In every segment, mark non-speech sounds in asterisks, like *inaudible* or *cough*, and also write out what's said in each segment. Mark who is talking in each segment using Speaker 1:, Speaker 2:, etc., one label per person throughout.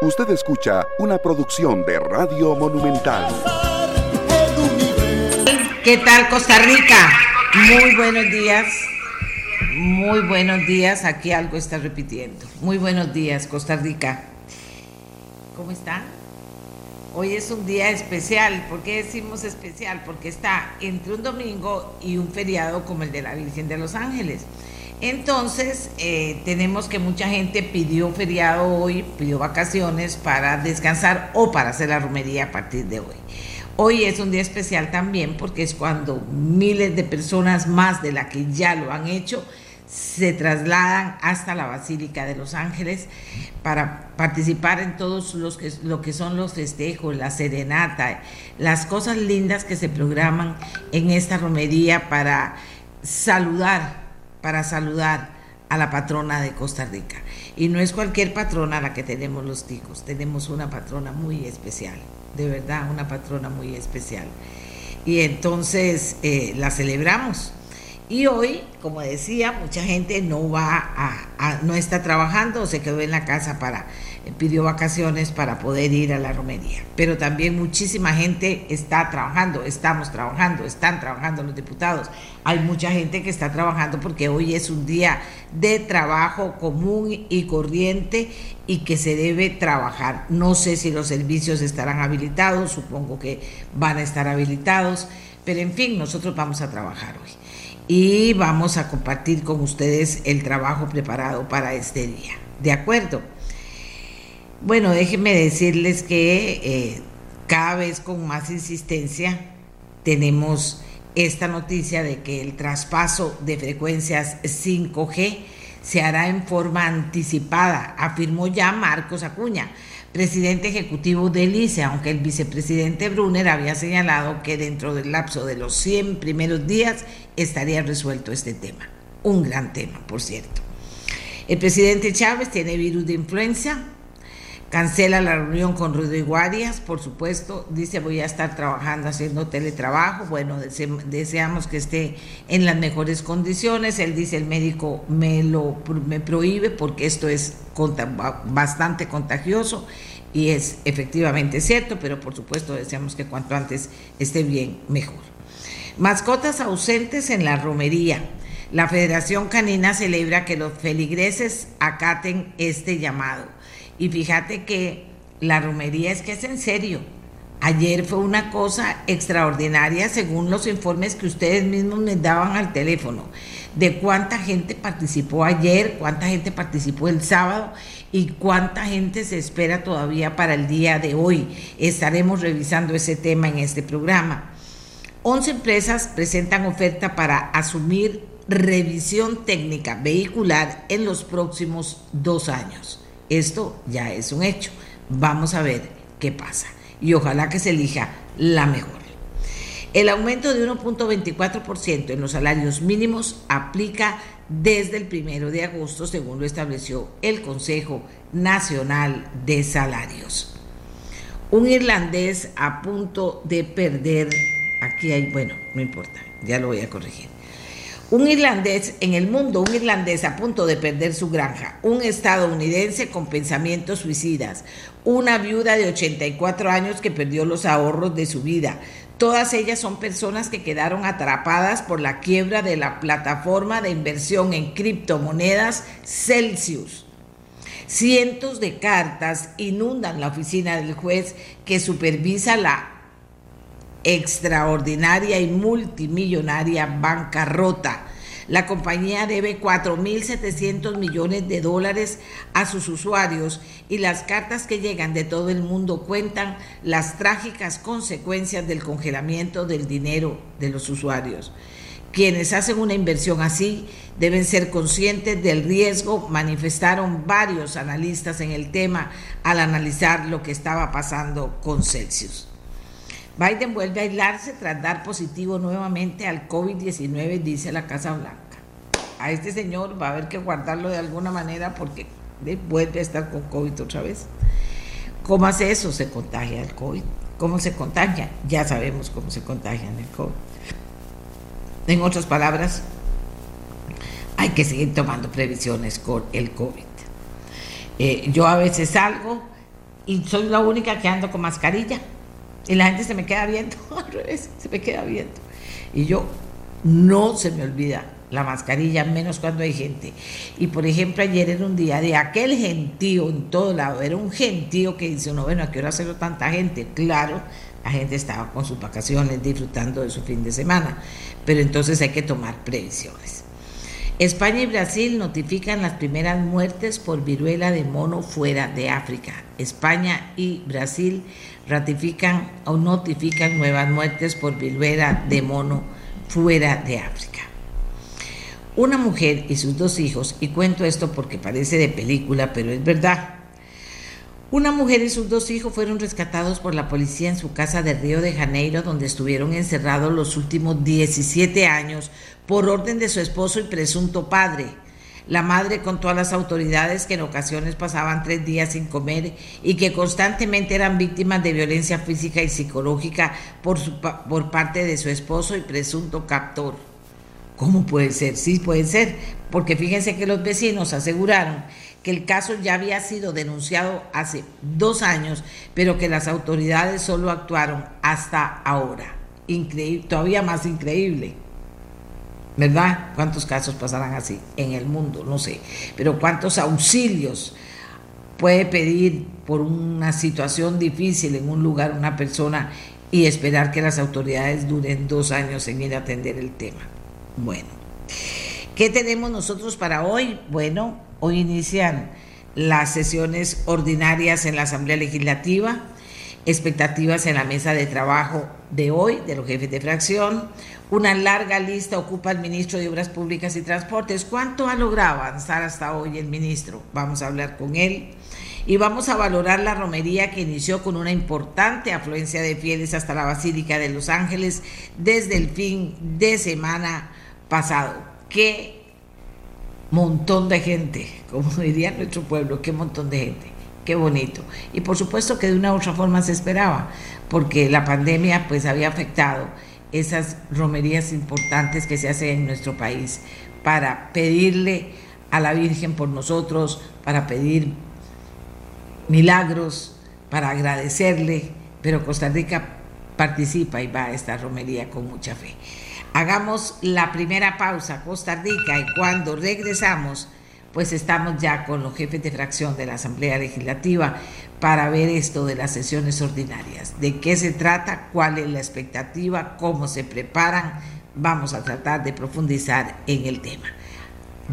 Speaker 1: Usted escucha una producción de Radio Monumental.
Speaker 2: ¿Qué tal Costa Rica? Muy buenos días. Muy buenos días. Aquí algo está repitiendo. Muy buenos días, Costa Rica. ¿Cómo están? Hoy es un día especial. ¿Por qué decimos especial? Porque está entre un domingo y un feriado como el de la Virgen de los Ángeles. Entonces, eh, tenemos que mucha gente pidió feriado hoy, pidió vacaciones para descansar o para hacer la romería a partir de hoy. Hoy es un día especial también porque es cuando miles de personas más de las que ya lo han hecho se trasladan hasta la Basílica de los Ángeles para participar en todos los que, lo que son los festejos, la serenata, las cosas lindas que se programan en esta romería para saludar para saludar a la patrona de Costa Rica. Y no es cualquier patrona la que tenemos los ticos, tenemos una patrona muy especial, de verdad, una patrona muy especial. Y entonces eh, la celebramos. Y hoy, como decía, mucha gente no va a, no está trabajando se quedó en la casa para pidió vacaciones para poder ir a la romería. Pero también muchísima gente está trabajando, estamos trabajando, están trabajando los diputados. Hay mucha gente que está trabajando porque hoy es un día de trabajo común y corriente y que se debe trabajar. No sé si los servicios estarán habilitados, supongo que van a estar habilitados, pero en fin, nosotros vamos a trabajar hoy. Y vamos a compartir con ustedes el trabajo preparado para este día. ¿De acuerdo? Bueno, déjenme decirles que eh, cada vez con más insistencia tenemos esta noticia de que el traspaso de frecuencias 5G se hará en forma anticipada, afirmó ya Marcos Acuña, presidente ejecutivo del ICE, aunque el vicepresidente Brunner había señalado que dentro del lapso de los 100 primeros días estaría resuelto este tema. Un gran tema, por cierto. El presidente Chávez tiene virus de influenza, Cancela la reunión con Rudy Guarias, por supuesto. Dice, voy a estar trabajando, haciendo teletrabajo. Bueno, deseamos que esté en las mejores condiciones. Él dice, el médico me lo me prohíbe porque esto es bastante contagioso y es efectivamente cierto, pero por supuesto deseamos que cuanto antes esté bien, mejor. Mascotas ausentes en la romería. La Federación Canina celebra que los feligreses acaten este llamado. Y fíjate que la romería es que es en serio. Ayer fue una cosa extraordinaria según los informes que ustedes mismos me daban al teléfono, de cuánta gente participó ayer, cuánta gente participó el sábado y cuánta gente se espera todavía para el día de hoy. Estaremos revisando ese tema en este programa. 11 empresas presentan oferta para asumir revisión técnica vehicular en los próximos dos años. Esto ya es un hecho. Vamos a ver qué pasa. Y ojalá que se elija la mejor. El aumento de 1.24% en los salarios mínimos aplica desde el primero de agosto, según lo estableció el Consejo Nacional de Salarios. Un irlandés a punto de perder, aquí hay, bueno, no importa, ya lo voy a corregir. Un irlandés en el mundo, un irlandés a punto de perder su granja, un estadounidense con pensamientos suicidas, una viuda de 84 años que perdió los ahorros de su vida. Todas ellas son personas que quedaron atrapadas por la quiebra de la plataforma de inversión en criptomonedas Celsius. Cientos de cartas inundan la oficina del juez que supervisa la extraordinaria y multimillonaria bancarrota. La compañía debe 4.700 millones de dólares a sus usuarios y las cartas que llegan de todo el mundo cuentan las trágicas consecuencias del congelamiento del dinero de los usuarios. Quienes hacen una inversión así deben ser conscientes del riesgo, manifestaron varios analistas en el tema al analizar lo que estaba pasando con Celsius. Biden vuelve a aislarse tras dar positivo nuevamente al COVID-19, dice la Casa Blanca. A este señor va a haber que guardarlo de alguna manera porque vuelve a estar con COVID otra vez. ¿Cómo hace eso? Se contagia el COVID. ¿Cómo se contagia? Ya sabemos cómo se contagia el COVID. En otras palabras, hay que seguir tomando previsiones con el COVID. Eh, yo a veces salgo y soy la única que ando con mascarilla. Y la gente se me queda viendo, *laughs* al revés, se me queda viendo. Y yo, no se me olvida la mascarilla, menos cuando hay gente. Y por ejemplo, ayer era un día de aquel gentío en todo lado, era un gentío que dice uno, bueno, ¿a qué hora hacerlo tanta gente? Claro, la gente estaba con sus vacaciones, disfrutando de su fin de semana, pero entonces hay que tomar previsiones. España y Brasil notifican las primeras muertes por viruela de mono fuera de África. España y Brasil ratifican o notifican nuevas muertes por viruela de mono fuera de África. Una mujer y sus dos hijos, y cuento esto porque parece de película, pero es verdad, una mujer y sus dos hijos fueron rescatados por la policía en su casa de Río de Janeiro, donde estuvieron encerrados los últimos 17 años por orden de su esposo y presunto padre. La madre contó a las autoridades que en ocasiones pasaban tres días sin comer y que constantemente eran víctimas de violencia física y psicológica por, por parte de su esposo y presunto captor. ¿Cómo puede ser? Sí puede ser, porque fíjense que los vecinos aseguraron que el caso ya había sido denunciado hace dos años, pero que las autoridades solo actuaron hasta ahora. Increíble, todavía más increíble. ¿Verdad? ¿Cuántos casos pasarán así en el mundo? No sé. Pero ¿cuántos auxilios puede pedir por una situación difícil en un lugar una persona y esperar que las autoridades duren dos años en ir a atender el tema? Bueno, ¿qué tenemos nosotros para hoy? Bueno, Hoy inician las sesiones ordinarias en la Asamblea Legislativa, expectativas en la mesa de trabajo de hoy de los jefes de fracción. Una larga lista ocupa el ministro de Obras Públicas y Transportes. ¿Cuánto ha logrado avanzar hasta hoy el ministro? Vamos a hablar con él. Y vamos a valorar la romería que inició con una importante afluencia de fieles hasta la Basílica de Los Ángeles desde el fin de semana pasado. ¿Qué montón de gente, como diría nuestro pueblo, qué montón de gente, qué bonito. Y por supuesto que de una u otra forma se esperaba, porque la pandemia pues había afectado esas romerías importantes que se hacen en nuestro país para pedirle a la Virgen por nosotros, para pedir milagros, para agradecerle, pero Costa Rica participa y va a esta romería con mucha fe. Hagamos la primera pausa, Costa Rica, y cuando regresamos, pues estamos ya con los jefes de fracción de la Asamblea Legislativa para ver esto de las sesiones ordinarias. ¿De qué se trata? ¿Cuál es la expectativa? ¿Cómo se preparan? Vamos a tratar de profundizar en el tema.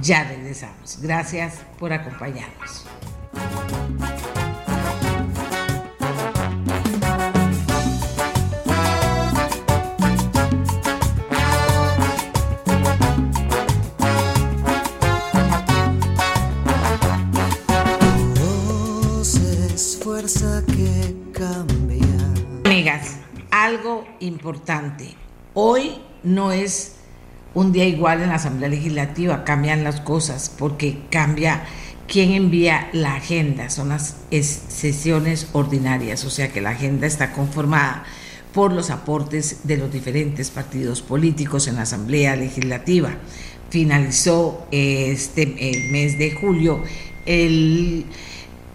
Speaker 2: Ya regresamos. Gracias por acompañarnos. Algo importante. Hoy no es un día igual en la Asamblea Legislativa, cambian las cosas porque cambia quién envía la agenda, son las sesiones ordinarias, o sea que la agenda está conformada por los aportes de los diferentes partidos políticos en la Asamblea Legislativa. Finalizó este el mes de julio el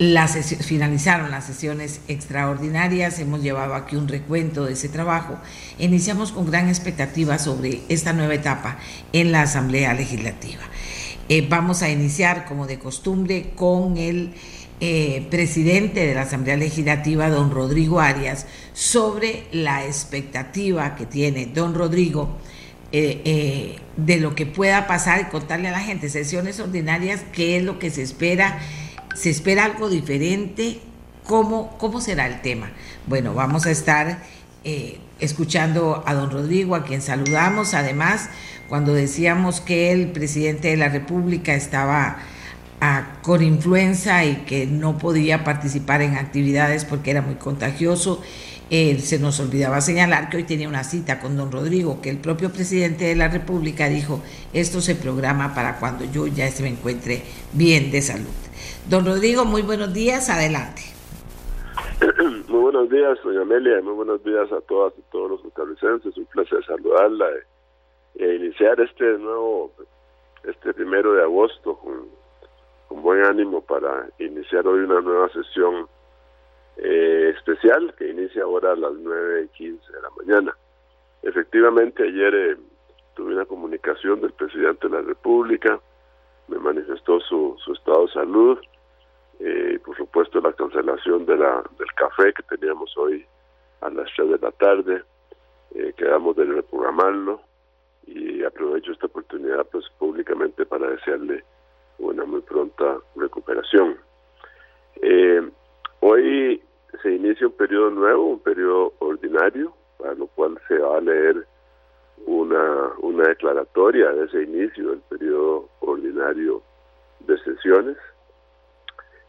Speaker 2: las finalizaron las sesiones extraordinarias, hemos llevado aquí un recuento de ese trabajo. Iniciamos con gran expectativa sobre esta nueva etapa en la Asamblea Legislativa. Eh, vamos a iniciar, como de costumbre, con el eh, presidente de la Asamblea Legislativa, don Rodrigo Arias, sobre la expectativa que tiene don Rodrigo eh, de lo que pueda pasar y contarle a la gente, sesiones ordinarias, qué es lo que se espera ¿Se espera algo diferente? ¿Cómo, cómo será el tema? Bueno, vamos a estar eh, escuchando a don Rodrigo, a quien saludamos. Además, cuando decíamos que el presidente de la República estaba ah, con influenza y que no podía participar en actividades porque era muy contagioso, eh, se nos olvidaba señalar que hoy tenía una cita con don Rodrigo, que el propio presidente de la República dijo, esto se programa para cuando yo ya se me encuentre bien de salud. Don Rodrigo, muy buenos días, adelante. *clears throat*
Speaker 3: Muy buenos días, doña Amelia, muy buenos días a todas y todos los costarricenses, un placer saludarla e iniciar este nuevo, este primero de agosto con, con buen ánimo para iniciar hoy una nueva sesión eh, especial que inicia ahora a las 9 y 15 de la mañana. Efectivamente, ayer eh, tuve una comunicación del presidente de la República, me manifestó su, su estado de salud, eh, por supuesto la cancelación de la, del café que teníamos hoy a las 3 de la tarde, quedamos de reprogramarlo y aprovecho esta oportunidad pues públicamente para desearle una muy pronta recuperación. Eh, hoy se inicia un periodo nuevo, un periodo ordinario, para lo cual se va a leer una, una declaratoria de ese inicio del periodo ordinario de sesiones.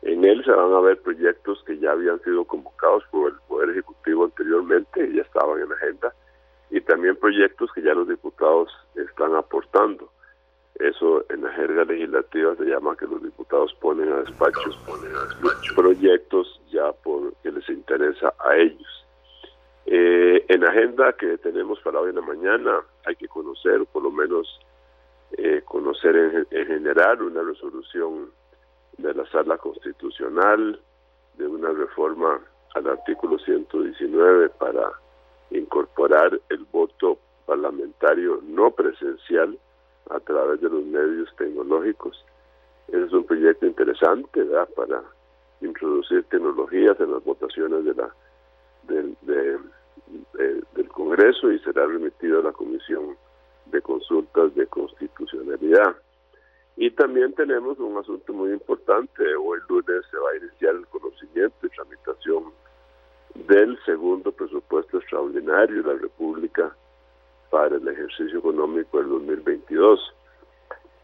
Speaker 3: En él se van a ver proyectos que ya habían sido convocados por el Poder Ejecutivo anteriormente y ya estaban en agenda, y también proyectos que ya los diputados están aportando. Eso en la jerga legislativa se llama que los diputados ponen a despachos, despachos proyectos ya por que les interesa a ellos. Eh, en la agenda que tenemos para hoy en la mañana hay que conocer, por lo menos eh, conocer en general una resolución de la sala constitucional de una reforma al artículo 119 para incorporar el voto parlamentario no presencial a través de los medios tecnológicos. Es un proyecto interesante para introducir tecnologías en las votaciones de la del Congreso y será remitido a la Comisión de Consultas de Constitucionalidad. Y también tenemos un asunto muy importante. Hoy lunes se va a iniciar el conocimiento y tramitación del segundo presupuesto extraordinario de la República para el ejercicio económico del 2022.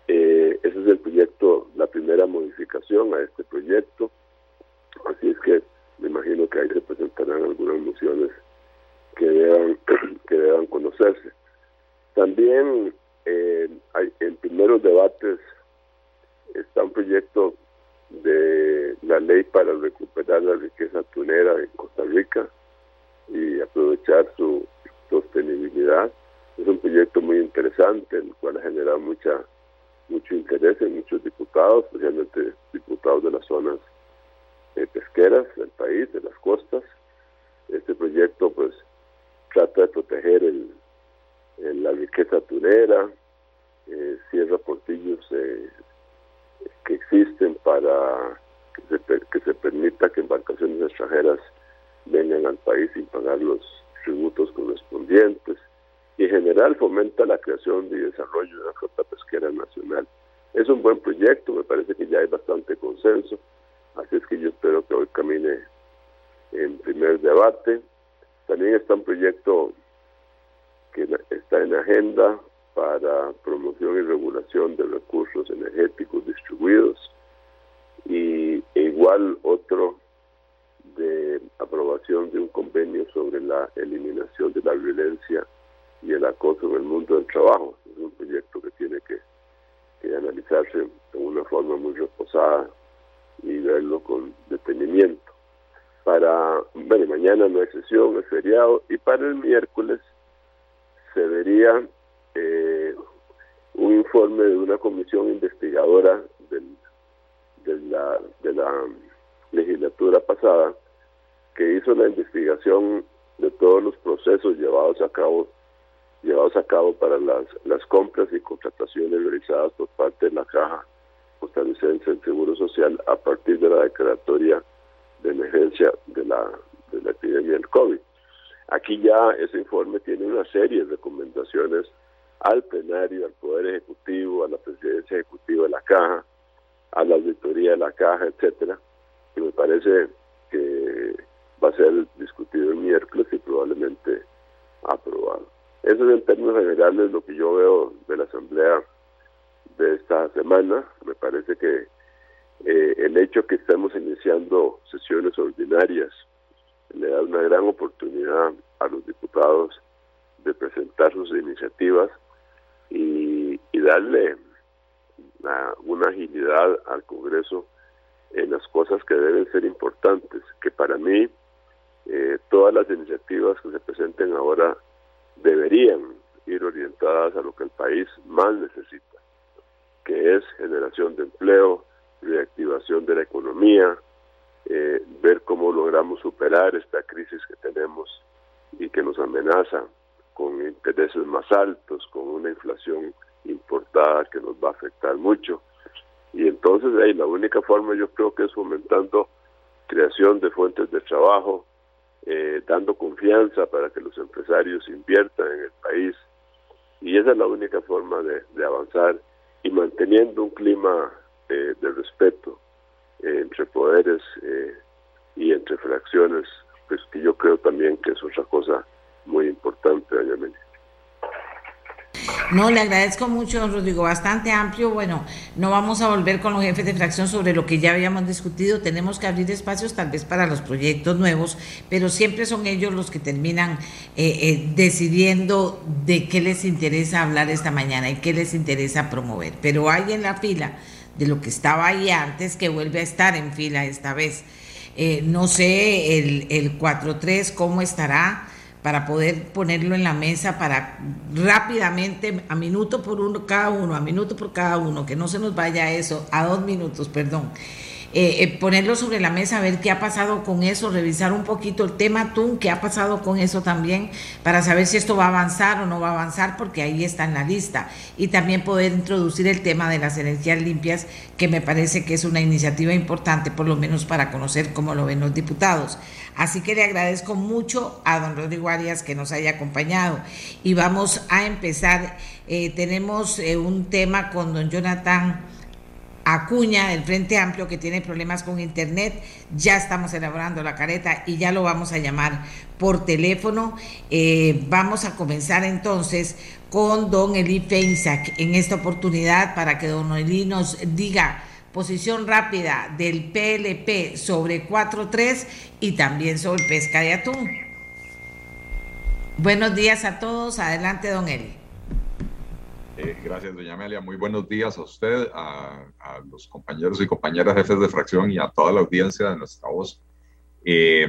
Speaker 3: Eh, ese es el proyecto, la primera modificación a este proyecto. Así es que me imagino que ahí se presentarán algunas mociones que deban, *clears throat* que deban conocerse. También eh, en primeros debates está un proyecto de la ley para recuperar la riqueza tunera en Costa Rica y aprovechar su sostenibilidad. Es un proyecto muy interesante, el cual ha generado mucha mucho interés en muchos diputados, especialmente diputados de las zonas eh, pesqueras del país, de las costas. Este proyecto pues trata de proteger el, la riqueza tunera, eh, cierra portillos eh, que existen para que se, permita que embarcaciones extranjeras vengan al país sin pagar los tributos correspondientes y en general fomenta la creación y desarrollo de la flota pesquera nacional. Es un buen proyecto, me parece que ya hay bastante consenso, así es que yo espero que hoy camine en primer debate. También está un proyecto que está en agenda para promoción y regulación de recursos energéticos distribuidos y e igual otro de aprobación de un convenio sobre la eliminación de la violencia y el acoso en el mundo del trabajo. Es un proyecto que tiene que, analizarse de una forma muy reposada y verlo con detenimiento. Para, bueno, mañana no hay sesión, es feriado, y para el miércoles se vería eh, un informe de una comisión investigadora de, la, legislatura pasada que hizo la investigación de todos los procesos llevados a cabo llevados a cabo para las, las compras y contrataciones realizadas por parte de la Caja Costarricense del Seguro Social a partir de la declaratoria de emergencia de la, de la epidemia del COVID. Aquí ya ese informe tiene una serie de recomendaciones al plenario, al Poder Ejecutivo, a la Presidencia Ejecutiva de la Caja, a la auditoría de la Caja, etcétera, y me parece que va a ser discutido el miércoles y probablemente aprobado. Eso es en términos generales lo que yo veo de la Asamblea de esta semana. Me parece que eh, el hecho que estemos iniciando sesiones ordinarias le da una gran oportunidad a los diputados de presentar sus iniciativas darle una, agilidad al Congreso en las cosas que deben ser importantes, que para mí eh, todas las iniciativas que se presenten ahora deberían ir orientadas a lo que el país más necesita, que es generación de empleo, reactivación de la economía, eh, ver cómo logramos superar esta crisis que tenemos y que nos amenaza con intereses más altos, con una inflación importada que nos va a afectar mucho. Y entonces ahí la única forma yo creo que es fomentando creación de fuentes de trabajo, eh, dando confianza para que los empresarios inviertan en el país. Y esa es la única forma de, avanzar y manteniendo un clima eh, de respeto eh, entre poderes y entre fracciones, pues que yo creo también que es otra cosa muy importante, doña
Speaker 2: no, le agradezco mucho, don Rodrigo, bastante amplio. Bueno, no vamos a volver con los jefes de fracción sobre lo que ya habíamos discutido. Tenemos que abrir espacios tal vez para los proyectos nuevos, pero siempre son ellos los que terminan eh, eh, decidiendo de qué les interesa hablar esta mañana y qué les interesa promover. Pero hay en la fila de lo que estaba ahí antes que vuelve a estar en fila esta vez. Eh, no sé el, el 4-3 cómo estará para poder ponerlo en la mesa para rápidamente, a minuto por uno cada uno, a minuto por cada uno, que no se nos vaya eso, a dos minutos, perdón. Eh, eh, ponerlo sobre la mesa, ver qué ha pasado con eso, revisar un poquito el tema TUN, qué ha pasado con eso también, para saber si esto va a avanzar o no va a avanzar, porque ahí está en la lista. Y también poder introducir el tema de las energías limpias, que me parece que es una iniciativa importante, por lo menos para conocer cómo lo ven los diputados. Así que le agradezco mucho a don Rodrigo Arias que nos haya acompañado. Y vamos a empezar. Eh, tenemos un tema con don Jonathan. Acuña del Frente Amplio que tiene problemas con Internet. Ya estamos elaborando la careta y ya lo vamos a llamar por teléfono. Eh, vamos a comenzar entonces con don Eli Feinsack en esta oportunidad para que don Eli nos diga posición rápida del PLP sobre 4.3 y también sobre pesca de atún. Buenos días a todos. Adelante, don Eli.
Speaker 4: Eh, gracias, doña Amelia. Muy buenos días a usted, a, los compañeros y compañeras jefes de fracción y a toda la audiencia de nuestra voz. Eh,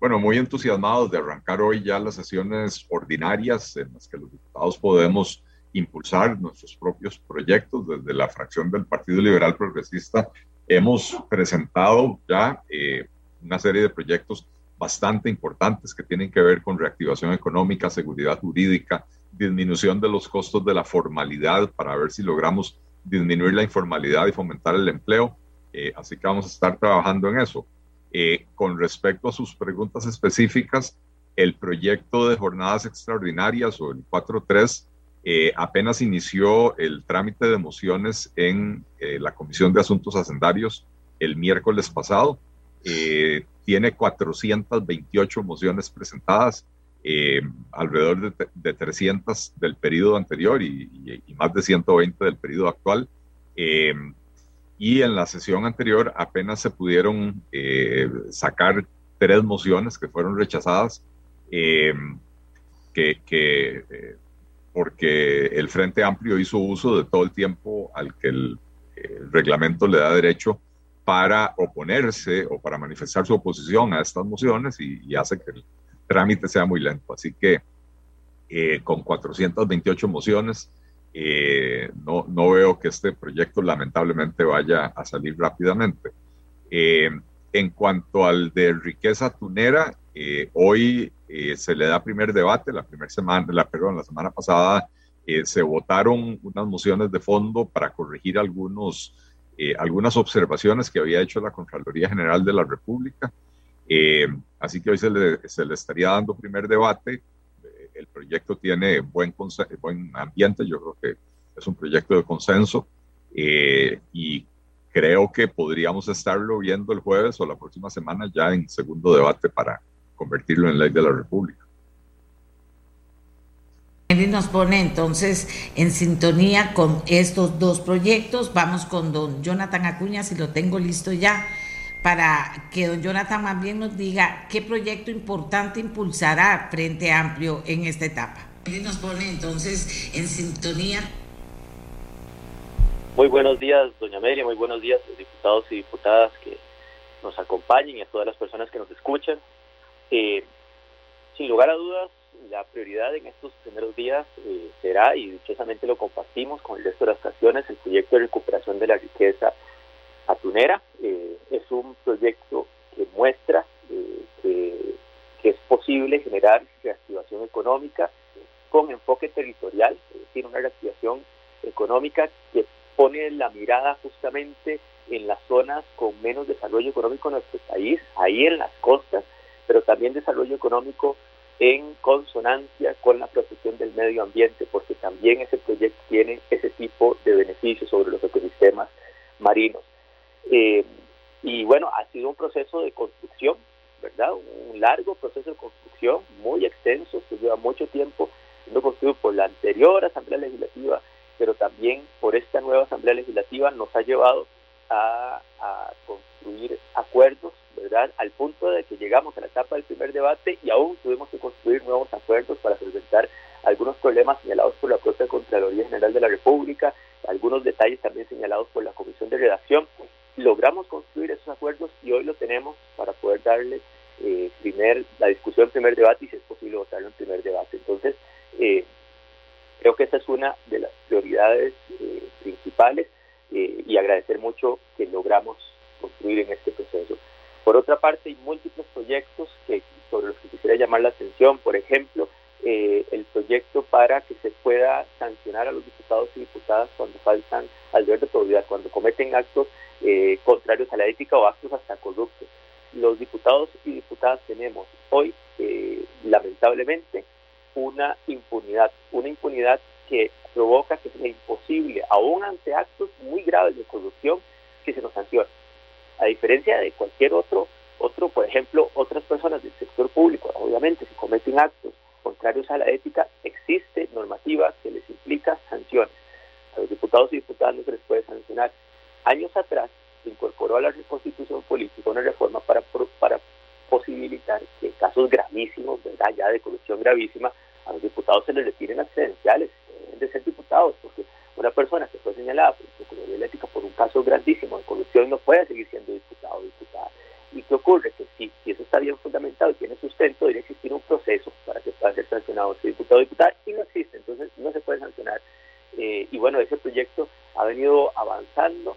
Speaker 4: bueno, muy entusiasmados de arrancar hoy ya las sesiones ordinarias en las que los diputados podemos impulsar nuestros propios proyectos. Desde la fracción del Partido Liberal Progresista hemos presentado ya eh, una serie de proyectos bastante importantes que tienen que ver con reactivación económica, seguridad jurídica, disminución de los costos de la formalidad para ver si logramos disminuir la informalidad y fomentar el empleo. Eh, así que vamos a estar trabajando en eso. Eh, con respecto a sus preguntas específicas, el proyecto de jornadas extraordinarias o el 4.3 eh, apenas inició el trámite de mociones en la Comisión de Asuntos Hacendarios el miércoles pasado. tiene 428 mociones presentadas eh, alrededor de, 300 del periodo anterior y, más de 120 del periodo actual. Eh, y en la sesión anterior apenas se pudieron eh, sacar tres mociones que fueron rechazadas, que porque el Frente Amplio hizo uso de todo el tiempo al que el, reglamento le da derecho para oponerse o para manifestar su oposición a estas mociones y, hace que el, trámite sea muy lento. Así que eh, con 428 mociones, eh, no, no, veo que este proyecto lamentablemente vaya a salir rápidamente. Eh, en cuanto al de riqueza tunera, hoy se le da primer debate, la primera semana, la, perdón, la semana pasada se votaron unas mociones de fondo para corregir algunos, algunas observaciones que había hecho la Contraloría General de la República. Eh, así que hoy se le, se le, estaría dando primer debate. Eh, el proyecto tiene buen, buen ambiente, yo creo que es un proyecto de consenso eh, y creo que podríamos estarlo viendo el jueves o la próxima semana ya en segundo debate para convertirlo en ley de la República.
Speaker 2: Él nos pone entonces en sintonía con estos dos proyectos. Vamos con don Jonathan Acuña, si lo tengo listo ya para que don Jonathan más bien nos diga qué proyecto importante impulsará Frente Amplio en esta etapa. Y nos pone entonces en sintonía.
Speaker 5: Muy buenos días, doña Amelia, muy buenos días, diputados y diputadas que nos acompañen y a todas las personas que nos escuchan. Eh, sin lugar a dudas, la prioridad en estos primeros días eh, será, y dichosamente lo compartimos con el resto de las estaciones, el proyecto de recuperación de la riqueza atunera. Eh, es un proyecto que muestra eh, que, que, es posible generar reactivación económica con enfoque territorial, es decir, una reactivación económica que pone la mirada justamente en las zonas con menos desarrollo económico en nuestro país, ahí en las costas, pero también desarrollo económico en consonancia con la protección del medio ambiente, porque también ese proyecto tiene ese tipo de beneficios sobre los ecosistemas marinos. Eh, y bueno, ha sido un proceso de construcción, ¿verdad? Un largo proceso de construcción, muy extenso, que lleva mucho tiempo siendo construido por la anterior Asamblea Legislativa, pero también por esta nueva Asamblea Legislativa nos ha llevado a, a construir acuerdos ¿verdad? Al punto de que llegamos a la etapa del primer debate y aún tuvimos que construir nuevos acuerdos para solventar algunos problemas señalados por la propia Contraloría General de la República, algunos detalles también señalados por la Comisión de Redacción. Logramos construir esos acuerdos y hoy lo tenemos para poder darle eh, primer, la discusión en primer debate y si es posible votarlo en primer debate. Entonces, eh, creo que esa es una de las prioridades eh, principales y agradecer mucho que logramos construir en este proceso. Por otra parte, hay múltiples proyectos que, sobre los que quisiera llamar la atención. Por ejemplo, eh, el proyecto para que se pueda sancionar a los diputados y diputadas cuando faltan al deber de probidad, cuando cometen actos eh, contrarios a la ética o actos hasta corruptos. Los diputados y diputadas tenemos hoy, eh, lamentablemente, una impunidad, una impunidad que provoca que sea imposible, aún ante actos muy graves de corrupción, que se nos sancione a diferencia de cualquier otro, otro, por ejemplo, otras personas del sector público, obviamente si cometen actos contrarios a la ética, existe normativa que les implica sanciones. A los diputados y diputadas no se les puede sancionar. Años atrás se incorporó a la constitución política una reforma para, para posibilitar que en casos gravísimos, ¿verdad? ya de corrupción gravísima, a los diputados se les retiren las deben de ser diputados, porque una persona que fue señalada por por un caso grandísimo de corrupción no puede seguir siendo diputado o diputada. ¿Y qué ocurre? Que si, si eso está bien fundamentado y tiene sustento, debería existir un proceso para que pueda ser sancionado ese diputado o diputada y no existe, entonces no se puede sancionar. Eh, y bueno, ese proyecto ha venido avanzando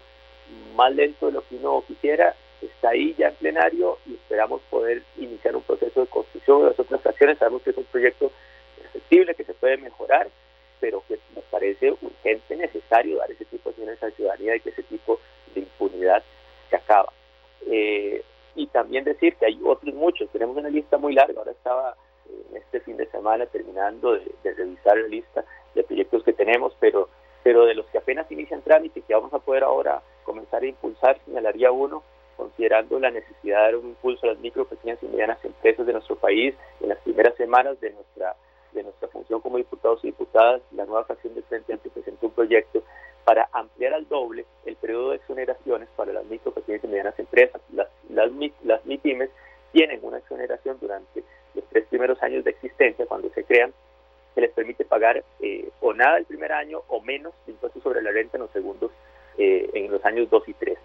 Speaker 5: más lento de lo que uno quisiera, está ahí ya en plenario y esperamos poder iniciar un proceso de construcción de las otras fracciones. Sabemos que es un proyecto perfectible, que se puede mejorar, pero que nos parece urgente, necesario dar ese tipo de acciones a la ciudadanía y que ese tipo de impunidad se acaba. Eh, y también decir que hay otros muchos, tenemos una lista muy larga, ahora estaba en este fin de semana terminando de, revisar la lista de proyectos que tenemos, pero, pero de los que apenas inician trámite que vamos a poder ahora comenzar a impulsar, señalaría uno, considerando la necesidad de dar un impulso a las micro, pequeñas y medianas empresas de nuestro país en las primeras semanas de nuestra de nuestra función como diputados y diputadas, la nueva fracción del Frente Amplio presentó un proyecto para ampliar al doble el periodo de exoneraciones para las micro, pequeñas y medianas empresas. Las, las, las MIPIMES tienen una exoneración durante los tres primeros años de existencia, cuando se crean, que les permite pagar eh, o nada el primer año o menos impuestos sobre la renta en los segundos, eh, en los años 2 y 3.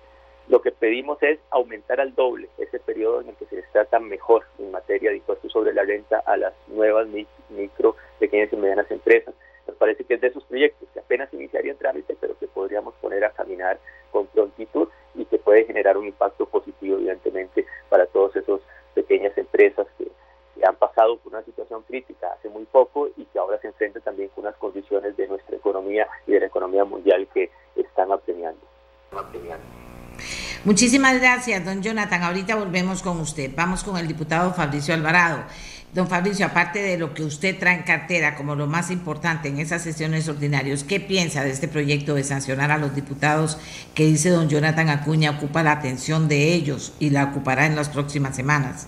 Speaker 5: Lo que pedimos es aumentar al doble ese periodo en el que se les trata mejor en materia de impuestos sobre la renta a las nuevas micro, pequeñas y medianas empresas. Nos parece que es de esos proyectos que apenas iniciarían trámite, pero que podríamos poner a caminar con prontitud y que puede generar un impacto positivo, evidentemente, para todas esas pequeñas empresas que, han pasado por una situación crítica hace muy poco y que ahora se enfrentan también con unas condiciones de nuestra economía y de la economía mundial que están apremiando.
Speaker 2: Muchísimas gracias, don Jonathan. Ahorita volvemos con usted. Vamos con el diputado Fabricio Alvarado. Don Fabricio, aparte de lo que usted trae en cartera como lo más importante en esas sesiones ordinarias, ¿qué piensa de este proyecto de sancionar a los diputados que dice don Jonathan Acuña ocupa la atención de ellos y la ocupará en las próximas semanas?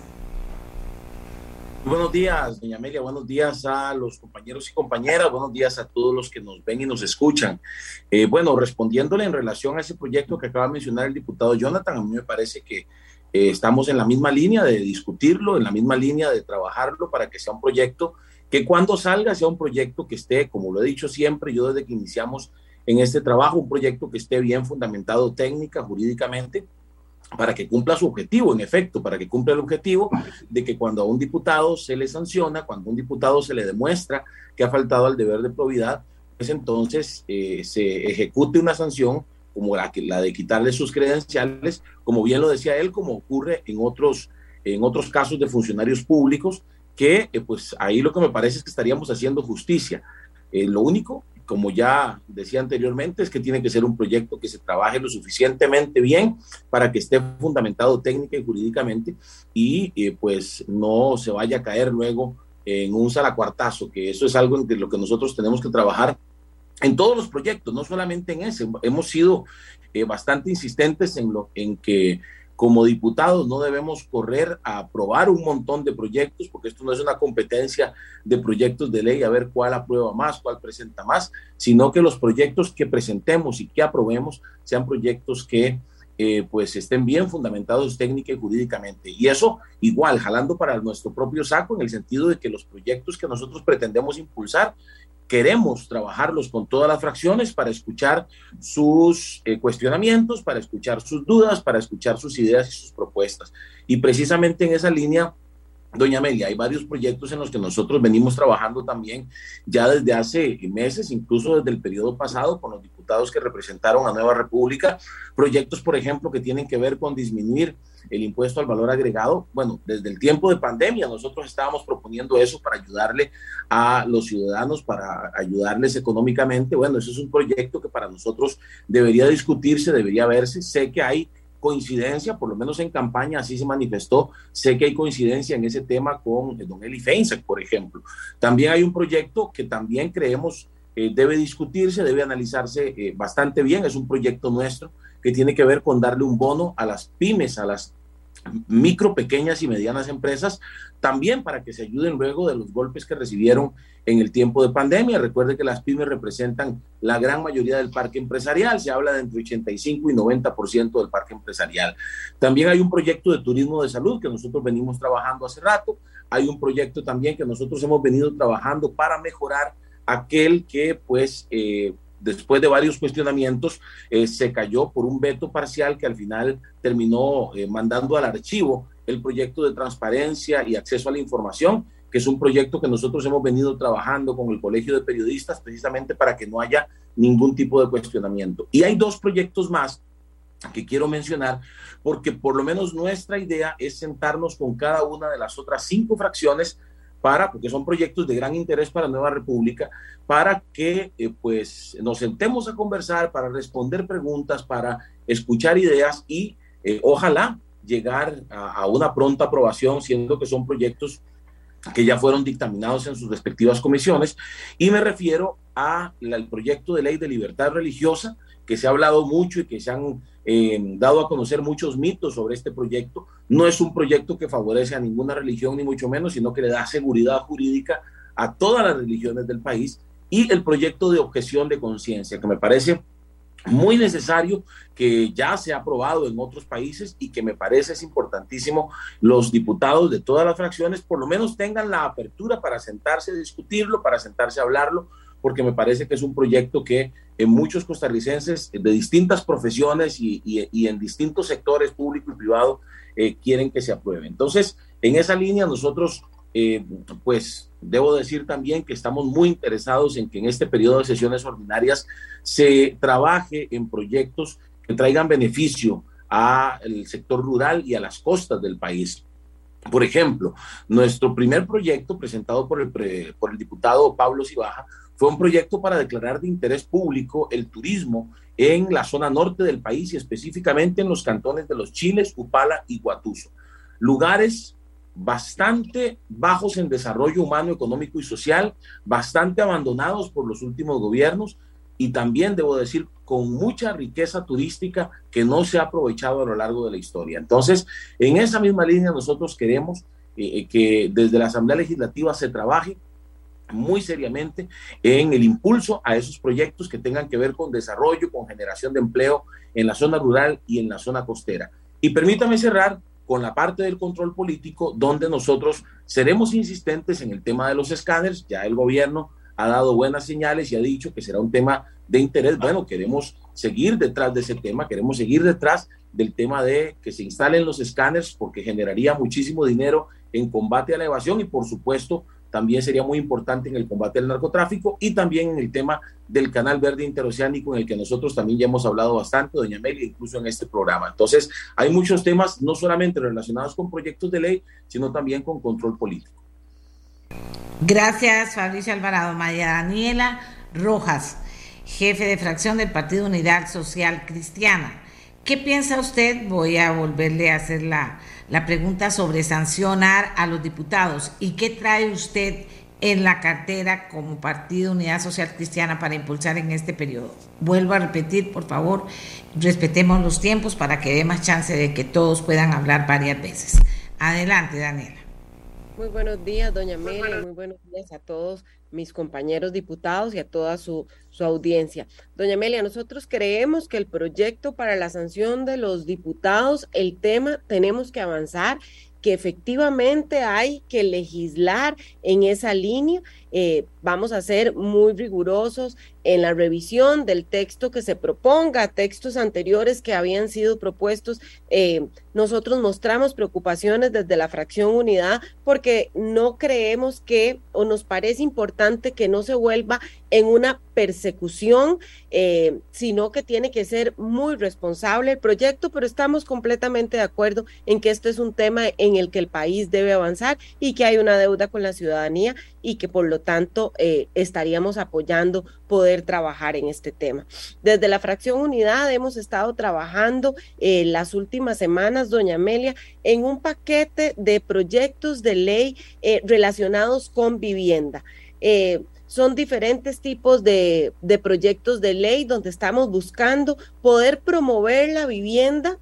Speaker 6: Buenos días, doña Amelia. Buenos días a los compañeros y compañeras. Buenos días a todos los que nos ven y nos escuchan. Eh, bueno, respondiéndole en relación a ese proyecto que acaba de mencionar el diputado Jonathan, a mí me parece que eh, estamos en la misma línea de discutirlo, en la misma línea de trabajarlo para que sea un proyecto que cuando salga sea un proyecto que esté, como lo he dicho siempre, yo desde que iniciamos en este trabajo, un proyecto que esté bien fundamentado técnica, jurídicamente, para que cumpla su objetivo, en efecto, para que cumpla el objetivo de que cuando a un diputado se le sanciona, cuando a un diputado se le demuestra que ha faltado al deber de probidad, pues entonces eh, se ejecute una sanción como la, de quitarle sus credenciales, como bien lo decía él, como ocurre en otros, en otros casos de funcionarios públicos, que eh, pues ahí lo que me parece es que estaríamos haciendo justicia. Eh, lo único, como ya decía anteriormente, es que tiene que ser un proyecto que se trabaje lo suficientemente bien para que esté fundamentado técnica y jurídicamente y eh, pues no se vaya a caer luego en un salacuartazo, que eso es algo en lo que nosotros tenemos que trabajar en todos los proyectos, no solamente en ese. Hemos sido eh, bastante insistentes en, lo, en que como diputados no debemos correr a aprobar un montón de proyectos, porque esto no es una competencia de proyectos de ley, a ver cuál aprueba más, cuál presenta más, sino que los proyectos que presentemos y que aprobemos sean proyectos que eh, pues estén bien fundamentados técnica y jurídicamente. Y eso igual, jalando para nuestro propio saco, en el sentido de que los proyectos que nosotros pretendemos impulsar queremos trabajarlos con todas las fracciones para escuchar sus eh, cuestionamientos, para escuchar sus dudas, para escuchar sus ideas y sus propuestas. Y precisamente en esa línea, doña Amelia, hay varios proyectos en los que nosotros venimos trabajando también ya desde hace meses, incluso desde el periodo pasado, con los diputados que representaron a Nueva República, proyectos, por ejemplo, que tienen que ver con disminuir el impuesto al valor agregado. Bueno, desde el tiempo de pandemia nosotros estábamos proponiendo eso para ayudarle a los ciudadanos, para ayudarles económicamente. Bueno, eso es un proyecto que para nosotros debería discutirse, debería verse. Sé que hay coincidencia, por lo menos en campaña así se manifestó, sé que hay coincidencia en ese tema con eh, don Eli Feinsack, por ejemplo. También hay un proyecto que también creemos eh, debe discutirse, debe analizarse eh, bastante bien, es un proyecto nuestro que tiene que ver con darle un bono a las pymes, a las micro, pequeñas y medianas empresas, también para que se ayuden luego de los golpes que recibieron en el tiempo de pandemia. Recuerde que las pymes representan la gran mayoría del parque empresarial, se habla de entre 85 y 90% del parque empresarial. También hay un proyecto de turismo de salud que nosotros venimos trabajando hace rato, hay un proyecto también que nosotros hemos venido trabajando para mejorar aquel que pues eh, después de varios cuestionamientos, eh, se cayó por un veto parcial que al final terminó eh, mandando al archivo el proyecto de transparencia y acceso a la información, que es un proyecto que nosotros hemos venido trabajando con el Colegio de Periodistas precisamente para que no haya ningún tipo de cuestionamiento. Y hay dos proyectos más que quiero mencionar, porque por lo menos nuestra idea es sentarnos con cada una de las otras cinco fracciones para, porque son proyectos de gran interés para Nueva República, para que eh, pues nos sentemos a conversar, para responder preguntas, para escuchar ideas y eh, ojalá llegar a, una pronta aprobación, siendo que son proyectos que ya fueron dictaminados en sus respectivas comisiones. Y me refiero al proyecto de ley de libertad religiosa, que se ha hablado mucho y que se han eh, dado a conocer muchos mitos sobre este proyecto. No es un proyecto que favorece a ninguna religión, ni mucho menos, sino que le da seguridad jurídica a todas las religiones del país. Y el proyecto de objeción de conciencia, que me parece muy necesario, que ya se ha aprobado en otros países y que me parece es importantísimo los diputados de todas las fracciones por lo menos tengan la apertura para sentarse a discutirlo, para sentarse a hablarlo, porque me parece que es un proyecto que en muchos costarricenses de distintas profesiones y, en distintos sectores público y privado eh, quieren que se apruebe. Entonces, en esa línea nosotros, eh, pues debo decir también que estamos muy interesados en que en este periodo de sesiones ordinarias se trabaje en proyectos que traigan beneficio al sector rural y a las costas del país. Por ejemplo, nuestro primer proyecto presentado por el, por el diputado Pablo Cibaja fue un proyecto para declarar de interés público el turismo en la zona norte del país y específicamente en los cantones de los Chiles, Upala y Guatuso. Lugares bastante bajos en desarrollo humano, económico y social, bastante abandonados por los últimos gobiernos y también, debo decir, con mucha riqueza turística que no se ha aprovechado a lo largo de la historia. Entonces, en esa misma línea nosotros queremos eh, eh, que desde la Asamblea Legislativa se trabaje muy seriamente en el impulso a esos proyectos que tengan que ver con desarrollo, con generación de empleo en la zona rural y en la zona costera. Y permítame cerrar con la parte del control político, donde nosotros seremos insistentes en el tema de los escáneres. Ya el gobierno ha dado buenas señales y ha dicho que será un tema de interés. Bueno, queremos seguir detrás de ese tema, queremos seguir detrás del tema de que se instalen los escáneres porque generaría muchísimo dinero en combate a la evasión y por supuesto también sería muy importante en el combate al narcotráfico y también en el tema del Canal Verde Interoceánico, en el que nosotros también ya hemos hablado bastante, doña Meli, incluso en este programa. Entonces, hay muchos temas, no solamente relacionados con proyectos de ley, sino también con control político.
Speaker 2: Gracias, Fabricio Alvarado. María Daniela Rojas, jefe de fracción del Partido Unidad Social Cristiana. ¿Qué piensa usted? Voy a volverle a hacer la, la pregunta sobre sancionar a los diputados. ¿Y qué trae usted en la cartera como Partido Unidad Social Cristiana para impulsar en este periodo? Vuelvo a repetir, por favor, respetemos los tiempos para que dé más chance de que todos puedan hablar varias veces. Adelante, Daniela.
Speaker 7: Muy buenos días, doña Mary. Muy buenos días a todos mis compañeros diputados y a toda su, su audiencia. Doña Amelia, nosotros creemos que el proyecto para la sanción de los diputados, el tema tenemos que avanzar que efectivamente hay que legislar en esa línea. Eh, vamos a ser muy rigurosos en la revisión del texto que se proponga, textos anteriores que habían sido propuestos. Eh, nosotros mostramos preocupaciones desde la fracción unidad porque no creemos que o nos parece importante que no se vuelva en una persecución, eh, sino que tiene que ser muy responsable el proyecto, pero estamos completamente de acuerdo en que este es un tema en el que el país debe avanzar y que hay una deuda con la ciudadanía y que por lo tanto eh, estaríamos apoyando poder trabajar en este tema. Desde la fracción unidad hemos estado trabajando eh, las últimas semanas, doña Amelia, en un paquete de proyectos de ley eh, relacionados con vivienda. son diferentes tipos de, de, proyectos de ley donde estamos buscando poder promover la vivienda,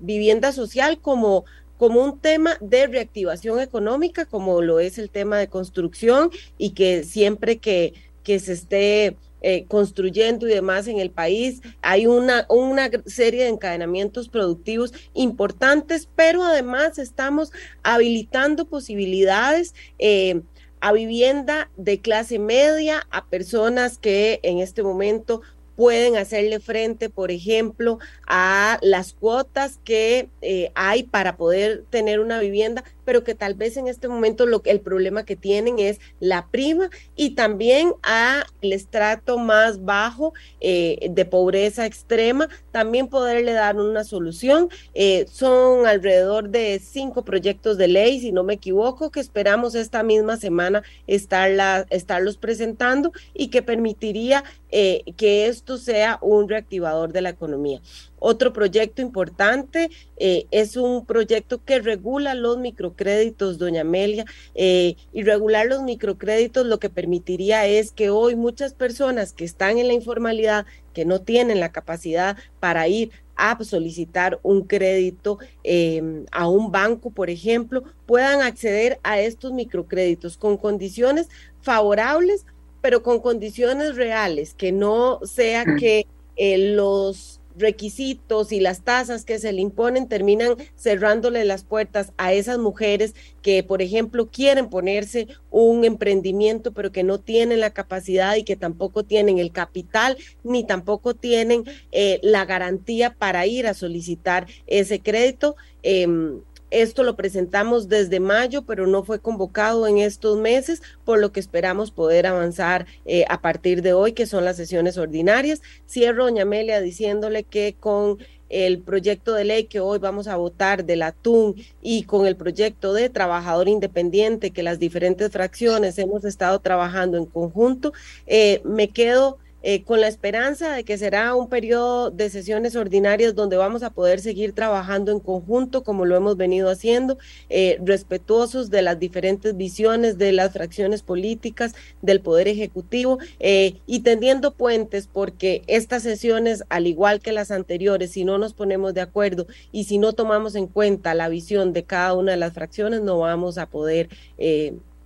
Speaker 7: vivienda social como como un tema de reactivación económica, como lo es el tema de construcción y que siempre que, que se esté eh, construyendo y demás en el país. Hay una, una serie de encadenamientos productivos importantes, pero además estamos habilitando posibilidades. Eh, a vivienda de clase media, a personas que en este momento pueden hacerle frente, por ejemplo, a las cuotas que eh, hay para poder tener una vivienda, pero que tal vez en este momento lo, el problema que tienen es la prima y también a el estrato más bajo eh, de pobreza extrema, también poderle dar una solución. Eh, son alrededor de cinco proyectos de ley, si no me equivoco, que esperamos esta misma semana estarla, estarlos presentando y que permitiría eh, que esto sea un reactivador de la economía. Otro proyecto importante eh, es un proyecto que regula los microcréditos, doña Amelia, eh, y regular los microcréditos lo que permitiría es que hoy muchas personas que están en la informalidad, que no tienen la capacidad para ir a solicitar un crédito em, a un banco, por ejemplo, puedan acceder a estos microcréditos con condiciones favorables, pero con condiciones reales, que no sea *clears throat* que eh, los requisitos y las tasas que se le imponen terminan cerrándole las puertas a esas mujeres que, por ejemplo, quieren ponerse un emprendimiento, pero que no tienen la capacidad y que tampoco tienen el capital ni tampoco tienen eh, la garantía para ir a solicitar ese crédito. Em, esto lo presentamos desde mayo, pero no fue convocado en estos meses, por lo que esperamos poder avanzar eh, a partir de hoy, que son las sesiones ordinarias. Cierro, doña Amelia, diciéndole que con el proyecto de ley que hoy vamos a votar del atún y con el proyecto de trabajador independiente que las diferentes fracciones hemos estado trabajando en conjunto, eh, me quedo eh, con la esperanza de que será un periodo de sesiones ordinarias donde vamos a poder seguir trabajando en conjunto como lo hemos venido haciendo, eh, respetuosos de las diferentes visiones de las fracciones políticas, del Poder Ejecutivo eh, y tendiendo puentes porque estas sesiones, al igual que las anteriores, si no nos ponemos de acuerdo y si no tomamos en cuenta la visión de cada una de las fracciones, no vamos a poder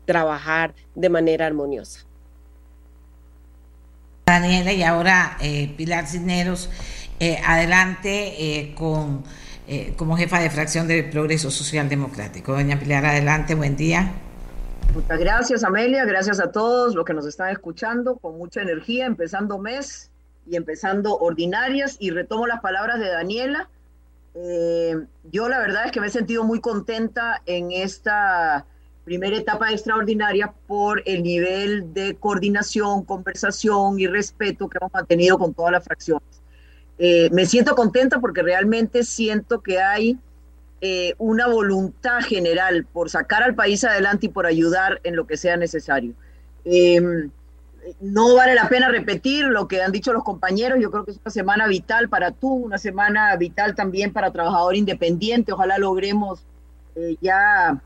Speaker 7: trabajar de manera armoniosa.
Speaker 2: Daniela y ahora eh, Pilar Cisneros, eh, adelante eh, con como jefa de fracción del Progreso Social Democrático. Doña Pilar, adelante, buen día.
Speaker 8: Muchas gracias, Amelia, gracias a todos los que nos están escuchando con mucha energía, empezando mes y empezando ordinarias, y retomo las palabras de Daniela. yo la verdad es que me he sentido muy contenta en esta primera etapa extraordinaria por el nivel de coordinación, conversación y respeto que hemos mantenido con todas las fracciones. Eh, me siento contenta porque realmente siento que hay eh, una voluntad general por sacar al país adelante y por ayudar en lo que sea necesario. Em, no vale la pena repetir lo que han dicho los compañeros. Yo creo que es una semana vital para tú, una semana vital también para trabajador independiente. Ojalá logremos eh, ya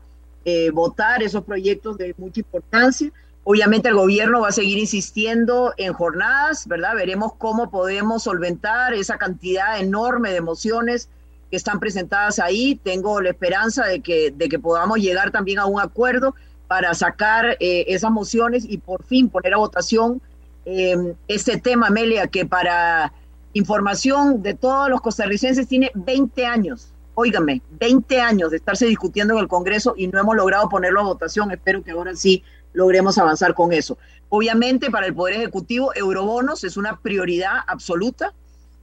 Speaker 8: eh, votar esos proyectos de mucha importancia. Obviamente el gobierno va a seguir insistiendo en jornadas, ¿verdad? Veremos cómo podemos solventar esa cantidad enorme de emociones que están presentadas ahí. Tengo la esperanza de que, de que podamos llegar también a un acuerdo para sacar eh, esas mociones y por fin poner a votación eh, este tema, Amelia, que para información de todos los costarricenses tiene 20 años óigame, 20 años de estarse discutiendo en el Congreso y no hemos logrado ponerlo a votación. Espero que ahora sí logremos avanzar con eso. Obviamente, para el Poder Ejecutivo, eurobonos es una prioridad absoluta.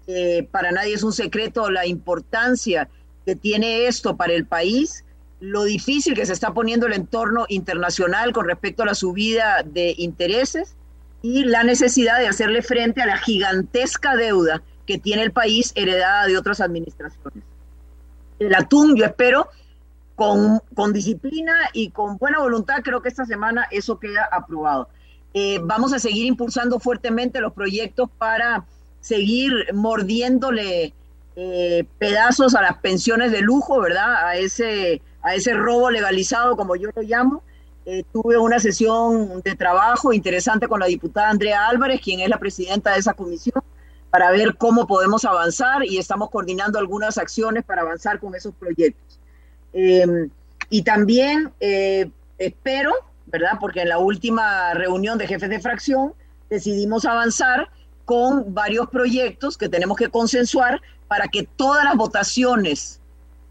Speaker 8: Eh, para nadie es un secreto la importancia que tiene esto para el país, lo difícil que se está poniendo el entorno internacional con respecto a la subida de intereses y la necesidad de hacerle frente a la gigantesca deuda que tiene el país heredada de otras administraciones el atún, yo espero, con, con, disciplina y con buena voluntad, creo que esta semana eso queda aprobado. Eh, vamos a seguir impulsando fuertemente los proyectos para seguir mordiéndole eh, pedazos a las pensiones de lujo, ¿verdad? A ese, a ese robo legalizado, como yo lo llamo. Eh, tuve una sesión de trabajo interesante con la diputada Andrea Álvarez, quien es la presidenta de esa comisión para ver cómo podemos avanzar y estamos coordinando algunas acciones para avanzar con esos proyectos. Em, y también eh, espero, ¿verdad? Porque en la última reunión de jefes de fracción decidimos avanzar con varios proyectos que tenemos que consensuar para que todas las votaciones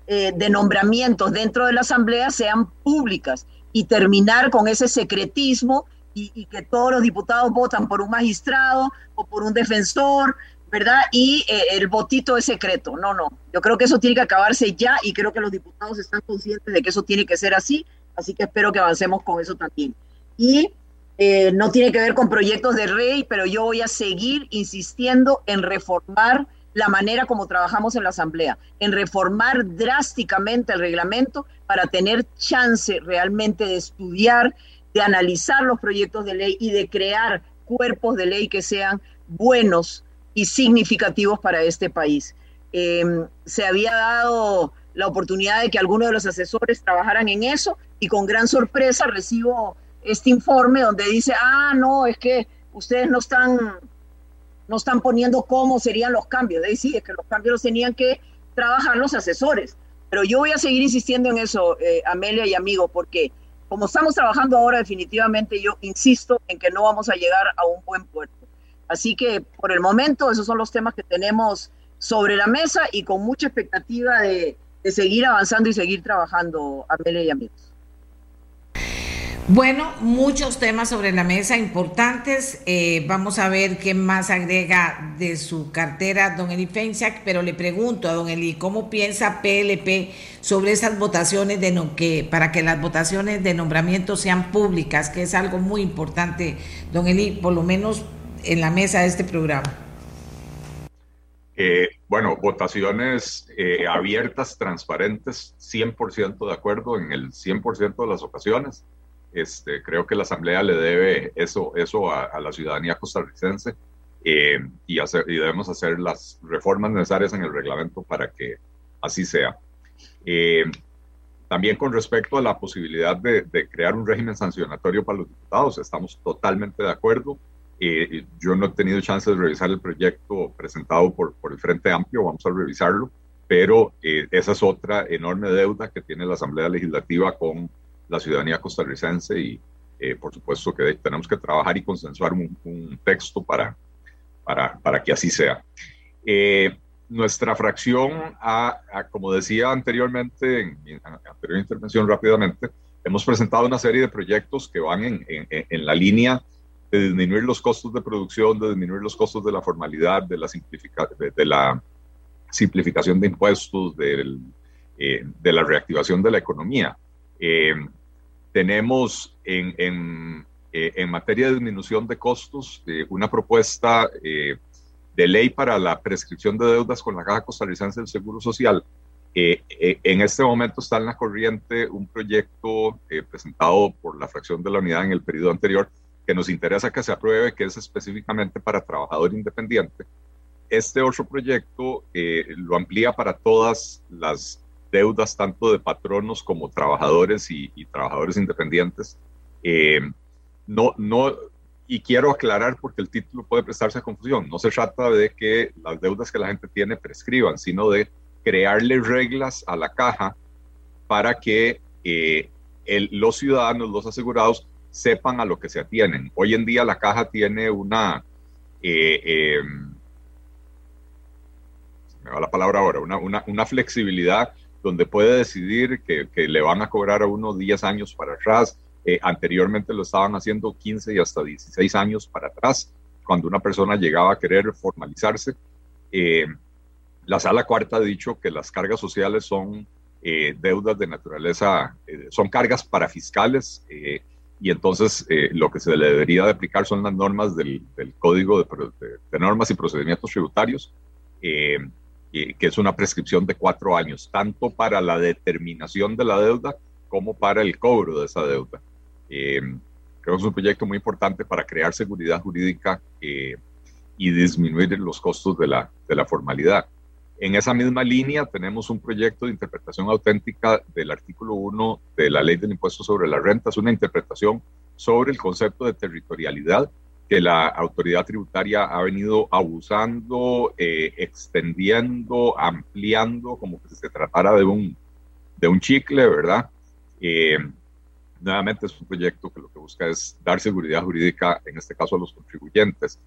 Speaker 8: eh, de nombramientos dentro de la Asamblea sean públicas y terminar con ese secretismo y, que todos los diputados votan por un magistrado o por un defensor, ¿verdad? Y eh, el votito es secreto. No, no. Yo creo que eso tiene que acabarse ya y creo que los diputados están conscientes de que eso tiene que ser así, así que espero que avancemos con eso también. Y eh, no tiene que ver con proyectos de rey, pero yo voy a seguir insistiendo en reformar la manera como trabajamos en la Asamblea, en reformar drásticamente el reglamento para tener chance realmente de estudiar de analizar los proyectos de ley y de crear cuerpos de ley que sean buenos y significativos para este país. Em, se había dado la oportunidad de que algunos de los asesores trabajaran en eso y con gran sorpresa recibo este informe donde dice, ah, no, es que ustedes no están, no están poniendo cómo serían los cambios. De sí, es que los cambios los tenían que trabajar los asesores. Pero yo voy a seguir insistiendo en eso, eh, Amelia y amigo, porque como estamos trabajando ahora, definitivamente yo insisto en que no vamos a llegar a un buen puerto. Así que por el momento esos son los temas que tenemos sobre la mesa y con mucha expectativa de, seguir avanzando y seguir trabajando, Amelia y amigos.
Speaker 2: Bueno, muchos temas sobre la mesa importantes. Eh, vamos a ver qué más agrega de su cartera don Eli Fenchak, pero le pregunto a don Eli, ¿cómo piensa PLP sobre esas votaciones de no, que, para que las votaciones de nombramiento sean públicas, que es algo muy importante, don Eli, por lo menos en la mesa de este programa?
Speaker 4: Eh, bueno, votaciones eh, abiertas, transparentes, 100% de acuerdo en el 100% de las ocasiones este, creo que la Asamblea le debe eso, eso a, la ciudadanía costarricense eh, y, hacer, y debemos hacer las reformas necesarias en el reglamento para que así sea. Eh, también con respecto a la posibilidad de, crear un régimen sancionatorio para los diputados, estamos totalmente de acuerdo. Eh, yo no he tenido chance de revisar el proyecto presentado por, por el Frente Amplio, vamos a revisarlo, pero esa es otra enorme deuda que tiene la Asamblea Legislativa con la ciudadanía costarricense y eh, por supuesto que tenemos que trabajar y consensuar un, texto para, para, para, que así sea. Eh, nuestra fracción, como decía anteriormente en mi anterior intervención rápidamente, hemos presentado una serie de proyectos que van en, en, la línea de disminuir los costos de producción, de disminuir los costos de la formalidad, de la, de, la simplificación de impuestos, del, eh, de la reactivación de la economía. Tenemos en, en, eh, en, materia de disminución de costos una propuesta de ley para la prescripción de deudas con la Caja Costarricense del Seguro Social. en este momento está en la corriente un proyecto presentado por la fracción de la unidad en el periodo anterior que nos interesa que se apruebe, que es específicamente para trabajador independiente. Este otro proyecto eh, lo amplía para todas las deudas, tanto de patronos como trabajadores y, trabajadores independientes. Eh, no, no, y quiero aclarar porque el título puede prestarse a confusión. No se trata de que las deudas que la gente tiene prescriban, sino de crearle reglas a la caja para que eh, los ciudadanos, los asegurados, sepan a lo que se atienen. Hoy en día la caja tiene una, eh, eh, me va la palabra ahora, una, una, flexibilidad donde puede decidir que, que, le van a cobrar a uno 10 años para atrás. Eh, anteriormente lo estaban haciendo 15 y hasta 16 años para atrás, cuando una persona llegaba a querer formalizarse. la sala cuarta ha dicho que las cargas sociales son deudas de naturaleza, son cargas para fiscales y entonces eh, lo que se le debería de aplicar son las normas del, del Código de, Normas y Procedimientos Tributarios, eh, que es una prescripción de cuatro años, tanto para la determinación de la deuda como para el cobro de esa deuda. Eh, creo que es un proyecto muy importante para crear seguridad jurídica y disminuir los costos de la, de la formalidad. En esa misma línea tenemos un proyecto de interpretación auténtica del artículo 1 de la ley del impuesto sobre la renta. Es una interpretación sobre el concepto de territorialidad que la autoridad tributaria ha venido abusando, eh, extendiendo, ampliando, como que se tratara de un, de un chicle, ¿verdad? Eh, nuevamente es un proyecto que lo que busca es dar seguridad jurídica, en este caso a los contribuyentes.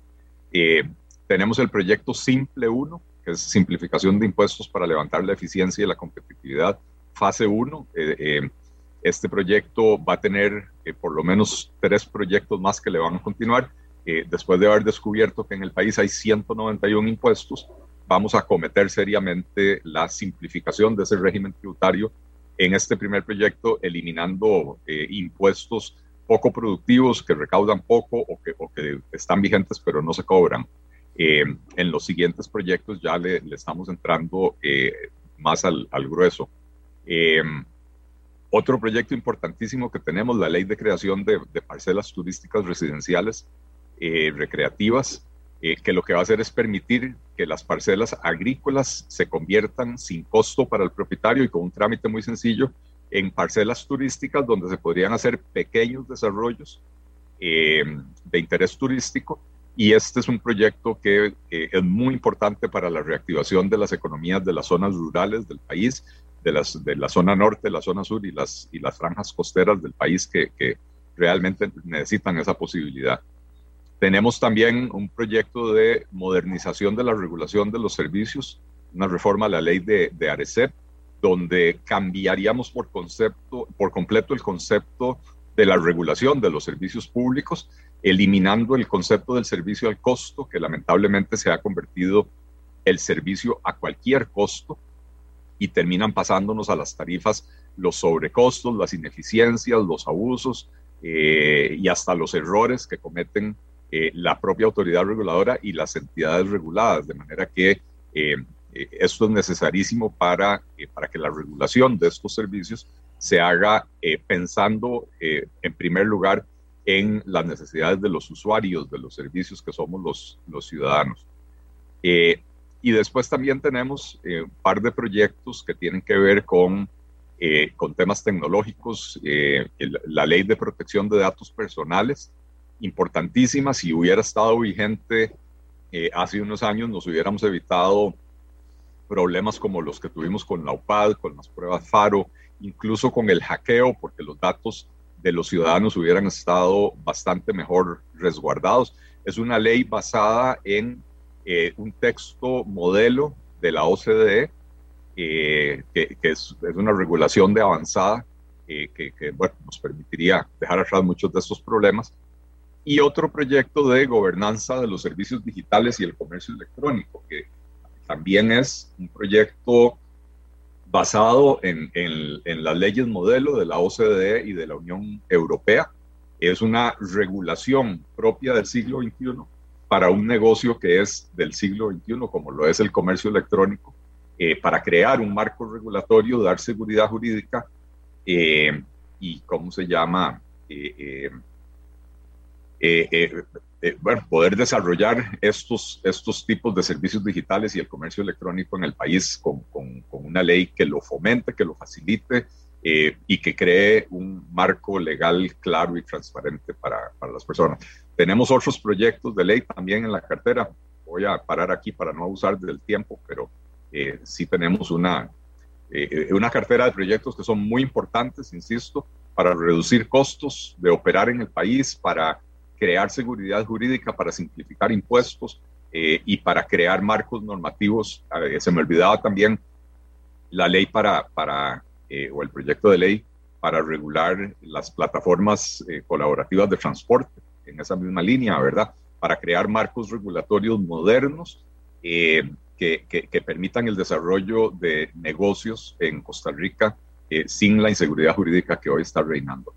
Speaker 4: Eh, tenemos el proyecto Simple 1, que es simplificación de impuestos para levantar la eficiencia y la competitividad, fase 1. Eh, eh, este proyecto va a tener eh, por lo menos tres proyectos más que le van a continuar. Después de haber descubierto que en el país hay 191 impuestos, vamos a cometer seriamente la simplificación de ese régimen tributario en este primer proyecto, eliminando impuestos poco productivos que recaudan poco o que, o que están vigentes pero no se cobran. Eh, en los siguientes proyectos ya le, estamos entrando eh, más al, grueso. Eh, otro proyecto importantísimo que tenemos, la ley de creación de, parcelas turísticas residenciales recreativas, que lo que va a hacer es permitir que las parcelas agrícolas se conviertan sin costo para el propietario y con un trámite muy sencillo en parcelas turísticas donde se podrían hacer pequeños desarrollos de interés turístico y este es un proyecto que es muy importante para la reactivación de las economías de las zonas rurales del país, de, las, de la zona norte, la zona sur y las, y las franjas costeras del país que realmente necesitan esa posibilidad. Tenemos también un proyecto de modernización de la regulación de los servicios, una reforma a la ley de, de ARECEP, donde cambiaríamos por, concepto, por completo el concepto de la regulación de los servicios públicos eliminando el concepto del servicio al costo, que lamentablemente se ha convertido el servicio a cualquier costo y terminan pasándonos a las tarifas los sobrecostos, las ineficiencias, los abusos eh, y hasta los errores que cometen eh, la propia autoridad reguladora y las entidades reguladas, de manera que eh, esto es necesarísimo para, para que la regulación de estos servicios se haga pensando en primer lugar en las necesidades de los usuarios de los servicios que somos los, los ciudadanos. Eh, y después también tenemos eh, un par de proyectos que tienen que ver con, eh, con temas tecnológicos, la ley de protección de datos personales, importantísima, si hubiera estado vigente hace unos años nos hubiéramos evitado problemas como los que tuvimos con la UPAD, con las pruebas FARO, incluso con el hackeo, porque los datos de los ciudadanos hubieran estado bastante mejor resguardados. Es una ley basada en eh, un texto modelo de la OCDE, eh, que, es, una regulación de avanzada eh, que, bueno, nos permitiría dejar atrás muchos de estos problemas. Y otro proyecto de gobernanza de los servicios digitales y el comercio electrónico, que también es un proyecto basado en, en, las leyes modelo de la OCDE y de la Unión Europea. Es una regulación propia del siglo XXI para un negocio que es del siglo XXI, como lo es el comercio electrónico, eh, para crear un marco regulatorio, dar seguridad jurídica eh, y, ¿cómo se llama? Eh, eh, bueno, poder desarrollar estos, estos tipos de servicios digitales y el comercio electrónico en el país con, con, una ley que lo fomente, que lo facilite eh, y que cree un marco legal claro y transparente para, para, las personas. Tenemos otros proyectos de ley también en la cartera. Voy a parar aquí para no abusar del tiempo, pero eh, sí tenemos una, una cartera de proyectos que son muy importantes, insisto, para reducir costos de operar en el país, para crear seguridad jurídica para simplificar impuestos eh, y para crear marcos normativos. se me olvidaba también la ley para, para eh, o el proyecto de ley para regular las plataformas eh, colaborativas de transporte en esa misma línea, ¿verdad? Para crear marcos regulatorios modernos que, que, que, permitan el desarrollo de negocios en Costa Rica sin la inseguridad jurídica que hoy está reinando.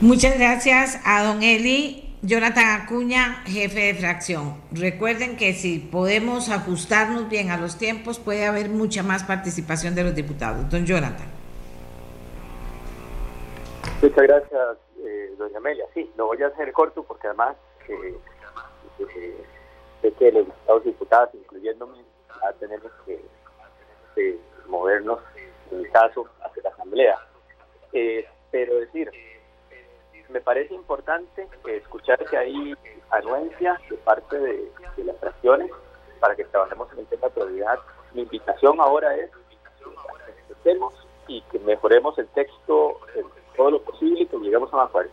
Speaker 2: Muchas gracias a don Eli. Jonathan Acuña, jefe de fracción. Recuerden que si podemos ajustarnos bien a los tiempos, puede haber mucha más participación de los diputados. Don Jonathan.
Speaker 5: Muchas gracias, eh, doña Amelia. Sí, lo voy a hacer corto porque además eh, eh, sé que los diputados diputadas, incluyéndome, ya tenemos que movernos, en mi caso, hacia la Asamblea. pero decir, me parece importante escuchar que hay anuencia de parte de, las fracciones para que trabajemos en el tema de prioridad. Mi invitación ahora es que y que mejoremos el texto en todo lo posible y que lleguemos a un.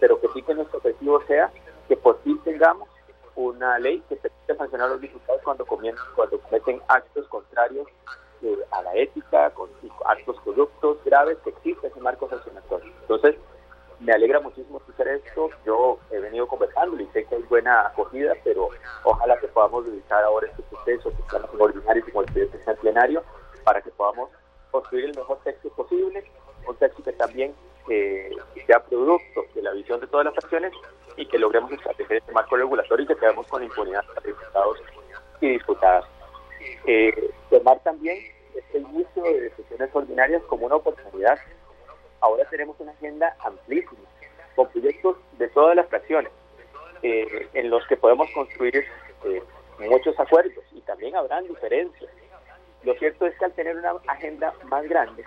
Speaker 5: Pero que sí que nuestro objetivo sea que por fin tengamos una ley que permita sancionar a los diputados cuando, cuando cometen actos contrarios eh, a la ética, con actos corruptos graves, que existe ese marco sancionatorio. Entonces, me alegra muchísimo escuchar esto. Yo he venido conversando y sé que hay buena acogida, pero ojalá que podamos dedicar ahora este proceso que estamos en ordinario como el presidente está en plenario para que podamos construir el mejor texto posible, un texto que también eh, sea producto de la visión de todas las acciones y que logremos establecer este marco regulatorio y que quedemos con impunidad a diputados y diputadas. Eh, tomar también este inicio de sesiones ordinarias como una oportunidad ahora tenemos una agenda amplísima, con proyectos de todas las fracciones, eh, en los que podemos construir eh, muchos acuerdos y también habrán diferencias. Lo cierto es que al tener una agenda más grande,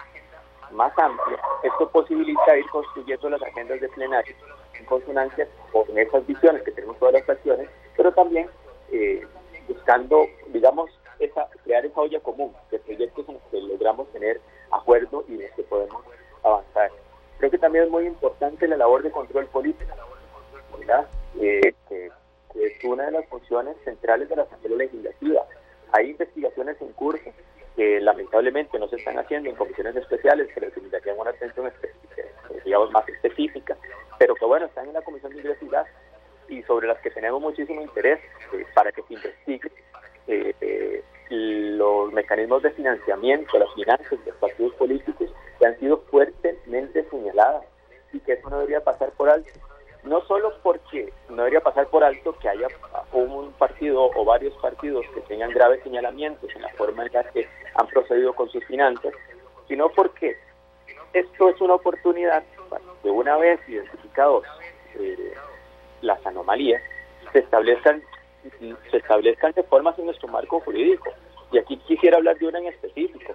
Speaker 5: más amplia, esto posibilita ir construyendo las agendas de plenario en consonancia con esas visiones que tenemos todas las fracciones, pero también eh, buscando, digamos, esa, crear esa olla común de proyectos en los que logramos tener acuerdo y en los que podemos avanzar. Creo que también es muy importante la labor de control político, eh, que, es una de las funciones centrales de la Asamblea Legislativa. Hay investigaciones en curso que lamentablemente no se están haciendo en comisiones especiales que les una atención digamos más específica, pero que bueno, están en la Comisión de Universidad y sobre las que tenemos muchísimo interés eh, para que se investigue los mecanismos de financiamiento, las finanzas de los partidos políticos que han sido fuertemente señaladas y que eso no debería pasar por alto. No solo porque no debería pasar por alto que haya un partido o varios partidos que tengan graves señalamientos en la forma en la que han procedido con sus finanzas, sino porque esto es una oportunidad que una vez identificados eh, las anomalías, se establezcan, se establezcan reformas en nuestro marco jurídico. Y aquí quisiera hablar de una en específico.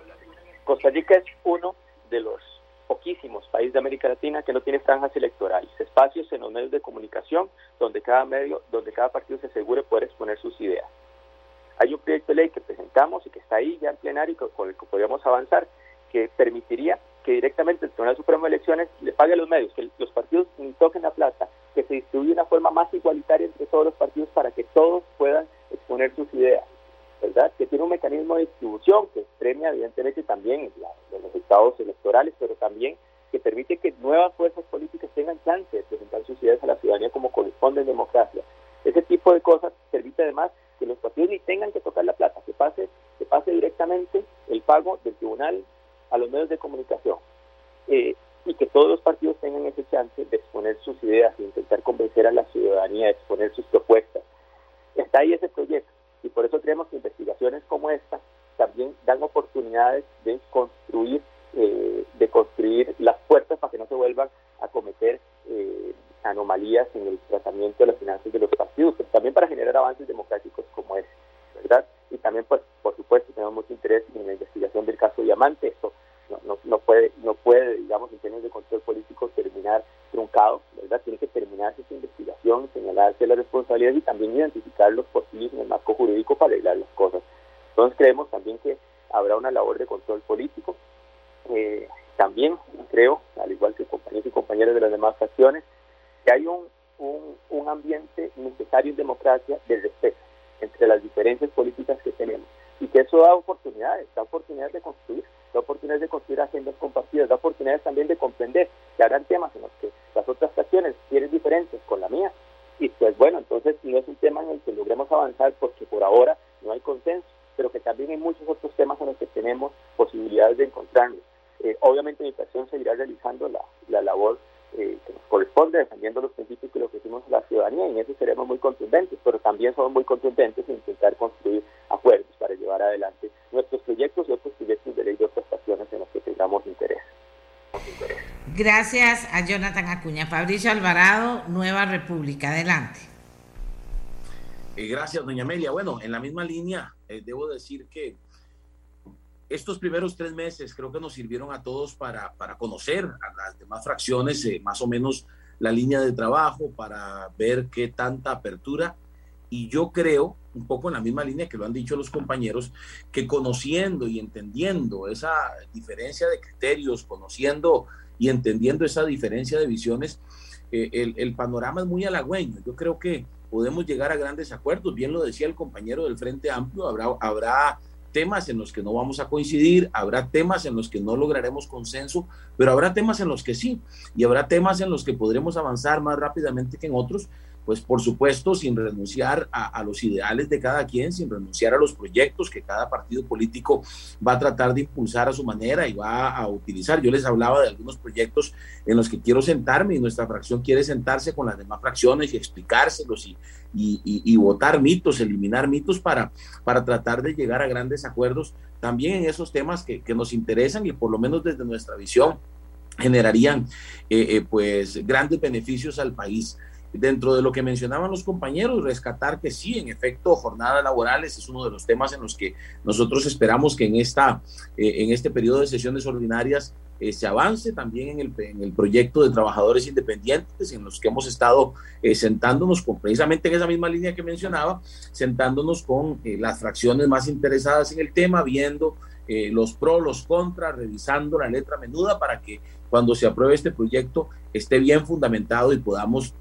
Speaker 5: Costa Rica es uno de los poquísimos países de América Latina que no tiene franjas electorales, espacios en los medios de comunicación donde cada medio, donde cada partido se asegure poder exponer sus ideas. Hay un proyecto de ley que presentamos y que está ahí ya en plenario con el que podríamos avanzar, que permitiría que directamente el Tribunal Supremo de Elecciones le pague a los medios, que los partidos ni toquen la plata, que se distribuya de una forma más igualitaria entre todos los partidos para que todos puedan exponer sus ideas. ¿verdad? Que tiene un mecanismo de distribución que premia evidentemente también los resultados electorales, pero también que permite que nuevas fuerzas políticas tengan chance de presentar sus ideas a la ciudadanía como corresponde en democracia. Ese tipo de cosas permite además que los partidos ni tengan que tocar la plata, que pase, que pase directamente el pago medios de comunicación eh, y que todos los partidos tengan ese chance de exponer sus ideas e intentar convencer a la ciudadanía de exponer sus propuestas. Está ahí ese proyecto y por eso creemos que investigaciones como esta también dan oportunidades de construir eh, de construir las puertas para que no se vuelvan a cometer eh, anomalías en el tratamiento de las finanzas de los partidos, pero también para generar avances democráticos como este, ¿verdad? Y también, pues, por supuesto, tenemos mucho interés en la investigación del caso Diamante. No, no, puede, no puede, digamos, en términos de control político terminar truncado, ¿verdad? Tiene que terminarse esa investigación, señalarse las responsabilidades y también identificar los posibles en el marco jurídico para arreglar las cosas. Entonces creemos también que habrá una labor de control político. Eh, también creo, al igual que compañeros y compañeras de las demás facciones, que hay un, un, ambiente necesario en democracia de respeto entre las diferencias políticas que tenemos y que eso da oportunidades, da oportunidades de construir, da oportunidades de construir agendas compartidas, da oportunidades también de comprender que habrán temas en los que las otras facciones tienen diferencias con la mía y pues bueno, entonces no es un tema en el que logremos avanzar porque por ahora no hay consenso, pero que también hay muchos otros temas en los que tenemos posibilidades de encontrarnos. Eh, obviamente mi facción seguirá realizando la, la labor eh, que nos corresponde, defendiendo los principios que le ofrecimos a la ciudadanía, y en eso seremos muy contundentes, pero también somos muy contundentes en intentar construir acuerdos para llevar adelante nuestros proyectos y otros proyectos de ley de otras estaciones en los que tengamos interés.
Speaker 2: Gracias a Jonathan Acuña. Fabricio Alvarado, Nueva República. Adelante.
Speaker 6: Eh, gracias, doña Amelia. Bueno, en la misma línea, eh, debo decir que estos primeros tres meses creo que nos sirvieron a todos para, para conocer a las demás fracciones eh, más o menos la línea de trabajo, para ver qué tanta apertura. Y yo creo, un poco en la misma línea que lo han dicho los compañeros, que conociendo y entendiendo esa diferencia de criterios, conociendo y entendiendo esa diferencia de visiones, eh, el, el, panorama es muy halagüeño. Yo creo que podemos llegar a grandes acuerdos. Bien lo decía el compañero del Frente Amplio, habrá, habrá temas en los que no vamos a coincidir, habrá temas en los que no lograremos consenso, pero habrá temas en los que sí, y habrá temas en los que podremos avanzar más rápidamente que en otros, pues por supuesto sin renunciar a, los ideales de cada quien, sin renunciar a los proyectos que cada partido político va a tratar de impulsar a su manera y va a utilizar. Yo les hablaba de algunos proyectos en los que quiero sentarme y nuestra fracción quiere sentarse con las demás fracciones y explicárselos y, y, y, y votar mitos, eliminar mitos para, para tratar de llegar a grandes acuerdos también en esos temas que, que nos interesan y por lo menos desde nuestra visión generarían eh, eh, pues grandes beneficios al país dentro de lo que mencionaban los compañeros, rescatar que sí, en efecto, jornadas laborales es uno de los temas en los que nosotros esperamos que en, esta, eh, en este periodo de sesiones ordinarias eh, se avance también en el, en el, proyecto de trabajadores independientes, en los que hemos estado eh, sentándonos con, precisamente en esa misma línea que mencionaba, sentándonos con eh, las fracciones más interesadas en el tema, viendo los pros, los contras, revisando la letra menuda para que cuando se apruebe este proyecto esté bien fundamentado y podamos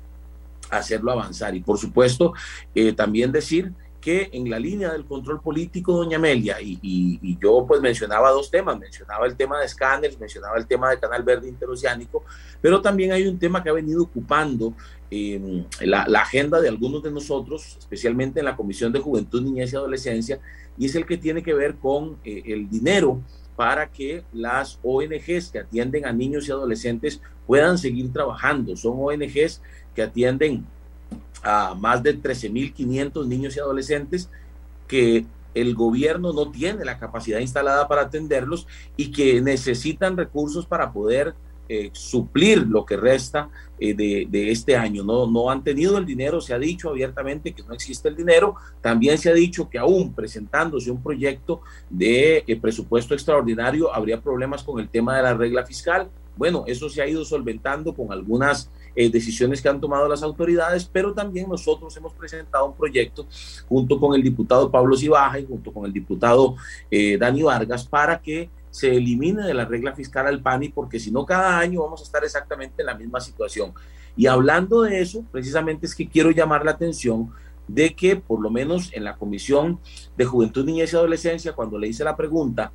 Speaker 6: hacerlo avanzar. Y por supuesto, eh, también decir que en la línea del control político, doña Amelia, y, yo pues mencionaba dos temas, mencionaba el tema de escáneres, mencionaba el tema de Canal Verde Interoceánico, pero también hay un tema que ha venido ocupando eh, la, la, agenda de algunos de nosotros, especialmente en la Comisión de Juventud, Niñez y Adolescencia, y es el que tiene que ver con eh, el dinero para que las ONGs que atienden a niños y adolescentes puedan seguir trabajando. Son ONGs que atienden a más de 13.500 niños y adolescentes que el gobierno no tiene la capacidad instalada para atenderlos y que necesitan recursos para poder eh, suplir lo que resta eh, de, este año. No, no han tenido el dinero, se ha dicho abiertamente que no existe el dinero, también se ha dicho que aún presentándose un proyecto de eh, presupuesto extraordinario habría problemas con el tema de la regla fiscal. Bueno, eso se ha ido solventando con algunas eh, decisiones que han tomado las autoridades, pero también nosotros hemos presentado un proyecto junto con el diputado Pablo Cibaja y junto con el diputado eh, Dani Vargas para que se elimine de la regla fiscal al PANI, porque si no, cada año vamos a estar exactamente en la misma situación. Y hablando de eso, precisamente es que quiero llamar la atención de que por lo menos en la Comisión de Juventud, Niñez y Adolescencia, cuando le hice la pregunta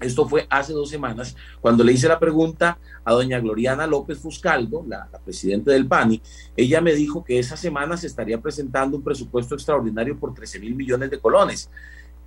Speaker 6: esto fue hace dos semanas, cuando le hice la pregunta a doña Gloriana López Fuscaldo, la, presidenta del PANI, ella me dijo que esa semana se estaría presentando un presupuesto extraordinario por 13 mil millones de colones.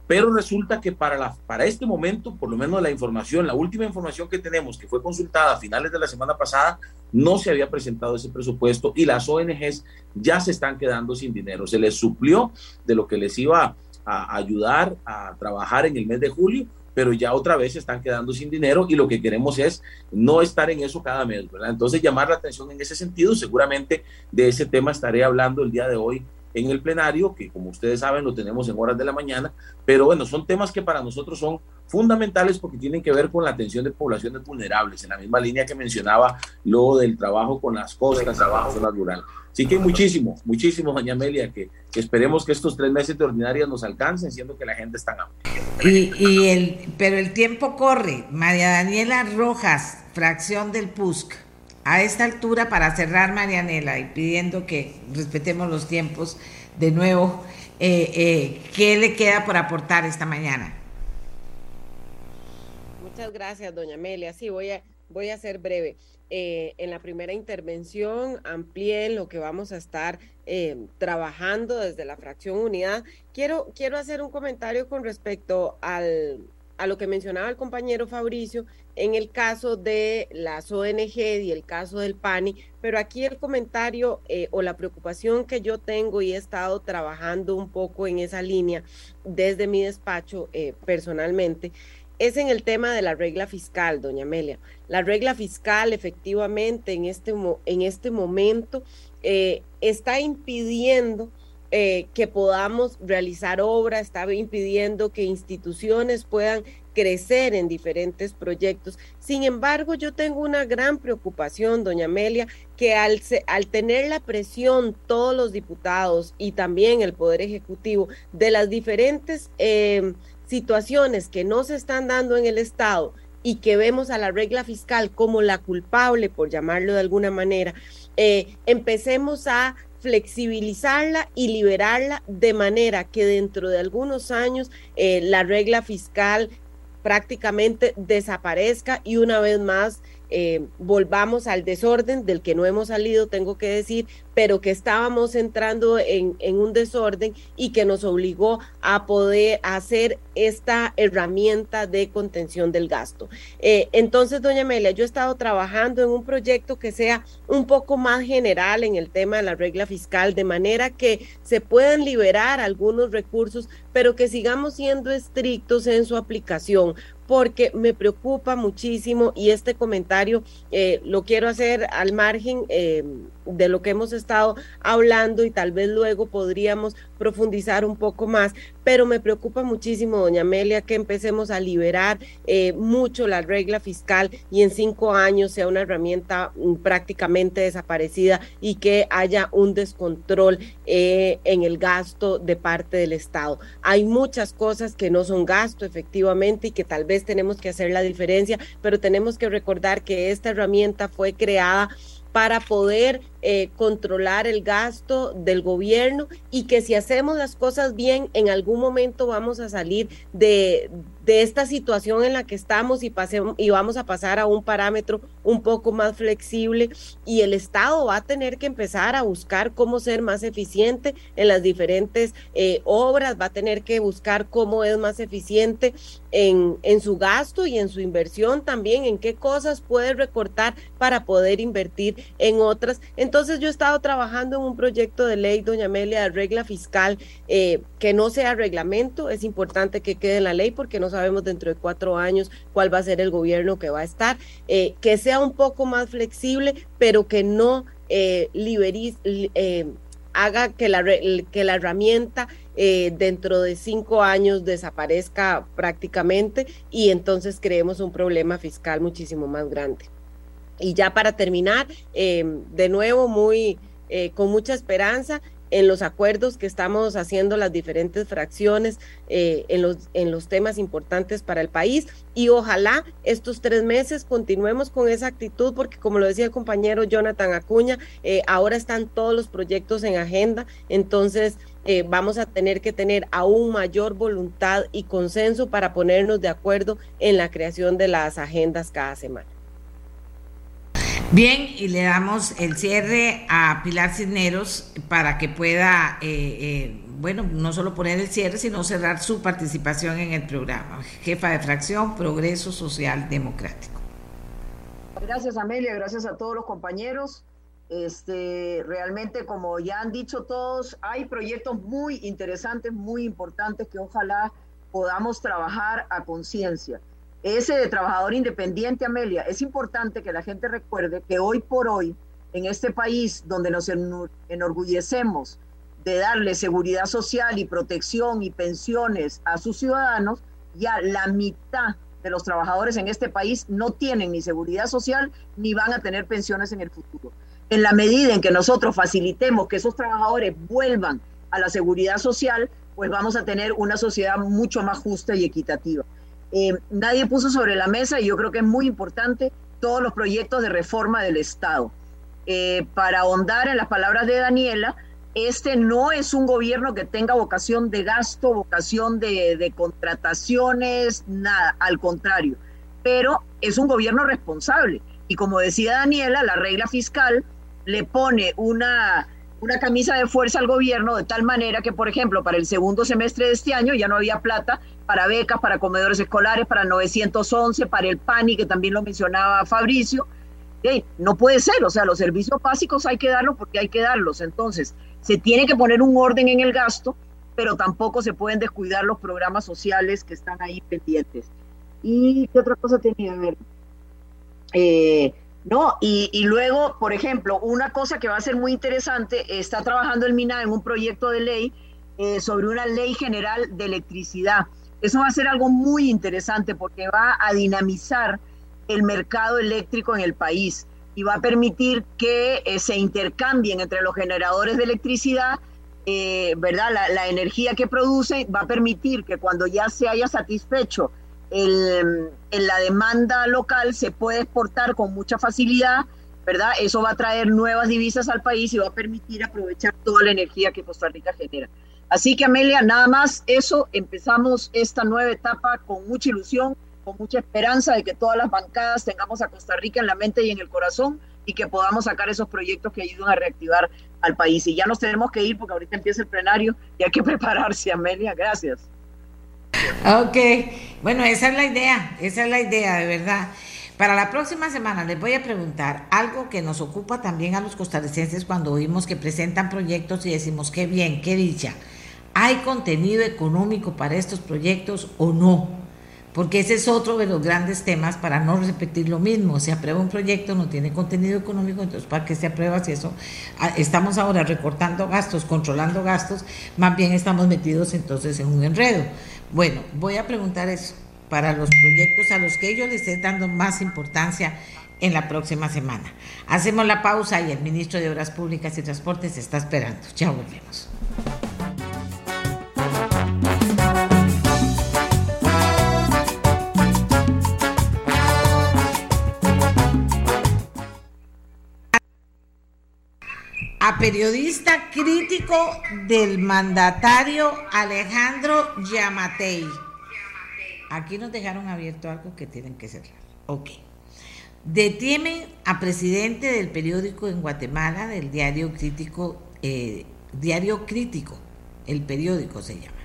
Speaker 6: pero resulta que para, la, para este momento, por lo menos la información, la última información que tenemos, que fue consultada a finales de la semana pasada, no se había presentado ese presupuesto y las ONGs ya se están quedando sin dinero. Se les suplió de lo que les iba a ayudar a trabajar en el mes de julio, pero ya otra vez se están quedando sin dinero y lo que queremos es no estar en eso cada mes, ¿verdad? Entonces llamar la atención en ese sentido, seguramente de ese tema estaré hablando el día de hoy en el plenario, que como ustedes saben lo tenemos en horas de la mañana, pero bueno, son temas que para nosotros son fundamentales porque tienen que ver con la atención de poblaciones vulnerables, en la misma línea que mencionaba lo del trabajo con las costas, trabajo con la rural. Así que muchísimo, muchísimo, doña Amelia, que, esperemos que estos tres meses de ordinaria nos alcancen, siendo que la gente está en
Speaker 2: y, y el, Pero el tiempo corre. María Daniela Rojas, fracción del PUSC a esta altura, para cerrar, Marianela, y pidiendo que respetemos los tiempos de nuevo, eh, eh, ¿qué le queda por aportar esta mañana?
Speaker 7: Muchas gracias, doña Amelia. Sí, voy a, voy a ser breve. Eh, en la primera intervención amplié lo que vamos a estar trabajando desde la fracción unidad. Quiero, quiero hacer un comentario con respecto al, a lo que mencionaba el compañero Fabricio en el caso de las ONG y el caso del PANI, pero aquí el comentario eh, o la preocupación que yo tengo y he estado trabajando un poco en esa línea desde mi despacho eh, personalmente es en el tema de la regla fiscal, doña Amelia. La regla fiscal efectivamente en este, en este momento eh, está impidiendo eh, que podamos realizar obras, estaba impidiendo que instituciones puedan crecer en diferentes proyectos. Sin embargo, yo tengo una gran preocupación, doña Amelia, que al, al tener la presión todos los diputados y también el Poder Ejecutivo de las diferentes eh, situaciones que no se están dando en el Estado y que vemos a la regla fiscal como la culpable, por llamarlo de alguna manera, eh, empecemos a flexibilizarla y liberarla de manera que dentro de algunos años eh, la regla fiscal prácticamente desaparezca y una vez más eh, volvamos al desorden del que no hemos salido, tengo que decir, pero que estábamos entrando en, un desorden y que nos obligó a poder hacer esta herramienta de contención del gasto. Eh, entonces, doña Amelia, yo he estado trabajando en un proyecto que sea un poco más general en el tema de la regla fiscal, de manera que se puedan liberar algunos recursos, pero que sigamos siendo estrictos en su aplicación, porque me preocupa muchísimo y este comentario eh, lo quiero hacer al margen eh, de lo que hemos estado hablando y tal vez luego podríamos profundizar un poco más, pero me preocupa muchísimo, doña Amelia, que empecemos a liberar eh, mucho la regla fiscal y en cinco años sea una herramienta mm, prácticamente desaparecida y que haya un descontrol eh, en el gasto de parte del Estado. Hay muchas cosas que no son gasto efectivamente y que tal vez tenemos que hacer la diferencia, pero tenemos que recordar que esta herramienta fue creada para poder eh, controlar el gasto del gobierno y que si hacemos las cosas bien, en algún momento vamos a salir de, de esta situación en la que estamos y, pasemos, y vamos a pasar a un parámetro un poco más flexible y el Estado va a tener que empezar a buscar cómo ser más eficiente en las diferentes eh, obras, va a tener que buscar cómo es más eficiente en, en su gasto y en su inversión también, en qué cosas puede recortar para poder invertir en otras. Entonces yo he estado trabajando en un proyecto de ley, doña Amelia, de regla fiscal, eh, que no sea reglamento, es importante que quede en la ley porque no sabemos dentro de cuatro años cuál va a ser el gobierno que va a estar, eh, que sea un poco más flexible, pero que no eh, eh haga que la, que la herramienta eh, dentro de cinco años desaparezca prácticamente y entonces creemos un problema fiscal muchísimo más grande. Y ya para terminar, de nuevo, muy con mucha esperanza, en los acuerdos que estamos haciendo las diferentes fracciones eh, en, los, en los temas importantes para el país y ojalá estos tres meses continuemos con esa actitud porque como lo decía el compañero Jonathan Acuña, eh, ahora están todos los proyectos en agenda, entonces eh, vamos a tener que tener aún mayor voluntad y consenso para ponernos de acuerdo en la creación de las agendas cada semana.
Speaker 2: Bien, y le damos el cierre a Pilar Cisneros para que pueda, eh, eh, bueno, no solo poner el cierre, sino cerrar su participación en el programa. Jefa de fracción, Progreso Social Democrático.
Speaker 8: Gracias, Amelia, gracias a todos los compañeros. Este, realmente, como ya han dicho todos, hay proyectos muy interesantes, muy importantes que ojalá podamos trabajar a conciencia. Ese de trabajador independiente, Amelia, es importante que la gente recuerde que hoy por hoy, en este país donde nos enorgullecemos de darle seguridad social y protección y pensiones a sus ciudadanos, ya la mitad de los trabajadores en este país no tienen ni seguridad social ni van a tener pensiones en el futuro. En la medida en que nosotros facilitemos que esos trabajadores vuelvan a la seguridad social, pues vamos a tener una sociedad mucho más justa y equitativa. Eh, nadie puso sobre la mesa, y yo creo que es muy importante, todos los proyectos de reforma del Estado. Eh, para ahondar en las palabras de Daniela, este no es un gobierno que tenga vocación de gasto, vocación de, de contrataciones, nada, al contrario, pero es un gobierno responsable. Y como decía Daniela, la regla fiscal le pone una una camisa de fuerza al gobierno de tal manera que, por ejemplo, para el segundo semestre de este año ya no había plata para becas, para comedores escolares, para 911, para el PANI, que también lo mencionaba Fabricio. no puede ser, o sea, los servicios básicos hay que darlos porque hay que darlos. Entonces, se tiene que poner un orden en el gasto, pero tampoco se pueden descuidar los programas sociales que están ahí pendientes. ¿Y qué otra cosa tenía? A ver. Eh, ¿no? Y, luego, por ejemplo, una cosa que va a ser muy interesante, está trabajando el MINA en un proyecto de ley eh, sobre una ley general de electricidad. Eso va a ser algo muy interesante porque va a dinamizar el mercado eléctrico en el país y va a permitir que eh, se intercambien entre los generadores de electricidad, eh, ¿verdad? La, energía que producen va a permitir que cuando ya se haya satisfecho el, la demanda local se puede exportar con mucha facilidad, ¿verdad? Eso va a traer nuevas divisas al país y va a permitir aprovechar toda la energía que Costa Rica genera. Así que Amelia, nada más eso, empezamos esta nueva etapa con mucha ilusión, con mucha esperanza de que todas las bancadas tengamos a Costa Rica en la mente y en el corazón y que podamos sacar esos proyectos que ayuden a reactivar al país. Y ya nos tenemos que ir porque ahorita empieza el plenario y hay que *laughs* prepararse, Amelia. Gracias.
Speaker 2: Ok, bueno, esa es la idea, esa es la idea, de verdad. Para la próxima semana les voy a preguntar algo que nos ocupa también a los costarricenses cuando oímos que presentan proyectos y decimos, qué bien, qué dicha. ¿Hay contenido económico para estos proyectos o no? Porque ese es otro de los grandes temas para no repetir lo mismo. Se aprueba un proyecto, no tiene contenido económico, entonces ¿para qué se aprueba si eso? Ah, estamos ahora recortando gastos, controlando gastos, más bien estamos metidos entonces en un enredo. Bueno, voy a preguntar eso para los proyectos a los que ellos les estén dando más importancia en la próxima semana. Hacemos la pausa y el ministro de Obras Públicas y Transportes está esperando. Ya volvemos. A periodista crítico del mandatario Alejandro Yamatei. Aquí nos dejaron abierto algo que tienen que cerrar. Ok. Detienen a presidente del periódico en Guatemala, del diario crítico, eh, diario crítico, el periódico se llama.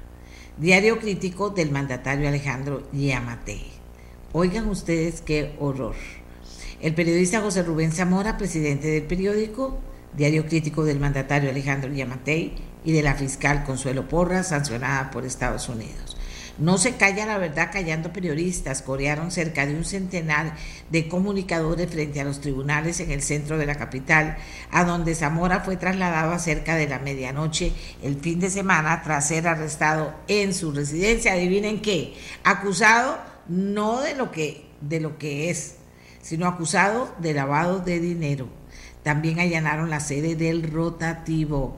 Speaker 2: Diario crítico del mandatario Alejandro Yamatei. Oigan ustedes qué horror. El periodista José Rubén Zamora, presidente del periódico, diario crítico del mandatario Alejandro Yamatei y de la fiscal Consuelo Porras, sancionada por Estados Unidos. No se calla la verdad callando periodistas. Corearon cerca de un centenar de comunicadores frente a los tribunales en el centro de la capital, a donde Zamora fue trasladado a cerca de la medianoche el fin de semana tras ser arrestado en su residencia. Adivinen qué, acusado no de lo que, de lo que es, sino acusado de lavado de dinero también allanaron la sede del rotativo.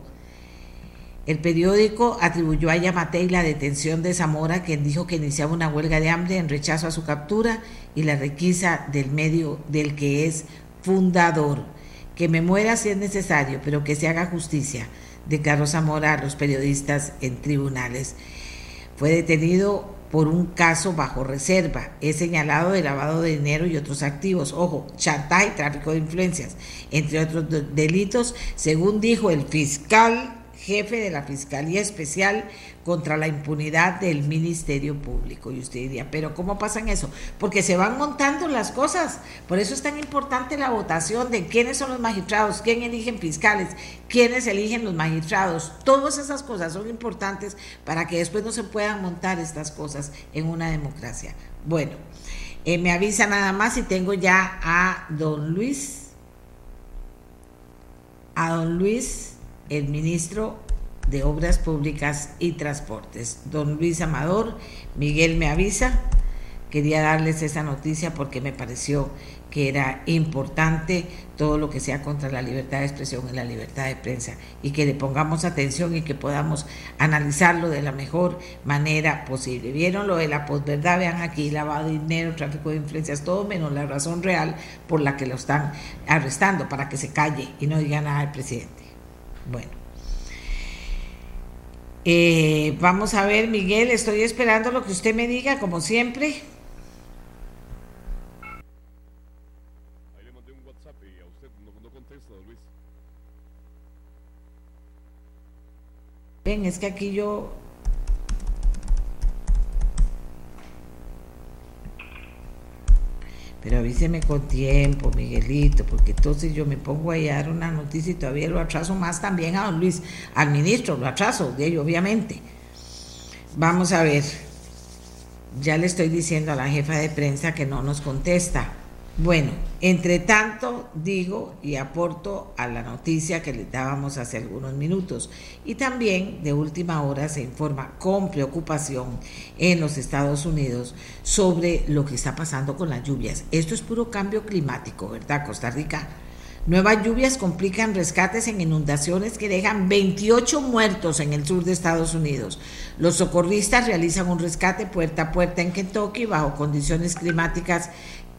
Speaker 2: El periódico atribuyó a Yamatei la detención de Zamora, quien dijo que iniciaba una huelga de hambre en rechazo a su captura y la requisa del medio del que es fundador. Que me muera si es necesario, pero que se haga justicia, declaró Zamora a los periodistas en tribunales. Fue detenido por un caso bajo reserva. Es señalado de lavado de dinero y otros activos. Ojo, chantaje y tráfico de influencias, entre otros delitos, según dijo el fiscal jefe de la Fiscalía Especial contra la impunidad del Ministerio Público. Y usted diría, pero ¿cómo pasan eso? Porque se van montando las cosas. Por eso es tan importante la votación de quiénes son los magistrados, quién eligen fiscales, quiénes eligen los magistrados. Todas esas cosas son importantes para que después no se puedan montar estas cosas en una democracia. Bueno, eh, me avisa nada más si tengo ya a don Luis. A don Luis el ministro de Obras Públicas y Transportes. Don Luis Amador, Miguel me avisa, quería darles esa noticia porque me pareció que era importante todo lo que sea contra la libertad de expresión y la libertad de prensa y que le pongamos atención y que podamos analizarlo de la mejor manera posible. ¿Vieron lo de la posverdad? Vean aquí, lavado de dinero, tráfico de influencias, todo menos la razón real por la que lo están arrestando, para que se calle y no diga nada al presidente. Bueno. Eh, vamos a ver, Miguel, estoy esperando lo que usted me diga, como siempre. Ahí le mandé un WhatsApp y a usted no, contesta, Luis. Ven, es que aquí yo Pero avíseme con tiempo, Miguelito, porque entonces yo me pongo a dar una noticia y todavía lo atraso más también a don Luis, al ministro, lo atraso de ello, obviamente. Vamos a ver. Ya le estoy diciendo a la jefa de prensa que no nos contesta. Bueno, entre tanto digo y aporto a la noticia que le dábamos hace algunos minutos y también de última hora se informa con preocupación en los Estados Unidos sobre lo que está pasando con las lluvias. Esto es puro cambio climático, ¿verdad, Costa Rica? Nuevas lluvias complican rescates en inundaciones que dejan 28 muertos en el sur de Estados Unidos. Los socorristas realizan un rescate puerta a puerta en Kentucky bajo condiciones climáticas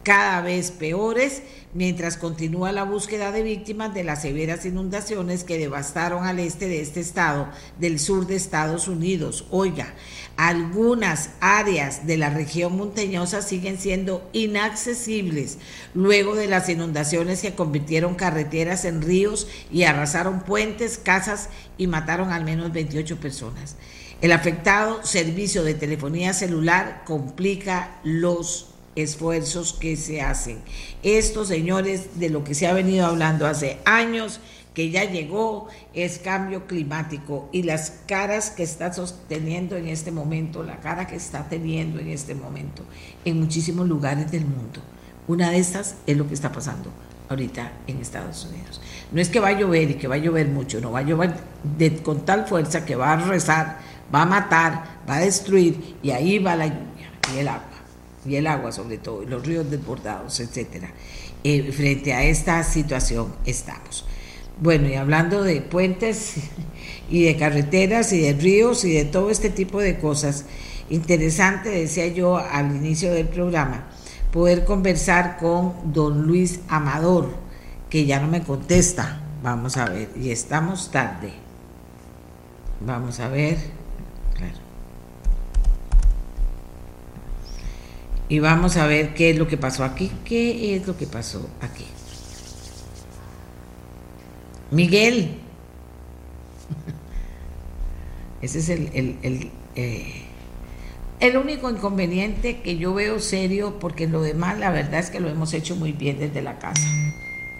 Speaker 2: cada vez peores, mientras continúa la búsqueda de víctimas de las severas inundaciones que devastaron al este de este estado, del sur de Estados Unidos. Oiga, algunas áreas de la región montañosa siguen siendo inaccesibles luego de las inundaciones que convirtieron carreteras en ríos y arrasaron puentes, casas y mataron al menos 28 personas. El afectado servicio de telefonía celular complica los esfuerzos que se hacen. Estos señores, de lo que se ha venido hablando hace años, que ya llegó, es cambio climático y las caras que está sosteniendo en este momento, la cara que está teniendo en este momento en muchísimos lugares del mundo. Una de estas es lo que está pasando ahorita en Estados Unidos. No es que va a llover y que va a llover mucho, no va a llover con tal fuerza que va a rezar, va a matar, va a destruir y ahí va la lluvia y el agua y el agua sobre todo, y los ríos desbordados, etcétera. Eh, frente a esta situación estamos. Bueno, y hablando de puentes *laughs* y de carreteras y de ríos y de todo este tipo de cosas, interesante, decía yo al inicio del programa, poder conversar con don Luis Amador, que ya no me contesta. Vamos a ver, y estamos tarde. Vamos a ver. Y vamos a ver qué es lo que pasó aquí. ¿Qué es lo que pasó aquí? Miguel. *laughs* Ese es el, el, el, eh, el, único inconveniente que yo veo serio, porque lo demás la verdad es que lo hemos hecho muy bien desde la casa,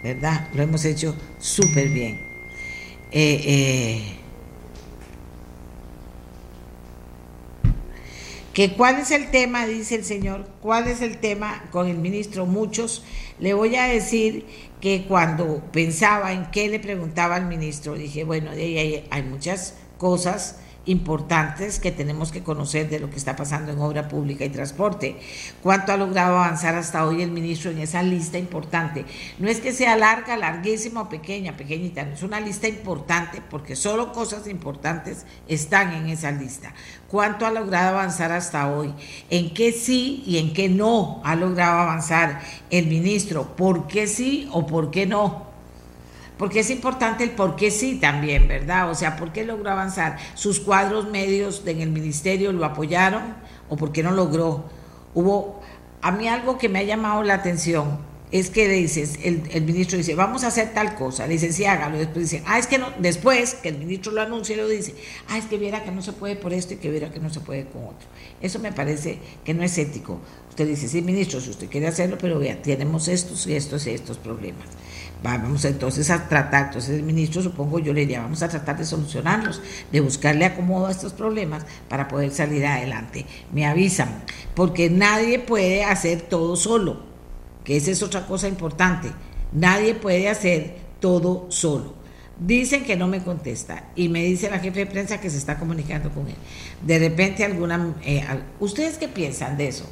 Speaker 2: ¿verdad? Lo hemos hecho súper bien. Eh, eh, que cuál es el tema, dice el señor, cuál es el tema con el ministro, muchos, le voy a decir que cuando pensaba en qué le preguntaba al ministro, dije, bueno, hay, hay muchas cosas importantes que tenemos que conocer de lo que está pasando en obra pública y transporte. ¿Cuánto ha logrado avanzar hasta hoy el ministro en esa lista importante? No es que sea larga, larguísima o pequeña, pequeñita, es una lista importante porque solo cosas importantes están en esa lista. ¿Cuánto ha logrado avanzar hasta hoy? ¿En qué sí y en qué no ha logrado avanzar el ministro? ¿Por qué sí o por qué no? Porque es importante el por qué sí también, ¿verdad? O sea, ¿por qué logró avanzar? Sus cuadros medios en el ministerio lo apoyaron o por qué no logró. Hubo, a mí algo que me ha llamado la atención es que dices, el, el, ministro dice, vamos a hacer tal cosa, le dicen, sí, hágalo, después dicen, ah, es que no, después que el ministro lo anuncia, lo dice, ah, es que viera que no se puede por esto y que viera que no se puede con otro. Eso me parece que no es ético. Usted dice, sí, ministro, si usted quiere hacerlo, pero vea, tenemos estos y estos y estos problemas. Vamos entonces a tratar, entonces el ministro supongo yo le diría, vamos a tratar de solucionarlos, de buscarle acomodo a estos problemas para poder salir adelante. Me avisan, porque nadie puede hacer todo solo, que esa es otra cosa importante. Nadie puede hacer todo solo. Dicen que no me contesta y me dice la jefe de prensa que se está comunicando con él. De repente alguna... Eh, ¿Ustedes qué piensan de eso?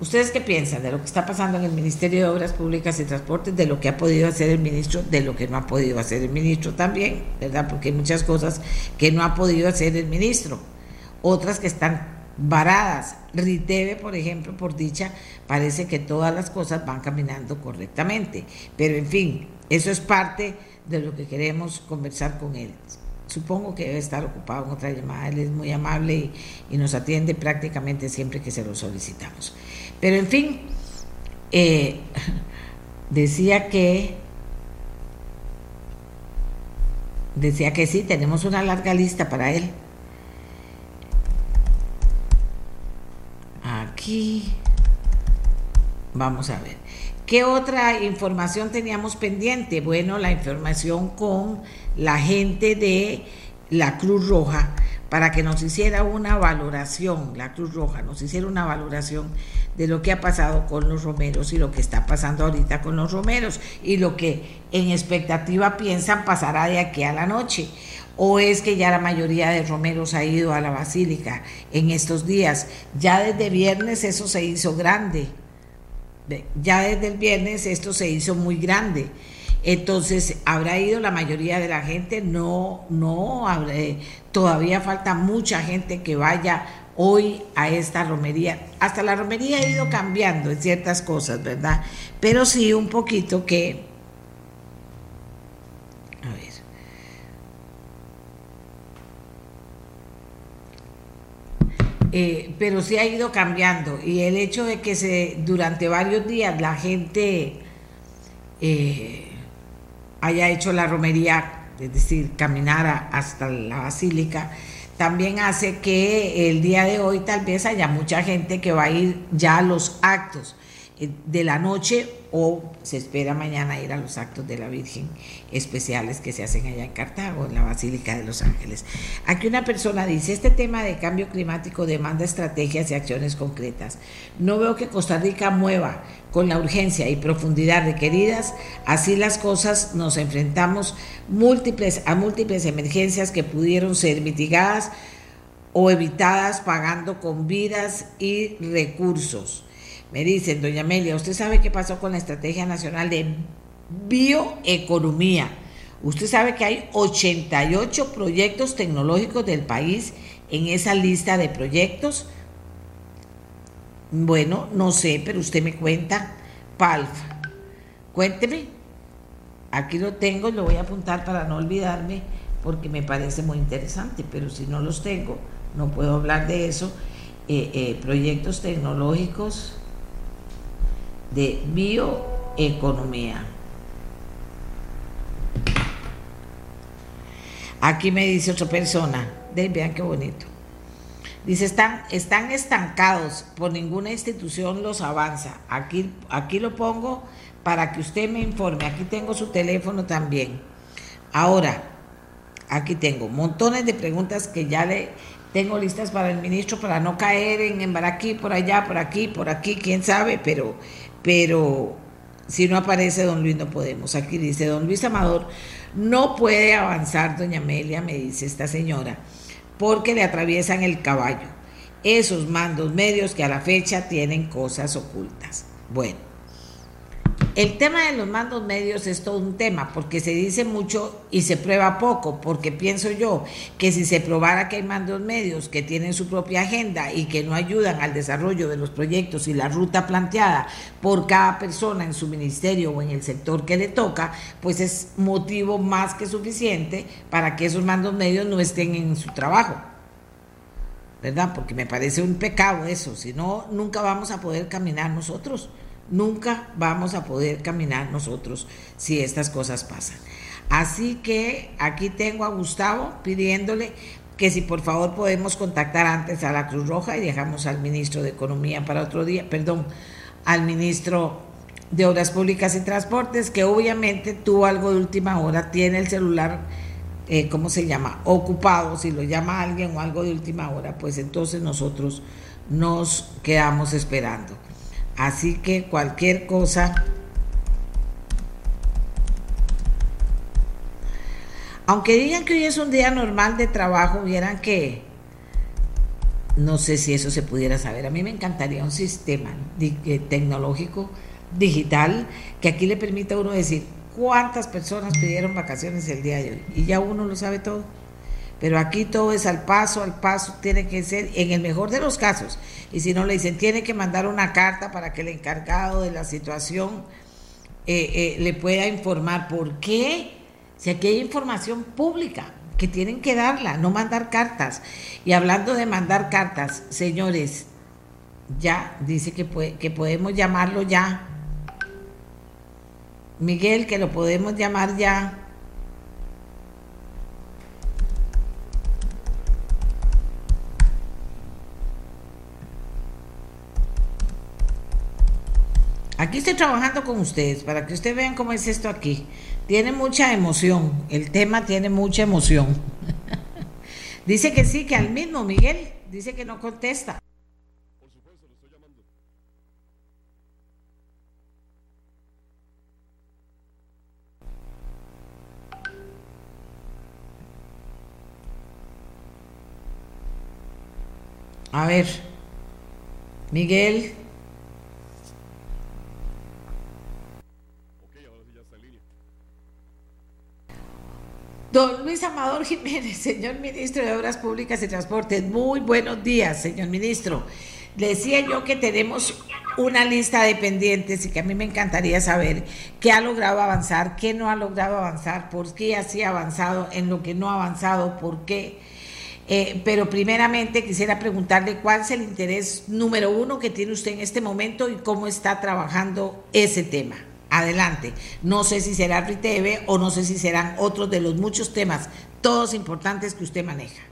Speaker 2: ¿Ustedes qué piensan de lo que está pasando en el Ministerio de Obras Públicas y Transportes, de lo que ha podido hacer el ministro, de lo que no ha podido hacer el ministro también, ¿verdad? Porque hay muchas cosas que no ha podido hacer el ministro, otras que están varadas. Riteve, por ejemplo, por dicha, parece que todas las cosas van caminando correctamente, pero en fin, eso es parte de lo que queremos conversar con él. Supongo que debe estar ocupado en otra llamada, él es muy amable y, y nos atiende prácticamente siempre que se lo solicitamos. Pero en fin, eh, decía que decía que sí, tenemos una larga lista para él. Aquí vamos a ver. ¿Qué otra información teníamos pendiente? Bueno, la información con la gente de la Cruz Roja para que nos hiciera una valoración, la Cruz Roja nos hiciera una valoración de lo que ha pasado con los romeros y lo que está pasando ahorita con los romeros y lo que en expectativa piensan pasará de aquí a la noche. O es que ya la mayoría de romeros ha ido a la basílica en estos días. Ya desde viernes eso se hizo grande. Ya desde el viernes esto se hizo muy grande. Entonces, ¿habrá ido la mayoría de la gente? No, no, todavía falta mucha gente que vaya hoy a esta romería. Hasta la romería ha ido cambiando en ciertas cosas, ¿verdad? Pero sí un poquito que... A ver. Eh, pero sí ha ido cambiando y el hecho de que se durante varios días la gente eh, haya hecho la romería, es decir, caminar hasta la basílica, también hace que el día de hoy tal vez haya mucha gente que va a ir ya a los actos de la noche o se espera mañana ir a los actos de la Virgen especiales que se hacen allá en Cartago, en la Basílica de los Ángeles. Aquí una persona dice, este tema de cambio climático demanda estrategias y acciones concretas. No veo que Costa Rica mueva con la urgencia y profundidad requeridas, así las cosas nos enfrentamos múltiples, a múltiples emergencias que pudieron ser mitigadas o evitadas pagando con vidas y recursos. Me dicen, doña Amelia, ¿usted sabe qué pasó con la Estrategia Nacional de Bioeconomía? Usted sabe que hay 88 proyectos tecnológicos del país en esa lista de proyectos. Bueno, no sé, pero usted me cuenta. PALF. Cuénteme. Aquí lo tengo, lo voy a apuntar para no olvidarme porque me parece muy interesante, pero si no los tengo, no puedo hablar de eso. Eh, eh, proyectos tecnológicos de bioeconomía. Aquí me dice otra persona, vean qué bonito. Dice, están, están estancados, por ninguna institución los avanza. Aquí, aquí lo pongo para que usted me informe. Aquí tengo su teléfono también. Ahora, aquí tengo montones de preguntas que ya le tengo listas para el ministro para no caer en, en aquí, por allá, por aquí, por aquí, quién sabe, pero pero si no aparece don Luis no podemos. Aquí dice, don Luis Amador no puede avanzar, doña Amelia, me dice esta señora, porque le atraviesan el caballo. Esos mandos medios que a la fecha tienen cosas ocultas. Bueno, el tema de los mandos medios es todo un tema, porque se dice mucho y se prueba poco, porque pienso yo que si se probara que hay mandos medios que tienen su propia agenda y que no ayudan al desarrollo de los proyectos y la ruta planteada por cada persona en su ministerio o en el sector que le toca, pues es motivo más que suficiente para que esos mandos medios no estén en su trabajo. ¿verdad? Porque me parece un pecado eso, si no, nunca vamos a poder caminar nosotros, nunca vamos a poder caminar nosotros si estas cosas pasan. Así que aquí tengo a Gustavo pidiéndole que si por favor podemos contactar antes a la Cruz Roja y dejamos al ministro de Economía para otro día, perdón, al ministro de Obras Públicas y Transportes, que obviamente tuvo algo de última hora, tiene el celular, eh, ¿cómo se llama? Ocupado, si lo llama alguien o algo de última hora, pues entonces nosotros nos quedamos esperando. Así que cualquier cosa Aunque digan que hoy es un día normal de trabajo, vieran que no sé si eso se pudiera saber. A mí me encantaría un sistema tecnológico digital que aquí le permita a uno decir cuántas personas pidieron vacaciones el día de hoy. Y ya uno lo sabe todo. Pero aquí todo es al paso, al paso, tiene que ser, en el mejor de los casos. Y si no le dicen, tiene que mandar una carta para que el encargado de la situación eh, eh, le pueda informar por qué si aquí hay información pública que tienen que darla, no mandar cartas. Y hablando de mandar cartas, señores, ya dice que, que podemos llamarlo ya. Miguel, que lo podemos llamar ya. Aquí estoy trabajando con ustedes para que ustedes vean cómo es esto aquí. Tiene mucha emoción, el tema tiene mucha emoción. *laughs* dice que sí, que al mismo Miguel, dice que no contesta. Por supuesto, lo estoy llamando. A ver, Miguel. Don Luis Amador Jiménez, *laughs* señor ministro de Obras Públicas y Transportes, muy buenos días, señor ministro. Decía yo que tenemos una lista de pendientes y que a mí me encantaría saber qué ha logrado avanzar, qué no ha logrado avanzar, por qué así ha avanzado, en lo que no ha avanzado, por qué. Eh, pero primeramente quisiera preguntarle cuál es el interés número uno que tiene usted en este momento y cómo está trabajando ese tema adelante. No sé si será RITV o no sé si serán otros de los muchos temas, todos importantes que usted maneja.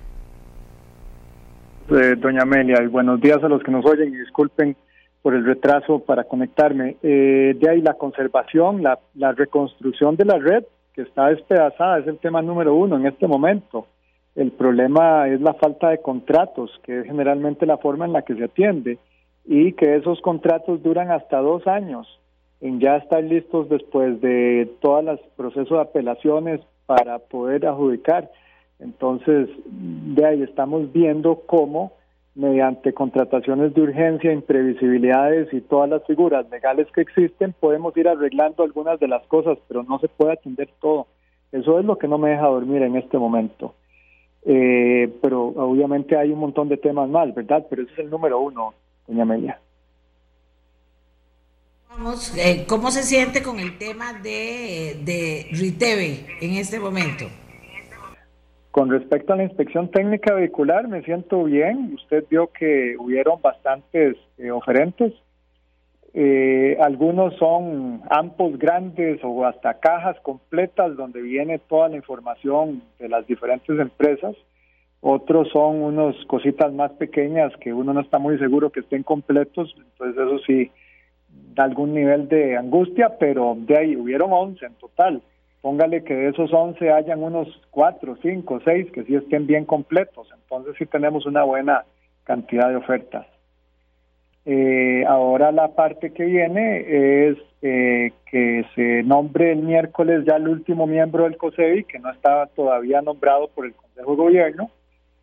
Speaker 9: Eh, doña Amelia, y buenos días a los que nos oyen y disculpen por el retraso para conectarme. Eh, de ahí la conservación, la, la reconstrucción de la red que está despedazada es el tema número uno en este momento. El problema es la falta de contratos, que es generalmente la forma en la que se atiende, y que esos contratos duran hasta dos años en ya estar listos después de todos los procesos de apelaciones para poder adjudicar. Entonces, de ahí estamos viendo cómo mediante contrataciones de urgencia, imprevisibilidades y todas las figuras legales que existen, podemos ir arreglando algunas de las cosas, pero no se puede atender todo. Eso es lo que no me deja dormir en este momento. Eh, pero obviamente hay un montón de temas mal, ¿verdad? Pero ese es el número uno, doña Amelia.
Speaker 2: Eh, ¿Cómo se siente con el tema de, de RITEVE en este momento?
Speaker 9: Con respecto a la inspección técnica vehicular, me siento bien. Usted vio que hubieron bastantes eh, oferentes. Eh, algunos son ampos grandes o hasta cajas completas donde viene toda la información de las diferentes empresas. Otros son unos cositas más pequeñas que uno no está muy seguro que estén completos. Entonces eso sí, da algún nivel de angustia, pero de ahí hubieron 11 en total. Póngale que de esos 11 hayan unos 4, 5, 6 que sí estén bien completos. Entonces sí tenemos una buena cantidad de ofertas. Eh, ahora la parte que viene es eh, que se nombre el miércoles ya el último miembro del COSEBI, que no estaba todavía nombrado por el Consejo de Gobierno,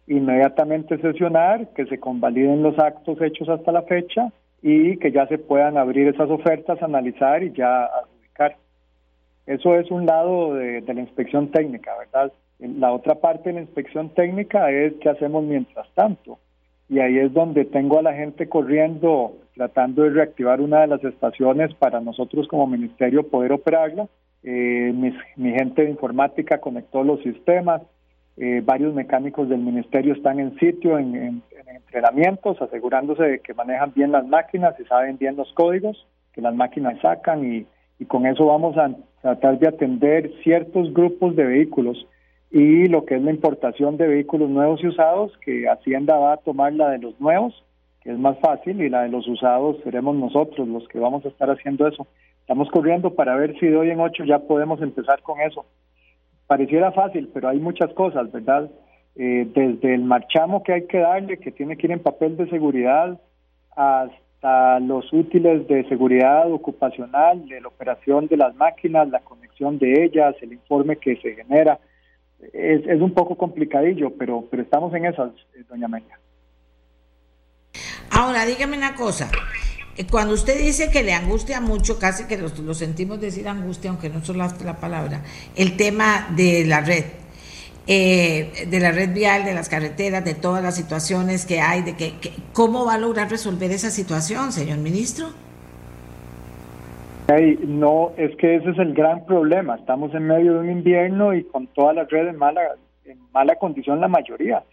Speaker 9: inmediatamente sesionar, que se convaliden los actos hechos hasta la fecha, y que ya se puedan abrir esas ofertas, analizar y ya adjudicar. Eso es un lado de, la inspección técnica, ¿verdad? La otra parte de la inspección técnica es qué hacemos mientras tanto. Y ahí es donde tengo a la gente corriendo, tratando de reactivar una de las estaciones para nosotros como ministerio poder operarla. Eh, mi gente de informática conectó los sistemas, Eh, varios mecánicos del ministerio están en sitio, en, entrenamientos, asegurándose de que manejan bien las máquinas y saben bien los códigos que las máquinas sacan y, y con eso vamos a tratar de atender ciertos grupos de vehículos y lo que es la importación de vehículos nuevos y usados, que Hacienda va a tomar la de los nuevos, que es más fácil, y la de los usados seremos nosotros los que vamos a estar haciendo eso. Estamos corriendo para ver si de hoy en ocho ya podemos empezar con eso. Pareciera fácil, pero hay muchas cosas, ¿verdad? Eh, desde el marchamo que hay que darle, que tiene que ir en papel de seguridad, hasta los útiles de seguridad ocupacional, de la operación de las máquinas, la conexión de ellas, el informe que se genera. Es, es un poco complicadillo, pero, pero estamos en esas, eh, doña Amelia.
Speaker 2: Ahora, dígame una cosa. Eh, cuando usted dice que le angustia mucho, casi que lo, sentimos decir angustia, aunque no solo la palabra, el tema de la red, eh, de la red vial, de las carreteras, de todas las situaciones que hay, de que, ¿cómo va a lograr resolver esa situación, señor ministro?
Speaker 9: no, es que ese es el gran problema. Estamos en medio de un invierno y con todas las redes mala, en mala condición la mayoría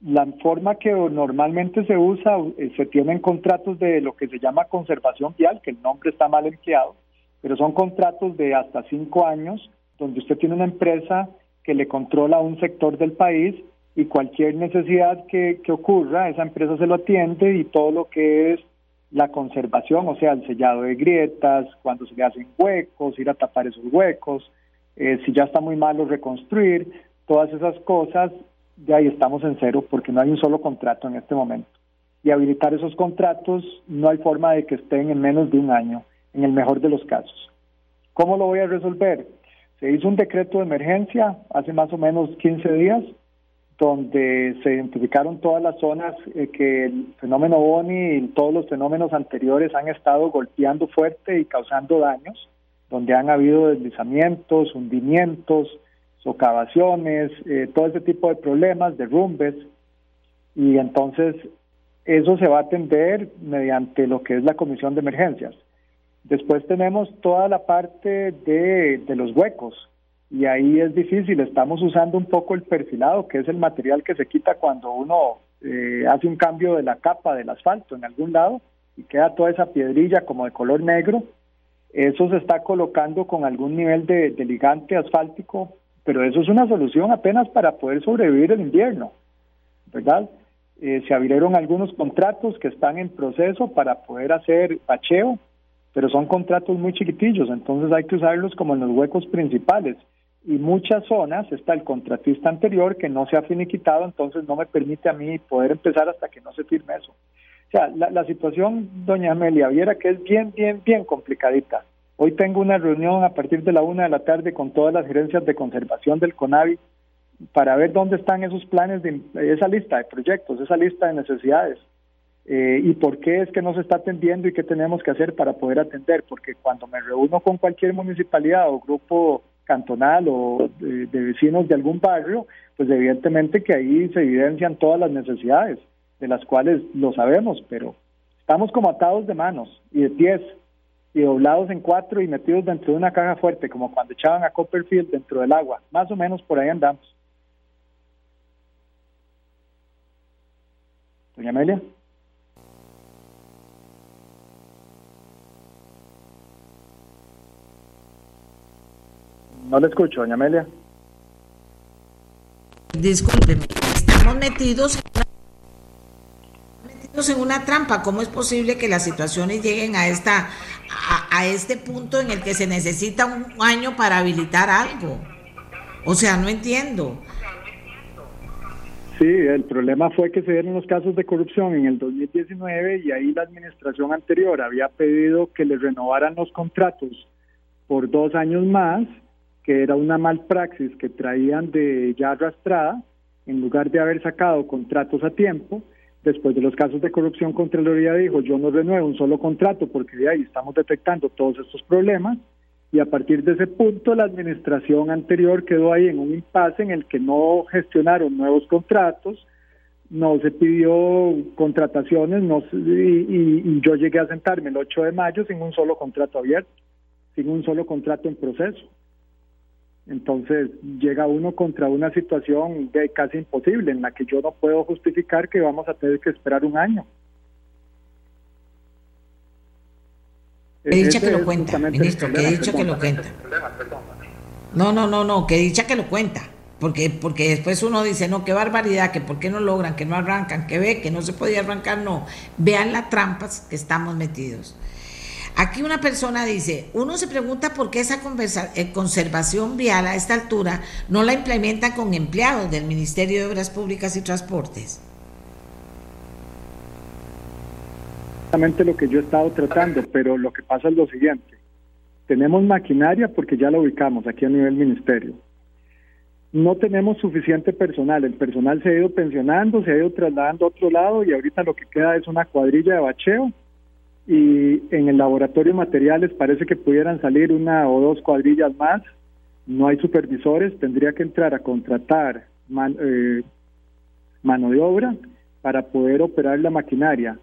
Speaker 9: la forma que normalmente se usa, eh, se tienen contratos de lo que se llama conservación vial, que el nombre está mal empleado, pero son contratos de hasta cinco años, donde usted tiene una empresa que le controla un sector del país y cualquier necesidad que, ocurra, esa empresa se lo atiende y todo lo que es la conservación, o sea, el sellado de grietas, cuando se le hacen huecos, ir a tapar esos huecos, eh, si ya está muy malo reconstruir, todas esas cosas de ahí estamos en cero porque no hay un solo contrato en este momento. Y habilitar esos contratos no hay forma de que estén en menos de un año, en el mejor de los casos. ¿Cómo lo voy a resolver? Se hizo un decreto de emergencia hace más o menos 15 días, donde se identificaron todas las zonas eh, que el fenómeno Boni y todos los fenómenos anteriores han estado golpeando fuerte y causando daños, donde han habido deslizamientos, hundimientos, socavaciones, eh, todo ese tipo de problemas, derrumbes, y entonces eso se va a atender mediante lo que es la comisión de emergencias. Después tenemos toda la parte de, los huecos, y ahí es difícil, estamos usando un poco el perfilado, que es el material que se quita cuando uno eh, hace un cambio de la capa del asfalto en algún lado y queda toda esa piedrilla como de color negro. Eso se está colocando con algún nivel de, de ligante asfáltico pero eso es una solución apenas para poder sobrevivir el invierno, ¿verdad? Eh, se abrieron algunos contratos que están en proceso para poder hacer bacheo, pero son contratos muy chiquitillos, entonces hay que usarlos como en los huecos principales. Y muchas zonas está el contratista anterior que no se ha finiquitado, entonces no me permite a mí poder empezar hasta que no se firme eso. O sea, la, la situación, doña Amelia, viera que es bien, bien, bien complicadita. Hoy tengo una reunión a partir de la una de la tarde con todas las gerencias de conservación del CONAVI para ver dónde están esos planes, de esa lista de proyectos, esa lista de necesidades. Eh, y por qué es que no se está atendiendo y qué tenemos que hacer para poder atender, porque cuando me reúno con cualquier municipalidad o grupo cantonal o de, de, vecinos de algún barrio, pues evidentemente que ahí se evidencian todas las necesidades, de las cuales lo sabemos, pero estamos como atados de manos y de pies y doblados en cuatro y metidos dentro de una caja fuerte, como cuando echaban a Copperfield dentro del agua. Más o menos por ahí andamos. Doña Amelia. No le escucho, doña Amelia.
Speaker 2: Discúlpeme, estamos metidos en una trampa. ¿Cómo es posible que las situaciones lleguen a esta a, este punto en el que se necesita un año para habilitar algo. O sea, no entiendo.
Speaker 9: Sí, el problema fue que se dieron los casos de corrupción en el 2019 y ahí la administración anterior había pedido que le renovaran los contratos por dos años más, que era una mal praxis que traían de ya arrastrada, en lugar de haber sacado contratos a tiempo después de los casos de corrupción, Contraloría dijo, yo no renuevo un solo contrato porque de ahí estamos detectando todos estos problemas y a partir de ese punto la administración anterior quedó ahí en un impasse en el que no gestionaron nuevos contratos, no se pidió contrataciones no, y, y yo llegué a sentarme el 8 de mayo sin un solo contrato abierto, sin un solo contrato en proceso. Entonces llega uno contra una situación de casi imposible en la que yo no puedo justificar que vamos a tener que esperar un año.
Speaker 2: Que dicha que lo cuenta, ministro, que dicha que lo cuenta. No, no, no, no, que dicha que lo cuenta. Porque, porque después uno dice, no, qué barbaridad, que por qué no logran, que no arrancan, que ve, que no se podía arrancar, no. Vean las trampas que estamos metidos. Aquí una persona dice, uno se pregunta por qué esa eh, conservación vial a esta altura no la implementa con empleados del Ministerio de Obras Públicas y Transportes.
Speaker 9: Exactamente lo que yo he estado tratando, pero lo que pasa es lo siguiente. Tenemos maquinaria porque ya la ubicamos aquí a nivel ministerio. No tenemos suficiente personal. El personal se ha ido pensionando, se ha ido trasladando a otro lado y ahorita lo que queda es una cuadrilla de bacheo y en el laboratorio de materiales parece que pudieran salir una o dos cuadrillas más. No hay supervisores, tendría que entrar a contratar eh, mano de obra para poder operar la maquinaria.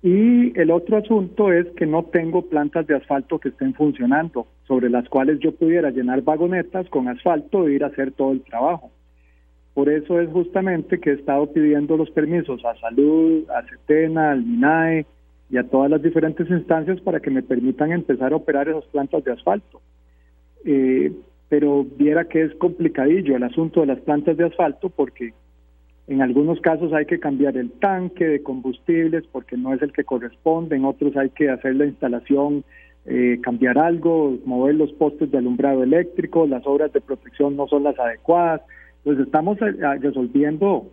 Speaker 9: Y el otro asunto es que no tengo plantas de asfalto que estén funcionando, sobre las cuales yo pudiera llenar vagonetas con asfalto e ir a hacer todo el trabajo. Por eso es justamente que he estado pidiendo los permisos a Salud, a CETENA, al MINAE, y a todas las diferentes instancias para que me permitan empezar a operar esas plantas de asfalto. Eh, pero viera que es complicadillo el asunto de las plantas de asfalto porque en algunos casos hay que cambiar el tanque de combustibles porque no es el que corresponde, en otros hay que hacer la instalación, eh, cambiar algo, mover los postes de alumbrado eléctrico, las obras de protección no son las adecuadas. Entonces estamos eh, resolviendo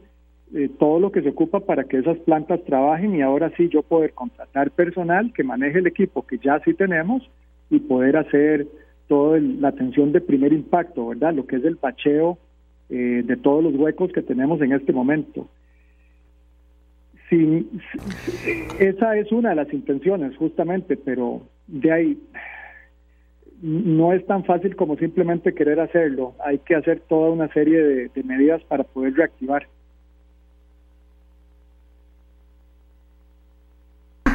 Speaker 9: eh, todo lo que se ocupa para que esas plantas trabajen y ahora sí yo poder contratar personal que maneje el equipo que ya sí tenemos y poder hacer toda la atención de primer impacto, ¿verdad? Lo que es el pacheo eh, de todos los huecos que tenemos en este momento. esa es una de las intenciones, justamente, pero de ahí no es tan fácil como simplemente querer hacerlo. Hay que hacer toda una serie de medidas para poder reactivar.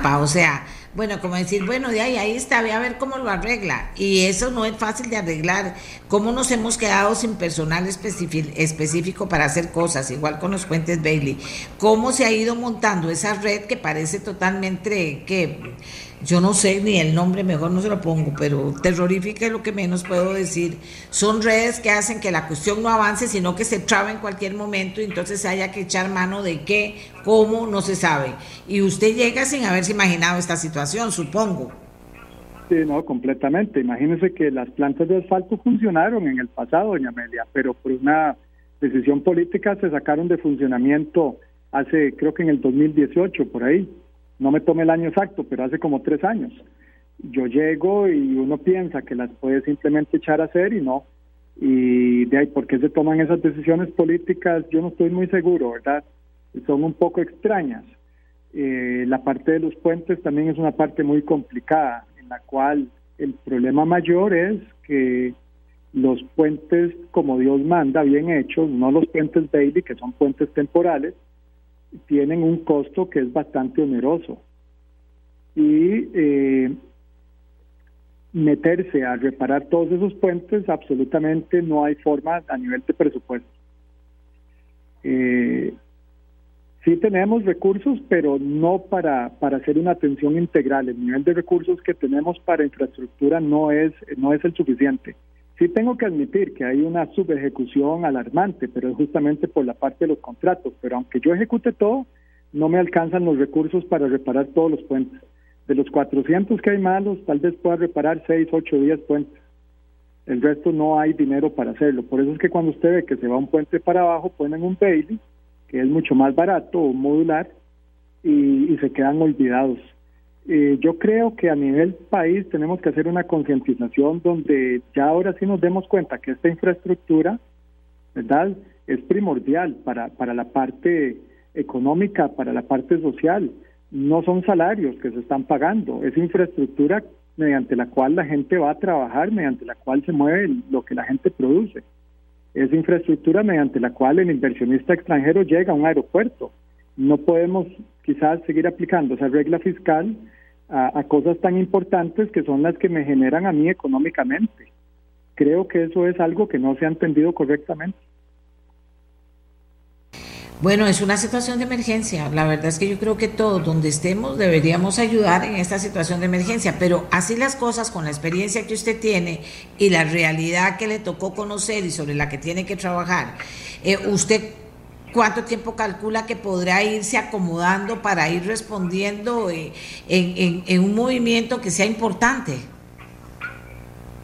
Speaker 2: O sea, bueno, como decir, bueno, de ahí, ahí está, voy a ver cómo lo arregla. Y eso no es fácil de arreglar. ¿Cómo nos hemos quedado sin personal específico para hacer cosas? Igual con los puentes Bailey. ¿Cómo se ha ido montando esa red que parece totalmente que yo no sé ni el nombre, mejor no se lo pongo, pero terrorífica es lo que menos puedo decir. Son redes que hacen que la cuestión no avance, sino que se traba en cualquier momento y entonces haya que echar mano de qué, cómo, no se sabe. Y usted llega sin haberse imaginado esta situación, supongo.
Speaker 9: Sí, no, completamente. Imagínese que las plantas de asfalto funcionaron en el pasado, doña Amelia, pero por una decisión política se sacaron de funcionamiento hace, creo que en el 2018, por ahí no me tome el año exacto, pero hace como tres años. Yo llego y uno piensa que las puede simplemente echar a hacer y no. Y de ahí, ¿por qué se toman esas decisiones políticas? Yo no estoy muy seguro, ¿verdad? Son un poco extrañas. Eh, la parte de los puentes también es una parte muy complicada, en la cual el problema mayor es que los puentes, como Dios manda, bien hechos, no los puentes Bailey, que son puentes temporales, tienen un costo que es bastante oneroso. Y eh, meterse a reparar todos esos puentes, absolutamente no hay forma a nivel de presupuesto. Eh, sí tenemos recursos, pero no para, para hacer una atención integral. El nivel de recursos que tenemos para infraestructura no es, no es el suficiente. Sí tengo que admitir que hay una subejecución alarmante, pero es justamente por la parte de los contratos. Pero aunque yo ejecute todo, no me alcanzan los recursos para reparar todos los puentes. De los 400 que hay malos, tal vez pueda reparar 6, 8, 10 puentes. El resto no hay dinero para hacerlo. Por eso es que cuando usted ve que se va un puente para abajo, ponen un Bailey, que es mucho más barato o modular, y se quedan olvidados. Eh, yo creo que a nivel país tenemos que hacer una concientización donde ya ahora sí nos demos cuenta que esta infraestructura, ¿verdad?, es primordial para, para la parte económica, para la parte social. No son salarios que se están pagando, es infraestructura mediante la cual la gente va a trabajar, mediante la cual se mueve lo que la gente produce. Es infraestructura mediante la cual el inversionista extranjero llega a un aeropuerto. No podemos quizás seguir aplicando esa regla fiscal a, cosas tan importantes que son las que me generan a mí económicamente. creo que eso es algo que no se ha entendido correctamente.
Speaker 2: Bueno, es una situación de emergencia. La verdad es que yo creo que todos donde estemos deberíamos ayudar en esta situación de emergencia, pero así las cosas con la experiencia que usted tiene y la realidad que le tocó conocer y sobre la que tiene que trabajar, eh, usted cuánto tiempo calcula que podrá irse acomodando para ir respondiendo eh, en, un movimiento que sea importante.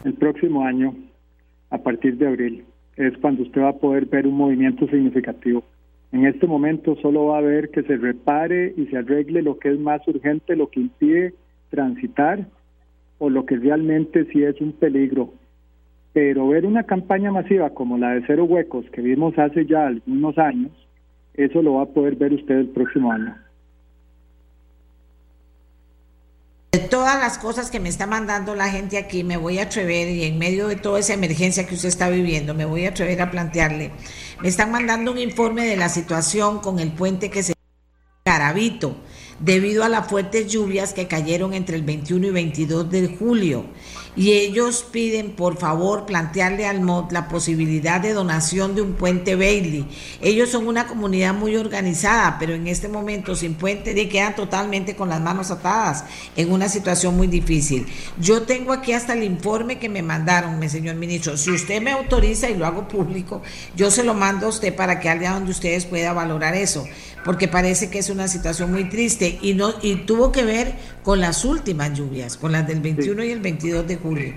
Speaker 9: El próximo año, a partir de abril, es cuando usted va a poder ver un movimiento significativo. En este momento solo va a ver que se repare y se arregle lo que es más urgente, lo que impide transitar o lo que realmente sí es un peligro. Pero ver una campaña masiva como la de Cero Huecos que vimos hace ya algunos años, eso lo va a poder ver usted el próximo año.
Speaker 2: De todas las cosas que me está mandando la gente aquí, me voy a atrever, y en medio de toda esa emergencia que usted está viviendo, me voy a atrever a plantearle, me están mandando un informe de la situación con el puente que se Carabito, debido a las fuertes lluvias que cayeron entre el 21 y 22 de julio y ellos piden por favor plantearle al MOD la posibilidad de donación de un puente Bailey. Ellos son una comunidad muy organizada, pero en este momento sin puente quedan totalmente con las manos atadas en una situación muy difícil. Yo tengo aquí hasta el informe que me mandaron, mi señor ministro. Si usted me autoriza y lo hago público, yo se lo mando a usted para que allá donde ustedes pueda valorar eso porque parece que es una situación muy triste y no y tuvo que ver con las últimas lluvias, con las del 21 y el 22 de julio.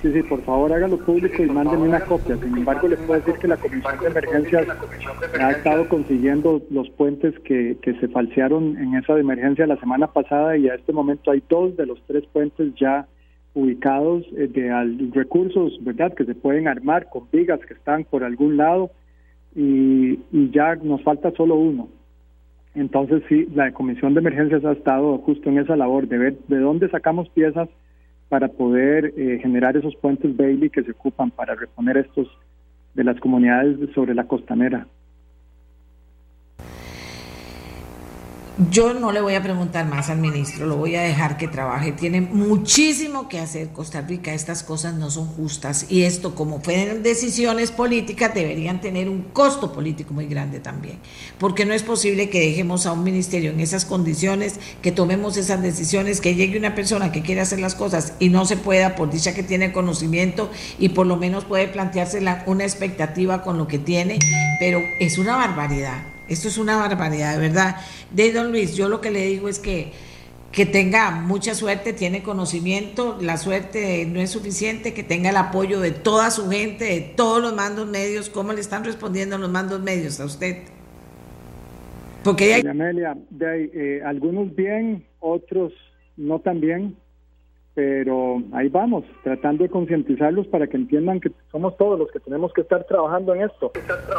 Speaker 9: Sí, sí, por favor hágalo público y mándenme una copia. Sin embargo, les puedo decir que la Comisión de Emergencias ha estado consiguiendo los puentes que, que se falsearon en esa de emergencia la semana pasada y a este momento hay dos de los tres puentes ya ubicados eh, de recursos, ¿verdad?, que se pueden armar con vigas que están por algún lado y, y ya nos falta solo uno. Entonces sí, la Comisión de Emergencias ha estado justo en esa labor de ver de dónde sacamos piezas para poder eh, generar esos puentes Bailey que se ocupan para reponer estos de las comunidades sobre la costanera.
Speaker 2: Yo no le voy a preguntar más al ministro, lo voy a dejar que trabaje. Tiene muchísimo que hacer Costa Rica, estas cosas no son justas y esto como fueron decisiones políticas deberían tener un costo político muy grande también, porque no es posible que dejemos a un ministerio en esas condiciones, que tomemos esas decisiones, que llegue una persona que quiere hacer las cosas y no se pueda por dicha que tiene conocimiento y por lo menos puede plantearse una expectativa con lo que tiene, pero es una barbaridad. Esto es una barbaridad, de verdad. De don Luis, yo lo que le digo es que, que tenga mucha suerte, tiene conocimiento, la suerte no es suficiente, que tenga el apoyo de toda su gente, de todos los mandos medios. ¿Cómo le están respondiendo los mandos medios a usted?
Speaker 9: Porque hay... Amelia, de eh, algunos bien, otros no tan bien pero ahí vamos, tratando de concientizarlos para que entiendan que somos todos los que tenemos que estar trabajando en esto.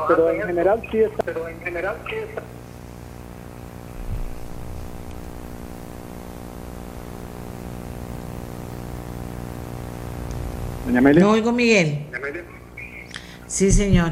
Speaker 9: Pero en, general sí está. Pero en general sí está.
Speaker 2: Doña Amelia. No oigo Miguel. Sí, señor.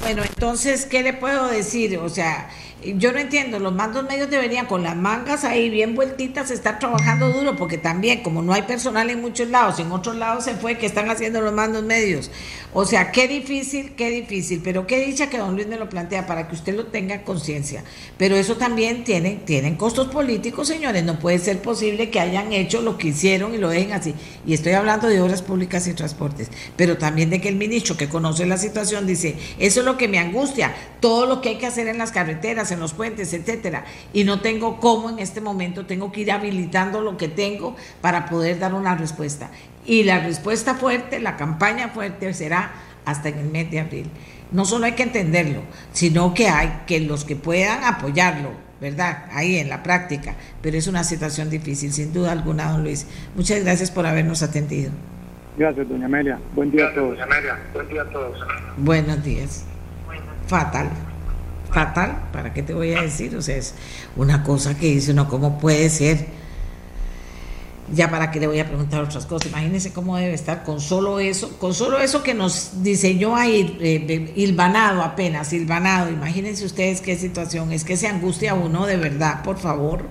Speaker 2: Bueno, entonces, ¿qué le puedo decir? O sea, yo no entiendo, los mandos medios deberían con las mangas ahí bien vueltitas estar trabajando duro, porque también como no hay personal en muchos lados, en otros lados se fue, que están haciendo los mandos medios. O sea, qué difícil, qué difícil, pero qué dicha que don Luis me lo plantea para que usted lo tenga conciencia. Pero eso también tiene, tienen costos políticos, señores, no puede ser posible que hayan hecho lo que hicieron y lo dejen así. Y estoy hablando de obras públicas y transportes, pero también de que el ministro que conoce la situación dice, eso es lo que me angustia, todo lo que hay que hacer en las carreteras, en los puentes, etcétera, y no tengo cómo en este momento, tengo que ir habilitando lo que tengo para poder dar una respuesta. Y la respuesta fuerte, la campaña fuerte será hasta en el mes de abril. No solo hay que entenderlo, sino que hay que los que puedan apoyarlo, ¿verdad? Ahí en la práctica, pero es una situación difícil, sin duda alguna, don Luis. Muchas gracias por habernos atendido.
Speaker 9: Gracias, doña Amelia. Buen día a todos. Doña Amelia.
Speaker 2: Buen día a todos. Buenos días. Fatal fatal, ¿para qué te voy a decir? O sea, es una cosa que dice uno, ¿cómo puede ser? Ya para qué le voy a preguntar otras cosas, imagínense cómo debe estar con solo eso, con solo eso que nos diseñó ahí, eh, hilvanado apenas, hilvanado, imagínense ustedes qué situación, es que se angustia uno de verdad, por favor,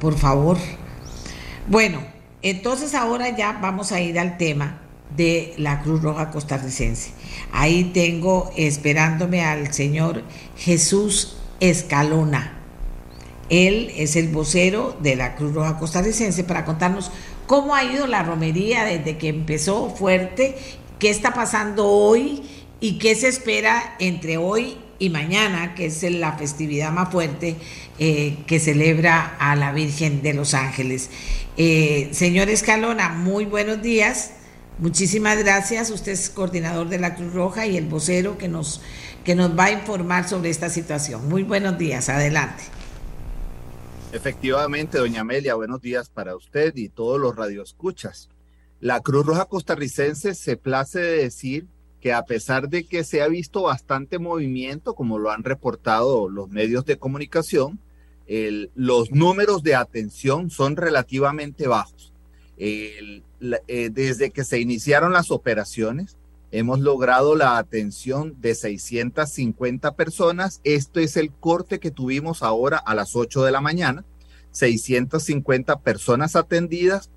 Speaker 2: por favor. Bueno, entonces ahora ya vamos a ir al tema de la Cruz Roja costarricense. Ahí tengo esperándome al señor Jesús Escalona. Él es el vocero de la Cruz Roja costarricense para contarnos cómo ha ido la romería desde que empezó fuerte, qué está pasando hoy y qué se espera entre hoy y mañana, que es la festividad más fuerte eh, que celebra a la Virgen de los Ángeles. Eh, señor Escalona, muy buenos días. Muchísimas gracias. Usted es coordinador de la Cruz Roja y el vocero que nos, que nos va a informar sobre esta situación. Muy buenos días. Adelante.
Speaker 10: Efectivamente, doña Amelia, buenos días para usted y todos los radioescuchas. La Cruz Roja costarricense se place de decir que a pesar de que se ha visto bastante movimiento, como lo han reportado los medios de comunicación, los números de atención son relativamente bajos. Eh, desde que se iniciaron las operaciones, hemos logrado la atención de 650 personas. Esto es el corte que tuvimos ahora a las 8 de la mañana. 650 personas atendidas,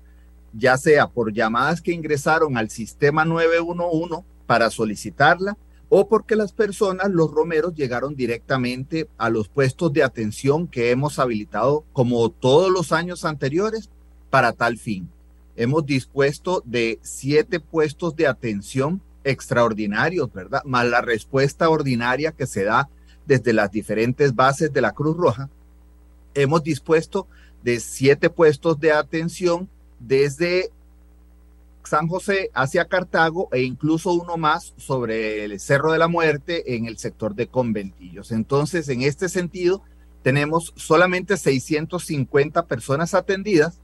Speaker 10: ya sea por llamadas que ingresaron al sistema 911 para solicitarla o porque las personas, los romeros, llegaron directamente a los puestos de atención que hemos habilitado como todos los años anteriores para tal fin. Hemos dispuesto de siete puestos de atención extraordinarios, ¿verdad? Más la respuesta ordinaria que se da desde las diferentes bases de la Cruz Roja. Hemos dispuesto de siete puestos de atención desde San José hacia Cartago e incluso uno más sobre el Cerro de la Muerte en el sector de Conventillos. Entonces, en este sentido, tenemos solamente 650 personas atendidas,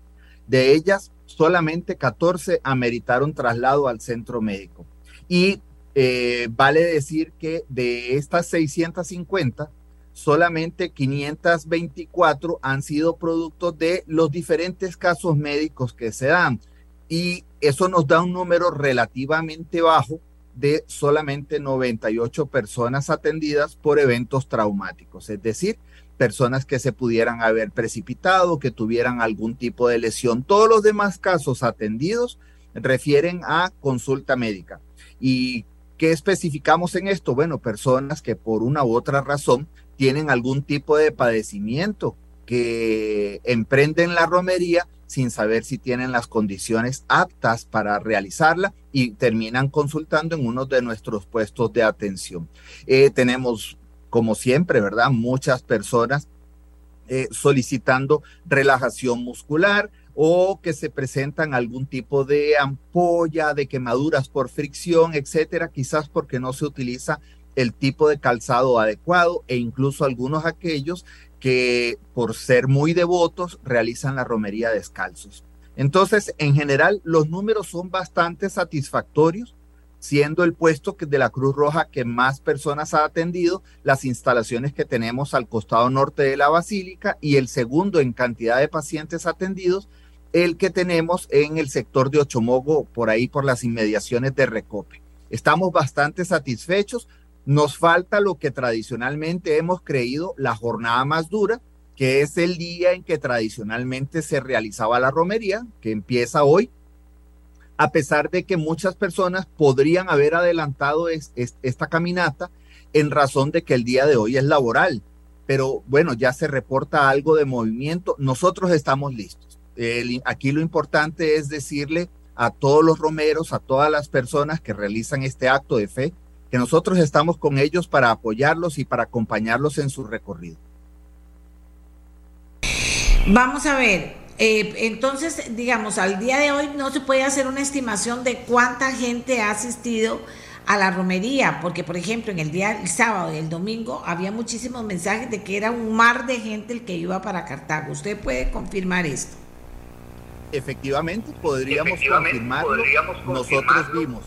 Speaker 10: de ellas solamente 14 ameritaron traslado al centro médico. Y eh, vale decir que de estas 650, solamente 524 han sido producto de los diferentes casos médicos que se dan y eso nos da un número relativamente bajo de solamente 98 personas atendidas por eventos traumáticos, es decir, personas que se pudieran haber precipitado, que tuvieran algún tipo de lesión. Todos los demás casos atendidos refieren a consulta médica. ¿Y qué especificamos en esto? Bueno, personas que por una u otra razón tienen algún tipo de padecimiento, que emprenden la romería sin saber si tienen las condiciones aptas para realizarla y terminan consultando en uno de nuestros puestos de atención. Eh, tenemos, como siempre, ¿verdad? Muchas personas eh, solicitando relajación muscular o que se presentan algún tipo de ampolla, de quemaduras por fricción, etcétera, quizás porque no se utiliza el tipo de calzado adecuado e incluso algunos aquellos que por ser muy devotos realizan la romería descalzos. Entonces, en general, los números son bastante satisfactorios, siendo el puesto de la Cruz Roja que más personas ha atendido, las instalaciones que tenemos al costado norte de la Basílica y el segundo en cantidad de pacientes atendidos, el que tenemos en el sector de Ochomogo, por ahí por las inmediaciones de Recope. Estamos bastante satisfechos, nos falta lo que tradicionalmente hemos creído la jornada más dura, que es el día en que tradicionalmente se realizaba la romería, que empieza hoy, a pesar de que muchas personas podrían haber adelantado esta caminata en razón de que el día de hoy es laboral. Pero bueno, ya se reporta algo de movimiento. Nosotros estamos listos. aquí lo importante es decirle a todos los romeros, a todas las personas que realizan este acto de fe, que nosotros estamos con ellos para apoyarlos y para acompañarlos en su recorrido.
Speaker 2: Vamos a ver, eh, entonces, digamos, al día de hoy no se puede hacer una estimación de cuánta gente ha asistido a la romería, porque por ejemplo en el día el sábado y el domingo había muchísimos mensajes de que era un mar de gente el que iba para Cartago. ¿Usted puede confirmar esto?
Speaker 10: Efectivamente, podríamos confirmarlo. Nosotros vimos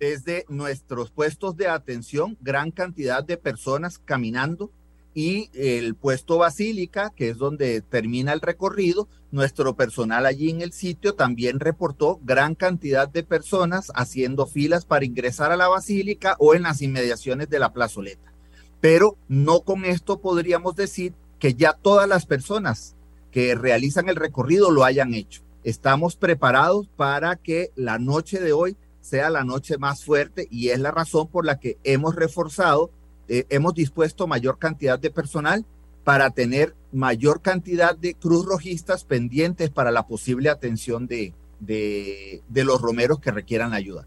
Speaker 10: desde nuestros puestos de atención, gran cantidad de personas caminando y el puesto Basílica, que es donde termina el recorrido, nuestro personal allí en el sitio también reportó gran cantidad de personas haciendo filas para ingresar a la Basílica o en las inmediaciones de la plazoleta. Pero no con esto podríamos decir que ya todas las personas que realizan el recorrido lo hayan hecho estamos preparados para que la noche de hoy sea la noche más fuerte y es la razón por la que hemos reforzado, eh, hemos dispuesto mayor cantidad de personal para tener mayor cantidad de cruz rojistas pendientes para la posible atención de, de, los romeros que requieran ayuda.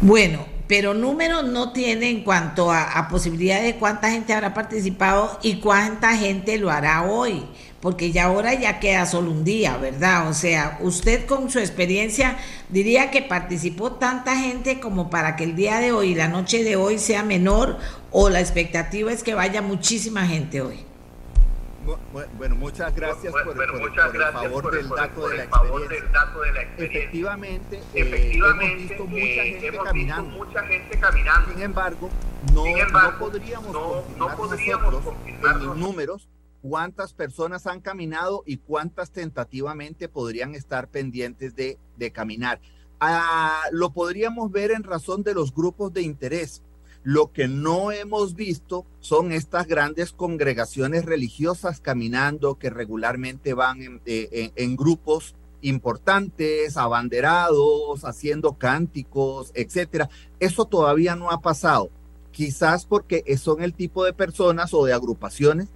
Speaker 2: Bueno, pero números no tiene en cuanto a, a, posibilidad de cuánta gente habrá participado y cuánta gente lo hará hoy, porque ya ahora ya queda solo un día, ¿verdad? O sea, usted con su experiencia diría que participó tanta gente como para que el día de hoy, la noche de hoy sea menor o la expectativa es que vaya muchísima gente hoy.
Speaker 10: Bueno, muchas gracias por, bueno, por, muchas por gracias el favor, por del, dato por el favor del dato de la experiencia. Efectivamente, Efectivamente eh, hemos visto mucha, eh, gente, hemos caminando. Visto mucha gente caminando. Sin embargo, no, Sin embargo, no podríamos no, confirmar no podríamos nosotros en los números cuántas personas han caminado y cuántas tentativamente podrían estar pendientes de, caminar. Ah, lo podríamos ver en razón de los grupos de interés lo que no hemos visto son estas grandes congregaciones religiosas caminando que regularmente van en, en, en grupos importantes, abanderados, haciendo cánticos, etcétera. Eso todavía no ha pasado. Quizás porque son el tipo de personas o de agrupaciones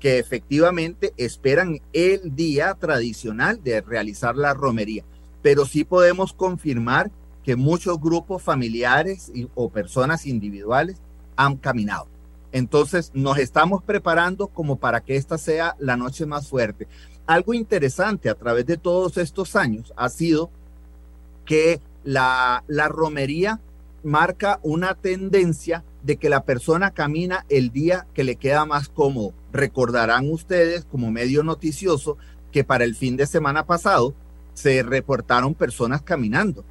Speaker 10: que efectivamente esperan el día tradicional de realizar la romería. Pero sí podemos confirmar que muchos grupos familiares o personas individuales han caminado. Entonces nos estamos preparando como para que esta sea la noche más fuerte. Algo interesante a través de todos estos años ha sido que la, la romería marca una tendencia de que la persona camina el día que le queda más cómodo. Recordarán ustedes como medio noticioso que para el fin de semana pasado se reportaron personas caminando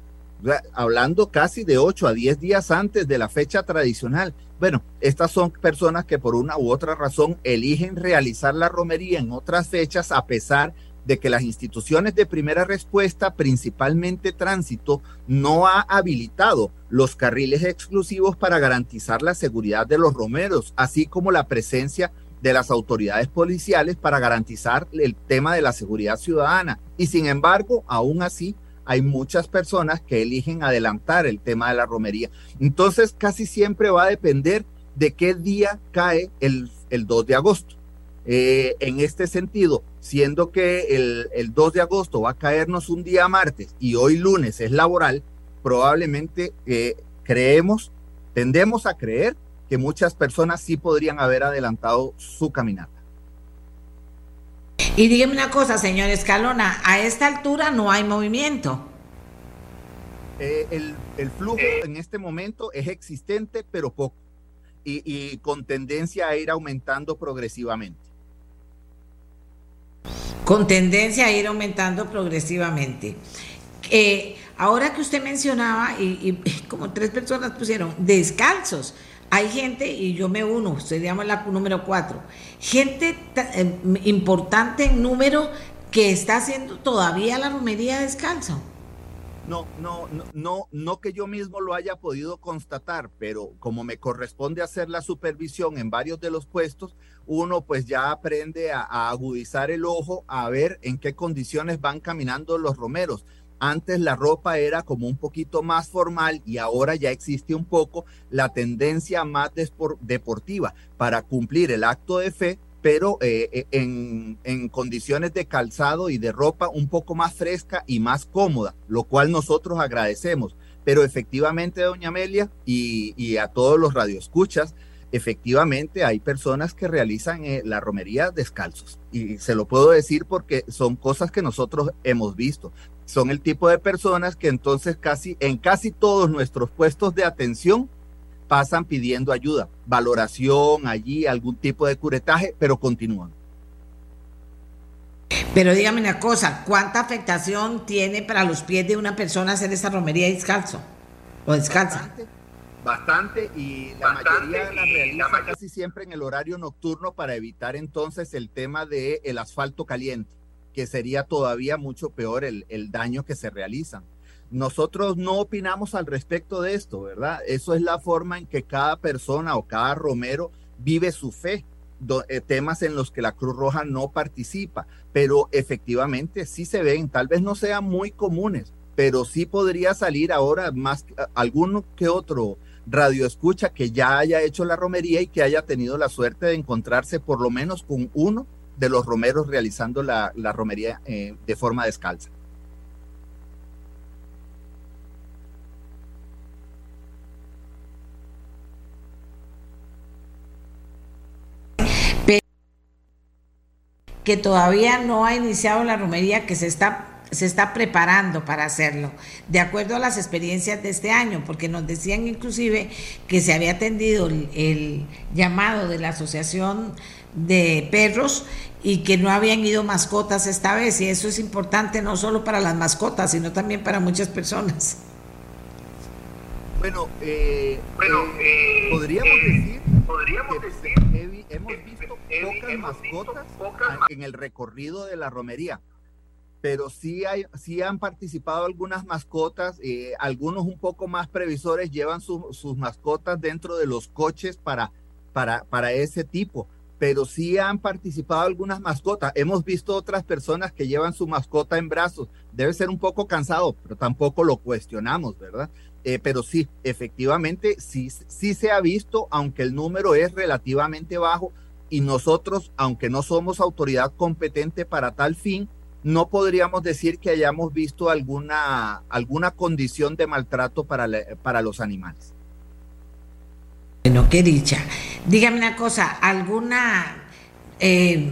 Speaker 10: hablando casi de 8 a 10 días antes de la fecha tradicional. Bueno, estas son personas que por una u otra razón eligen realizar la romería en otras fechas a pesar de que las instituciones de primera respuesta, principalmente tránsito, no ha habilitado los carriles exclusivos para garantizar la seguridad de los romeros, así como la presencia de las autoridades policiales para garantizar el tema de la seguridad ciudadana. Y sin embargo, aún así, hay muchas personas que eligen adelantar el tema de la romería. Entonces, casi siempre va a depender de qué día cae el, el 2 de agosto. Eh, en este sentido, siendo que el, el 2 de agosto va a caernos un día martes y hoy lunes es laboral, probablemente eh, creemos, tendemos a creer que muchas personas sí podrían haber adelantado su caminata.
Speaker 2: Y dígame una cosa, señor Escalona, a esta altura no hay movimiento.
Speaker 10: Eh, el, el, flujo en este momento es existente, pero poco, y, y, con tendencia a ir aumentando progresivamente.
Speaker 2: Con tendencia a ir aumentando progresivamente. Eh, ahora que usted mencionaba, y, y como tres personas pusieron, descalzos, hay gente, y yo me uno, seríamos la número cuatro, gente eh, importante en número que está haciendo todavía la romería descalzo.
Speaker 10: No, no, no, no, no que yo mismo lo haya podido constatar, pero como me corresponde hacer la supervisión en varios de los puestos, uno pues ya aprende a, a agudizar el ojo a ver en qué condiciones van caminando los romeros antes la ropa era como un poquito más formal y ahora ya existe un poco la tendencia más deportiva para cumplir el acto de fe, pero eh, eh, en, en, condiciones de calzado y de ropa un poco más fresca y más cómoda, lo cual nosotros agradecemos. Pero efectivamente, doña Amelia, y, y a todos los radioescuchas, efectivamente hay personas que realizan eh, la romería descalzos. Y se lo puedo decir porque son cosas que nosotros hemos visto son el tipo de personas que entonces casi en casi todos nuestros puestos de atención pasan pidiendo ayuda, valoración allí, algún tipo de curetaje, pero continúan.
Speaker 2: Pero dígame una cosa, ¿cuánta afectación tiene para los pies de una persona hacer esa romería descalzo o descalza?
Speaker 10: Bastante, bastante y la bastante, mayoría la realiza la casi siempre en el horario nocturno para evitar entonces el tema del el asfalto caliente que sería todavía mucho peor el, el daño que se realiza. Nosotros no opinamos al respecto de esto, ¿verdad? Eso es la forma en que cada persona o cada romero vive su fe. eh, temas en los que la Cruz Roja no participa, pero efectivamente sí se ven, tal vez no sean muy comunes, pero sí podría salir ahora más alguno que otro radio escucha que ya haya hecho la romería y que haya tenido la suerte de encontrarse por lo menos con uno de los romeros realizando la, romería eh, de forma descalza.
Speaker 2: que todavía no ha iniciado la romería, que se está se está preparando para hacerlo, de acuerdo a las experiencias de este año, porque nos decían inclusive que se había atendido el, llamado de la Asociación de Perros y que no habían ido mascotas esta vez, y eso es importante no solo para las mascotas, sino también para muchas personas.
Speaker 10: Bueno, eh, bueno eh, podríamos decir, podríamos decir hemos visto pocas mascotas en el recorrido de la romería. Pero sí, hay, sí han participado algunas mascotas, eh, algunos un poco más previsores llevan sus mascotas dentro de los coches para, para, para ese tipo, pero sí han participado algunas mascotas. Hemos visto otras personas que llevan su mascota en brazos. Debe ser un poco cansado, pero tampoco lo cuestionamos, ¿verdad? Eh, pero sí, efectivamente, sí, sí se ha visto, aunque el número es relativamente bajo y nosotros, aunque no somos autoridad competente para tal fin, no podríamos decir que hayamos visto alguna, alguna condición de maltrato para, para los animales.
Speaker 2: Bueno, qué dicha. Dígame una cosa, ¿alguna eh,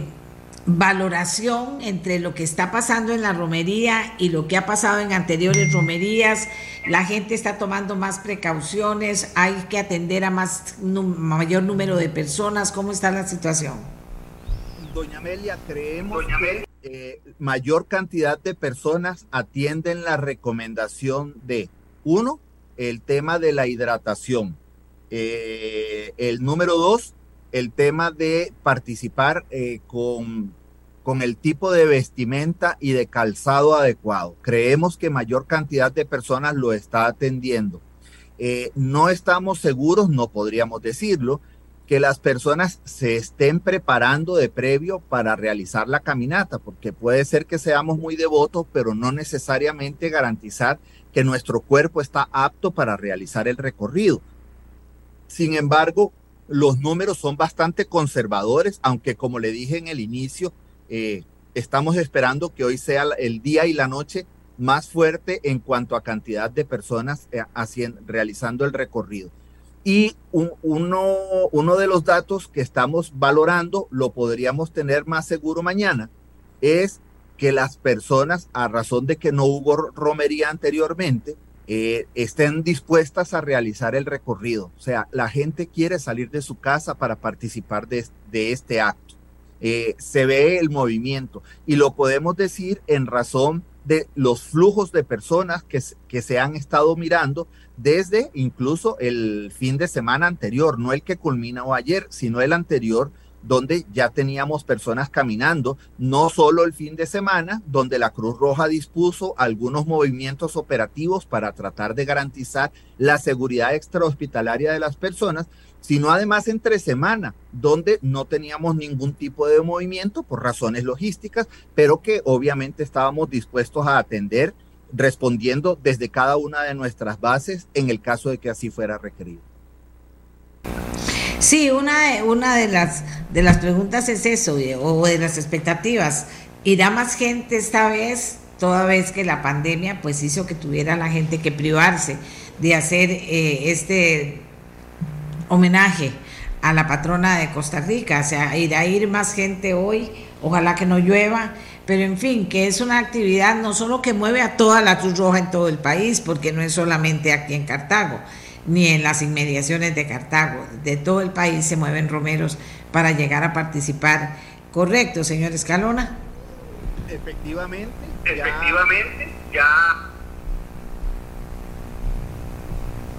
Speaker 2: valoración entre lo que está pasando en la romería y lo que ha pasado en anteriores romerías? La gente está tomando más precauciones, hay que atender a más mayor número de personas. ¿Cómo está la situación?
Speaker 10: Doña Amelia, creemos que eh, mayor cantidad de personas atienden la recomendación de, uno, el tema de la hidratación. Eh, el número dos, el tema de participar eh, con, con el tipo de vestimenta y de calzado adecuado. Creemos que mayor cantidad de personas lo está atendiendo. no estamos seguros, no podríamos decirlo, que las personas se estén preparando de previo para realizar la caminata, porque puede ser que seamos muy devotos, pero no necesariamente garantizar que nuestro cuerpo está apto para realizar el recorrido. Sin embargo, los números son bastante conservadores, aunque como le dije en el inicio, eh, estamos esperando que hoy sea el día y la noche más fuerte en cuanto a cantidad de personas eh, haciendo, realizando el recorrido. Y uno, uno de los datos que estamos valorando, lo podríamos tener más seguro mañana, es que las personas, a razón de que no hubo romería anteriormente, eh, estén dispuestas a realizar el recorrido. O sea, la gente quiere salir de su casa para participar de, este acto. Eh, se ve el movimiento y lo podemos decir en razón de los flujos de personas que, que se han estado mirando desde incluso el fin de semana anterior, no el que culmina o ayer, sino el anterior, donde ya teníamos personas caminando, no solo el fin de semana, donde la Cruz Roja dispuso algunos movimientos operativos para tratar de garantizar la seguridad extrahospitalaria de las personas, sino además entre semana, donde no teníamos ningún tipo de movimiento por razones logísticas, pero que obviamente estábamos dispuestos a atender respondiendo desde cada una de nuestras bases en el caso de que así fuera requerido.
Speaker 2: Sí, una, una de, las, de las preguntas es eso, o de las expectativas. ¿Irá más gente esta vez, toda vez que la pandemia pues hizo que tuviera la gente que privarse de hacer eh, este homenaje a la patrona de Costa Rica? O sea, irá a ir más gente hoy, ojalá que no llueva pero en fin, que es una actividad no solo que mueve a toda la Cruz Roja en todo el país, porque no es solamente aquí en Cartago, ni en las inmediaciones de Cartago, de todo el país se mueven romeros para llegar a participar. Correcto, señor Escalona.
Speaker 10: Efectivamente.
Speaker 11: Efectivamente, ya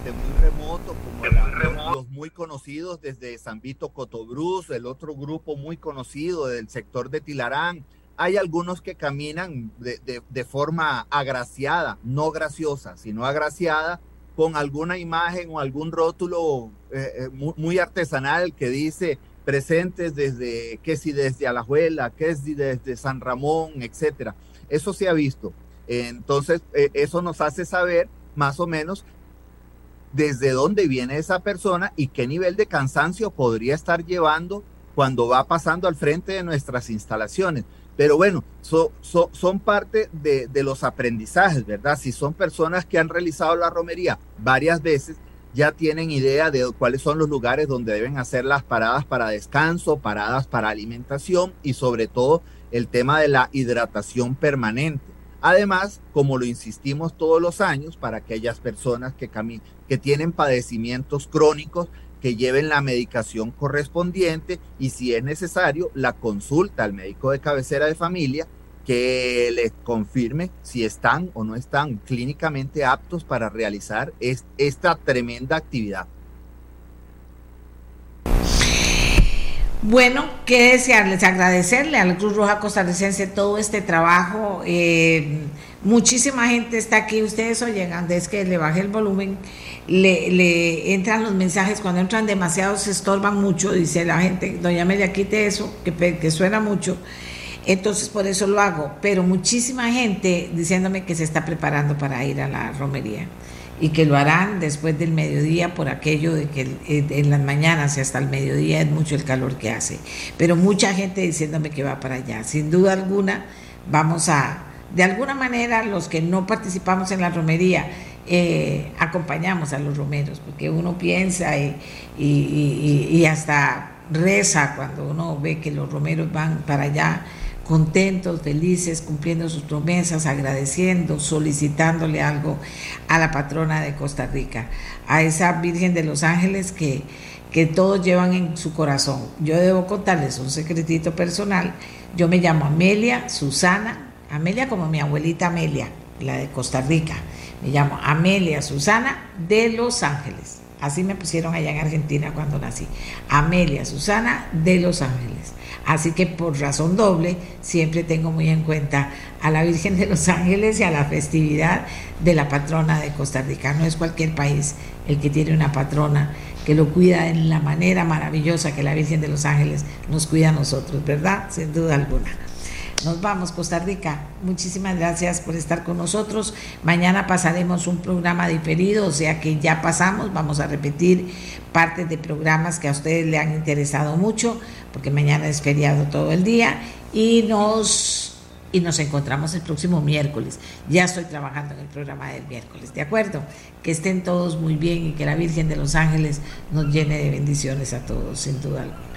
Speaker 10: de muy remoto, como los muy conocidos desde San Vito Cotobruz, el otro grupo muy conocido del sector de Tilarán, hay algunos que caminan de, forma agraciada, no graciosa, sino agraciada, con alguna imagen o algún rótulo eh, eh, muy, artesanal que dice presentes desde, que si desde Alajuela, que si desde San Ramón, etcétera. Eso se ha visto. Entonces, eh, eso nos hace saber más o menos desde dónde viene esa persona y qué nivel de cansancio podría estar llevando cuando va pasando al frente de nuestras instalaciones. Pero bueno, son parte de, los aprendizajes, ¿verdad? Si son personas que han realizado la romería varias veces, ya tienen idea de cuáles son los lugares donde deben hacer las paradas para descanso, paradas para alimentación y sobre todo el tema de la hidratación permanente. Además, como lo insistimos todos los años, para aquellas personas que, que tienen padecimientos crónicos, que lleven la medicación correspondiente y si es necesario, la consulta al médico de cabecera de familia que les confirme si están o no están clínicamente aptos para realizar esta tremenda actividad.
Speaker 2: Bueno, qué desearles, agradecerle al Cruz Roja Costarricense todo este trabajo. Eh, muchísima gente está aquí, ustedes oyen, es que le baje el volumen, le, entran los mensajes, cuando entran demasiado se estorban mucho, dice la gente, doña Media, quite eso, que, que suena mucho. Entonces por eso lo hago, pero muchísima gente diciéndome que se está preparando para ir a la romería y que lo harán después del mediodía por aquello de que en las mañanas y hasta el mediodía es mucho el calor que hace. Pero mucha gente diciéndome que va para allá. Sin duda alguna vamos a, de alguna manera los que no participamos en la romería, eh, acompañamos a los romeros, porque uno piensa y, y hasta reza cuando uno ve que los romeros van para allá contentos, felices, cumpliendo sus promesas, agradeciendo, solicitándole algo a la patrona de Costa Rica, a esa Virgen de los Ángeles que, que todos llevan en su corazón. Yo debo contarles un secretito personal. Yo me llamo Amelia Susana, Amelia como mi abuelita Amelia, la de Costa Rica. Me llamo Amelia Susana de Los Ángeles. Así me pusieron allá en Argentina cuando nací. Amelia Susana de Los Ángeles. Así que por razón doble siempre tengo muy en cuenta a la Virgen de los Ángeles y a la festividad de la patrona de Costa Rica. No es cualquier país el que tiene una patrona que lo cuida en la manera maravillosa que la Virgen de los Ángeles nos cuida a nosotros, ¿verdad? Sin duda alguna. Nos vamos, Costa Rica. Muchísimas gracias por estar con nosotros. Mañana pasaremos un programa diferido, o sea que ya pasamos, vamos a repetir partes de programas que a ustedes le han interesado mucho, porque mañana es feriado todo el día y nos y nos encontramos el próximo miércoles. Ya estoy trabajando en el programa del miércoles, ¿de acuerdo? Que estén todos muy bien y que la Virgen de los Ángeles nos llene de bendiciones a todos, sin duda alguna.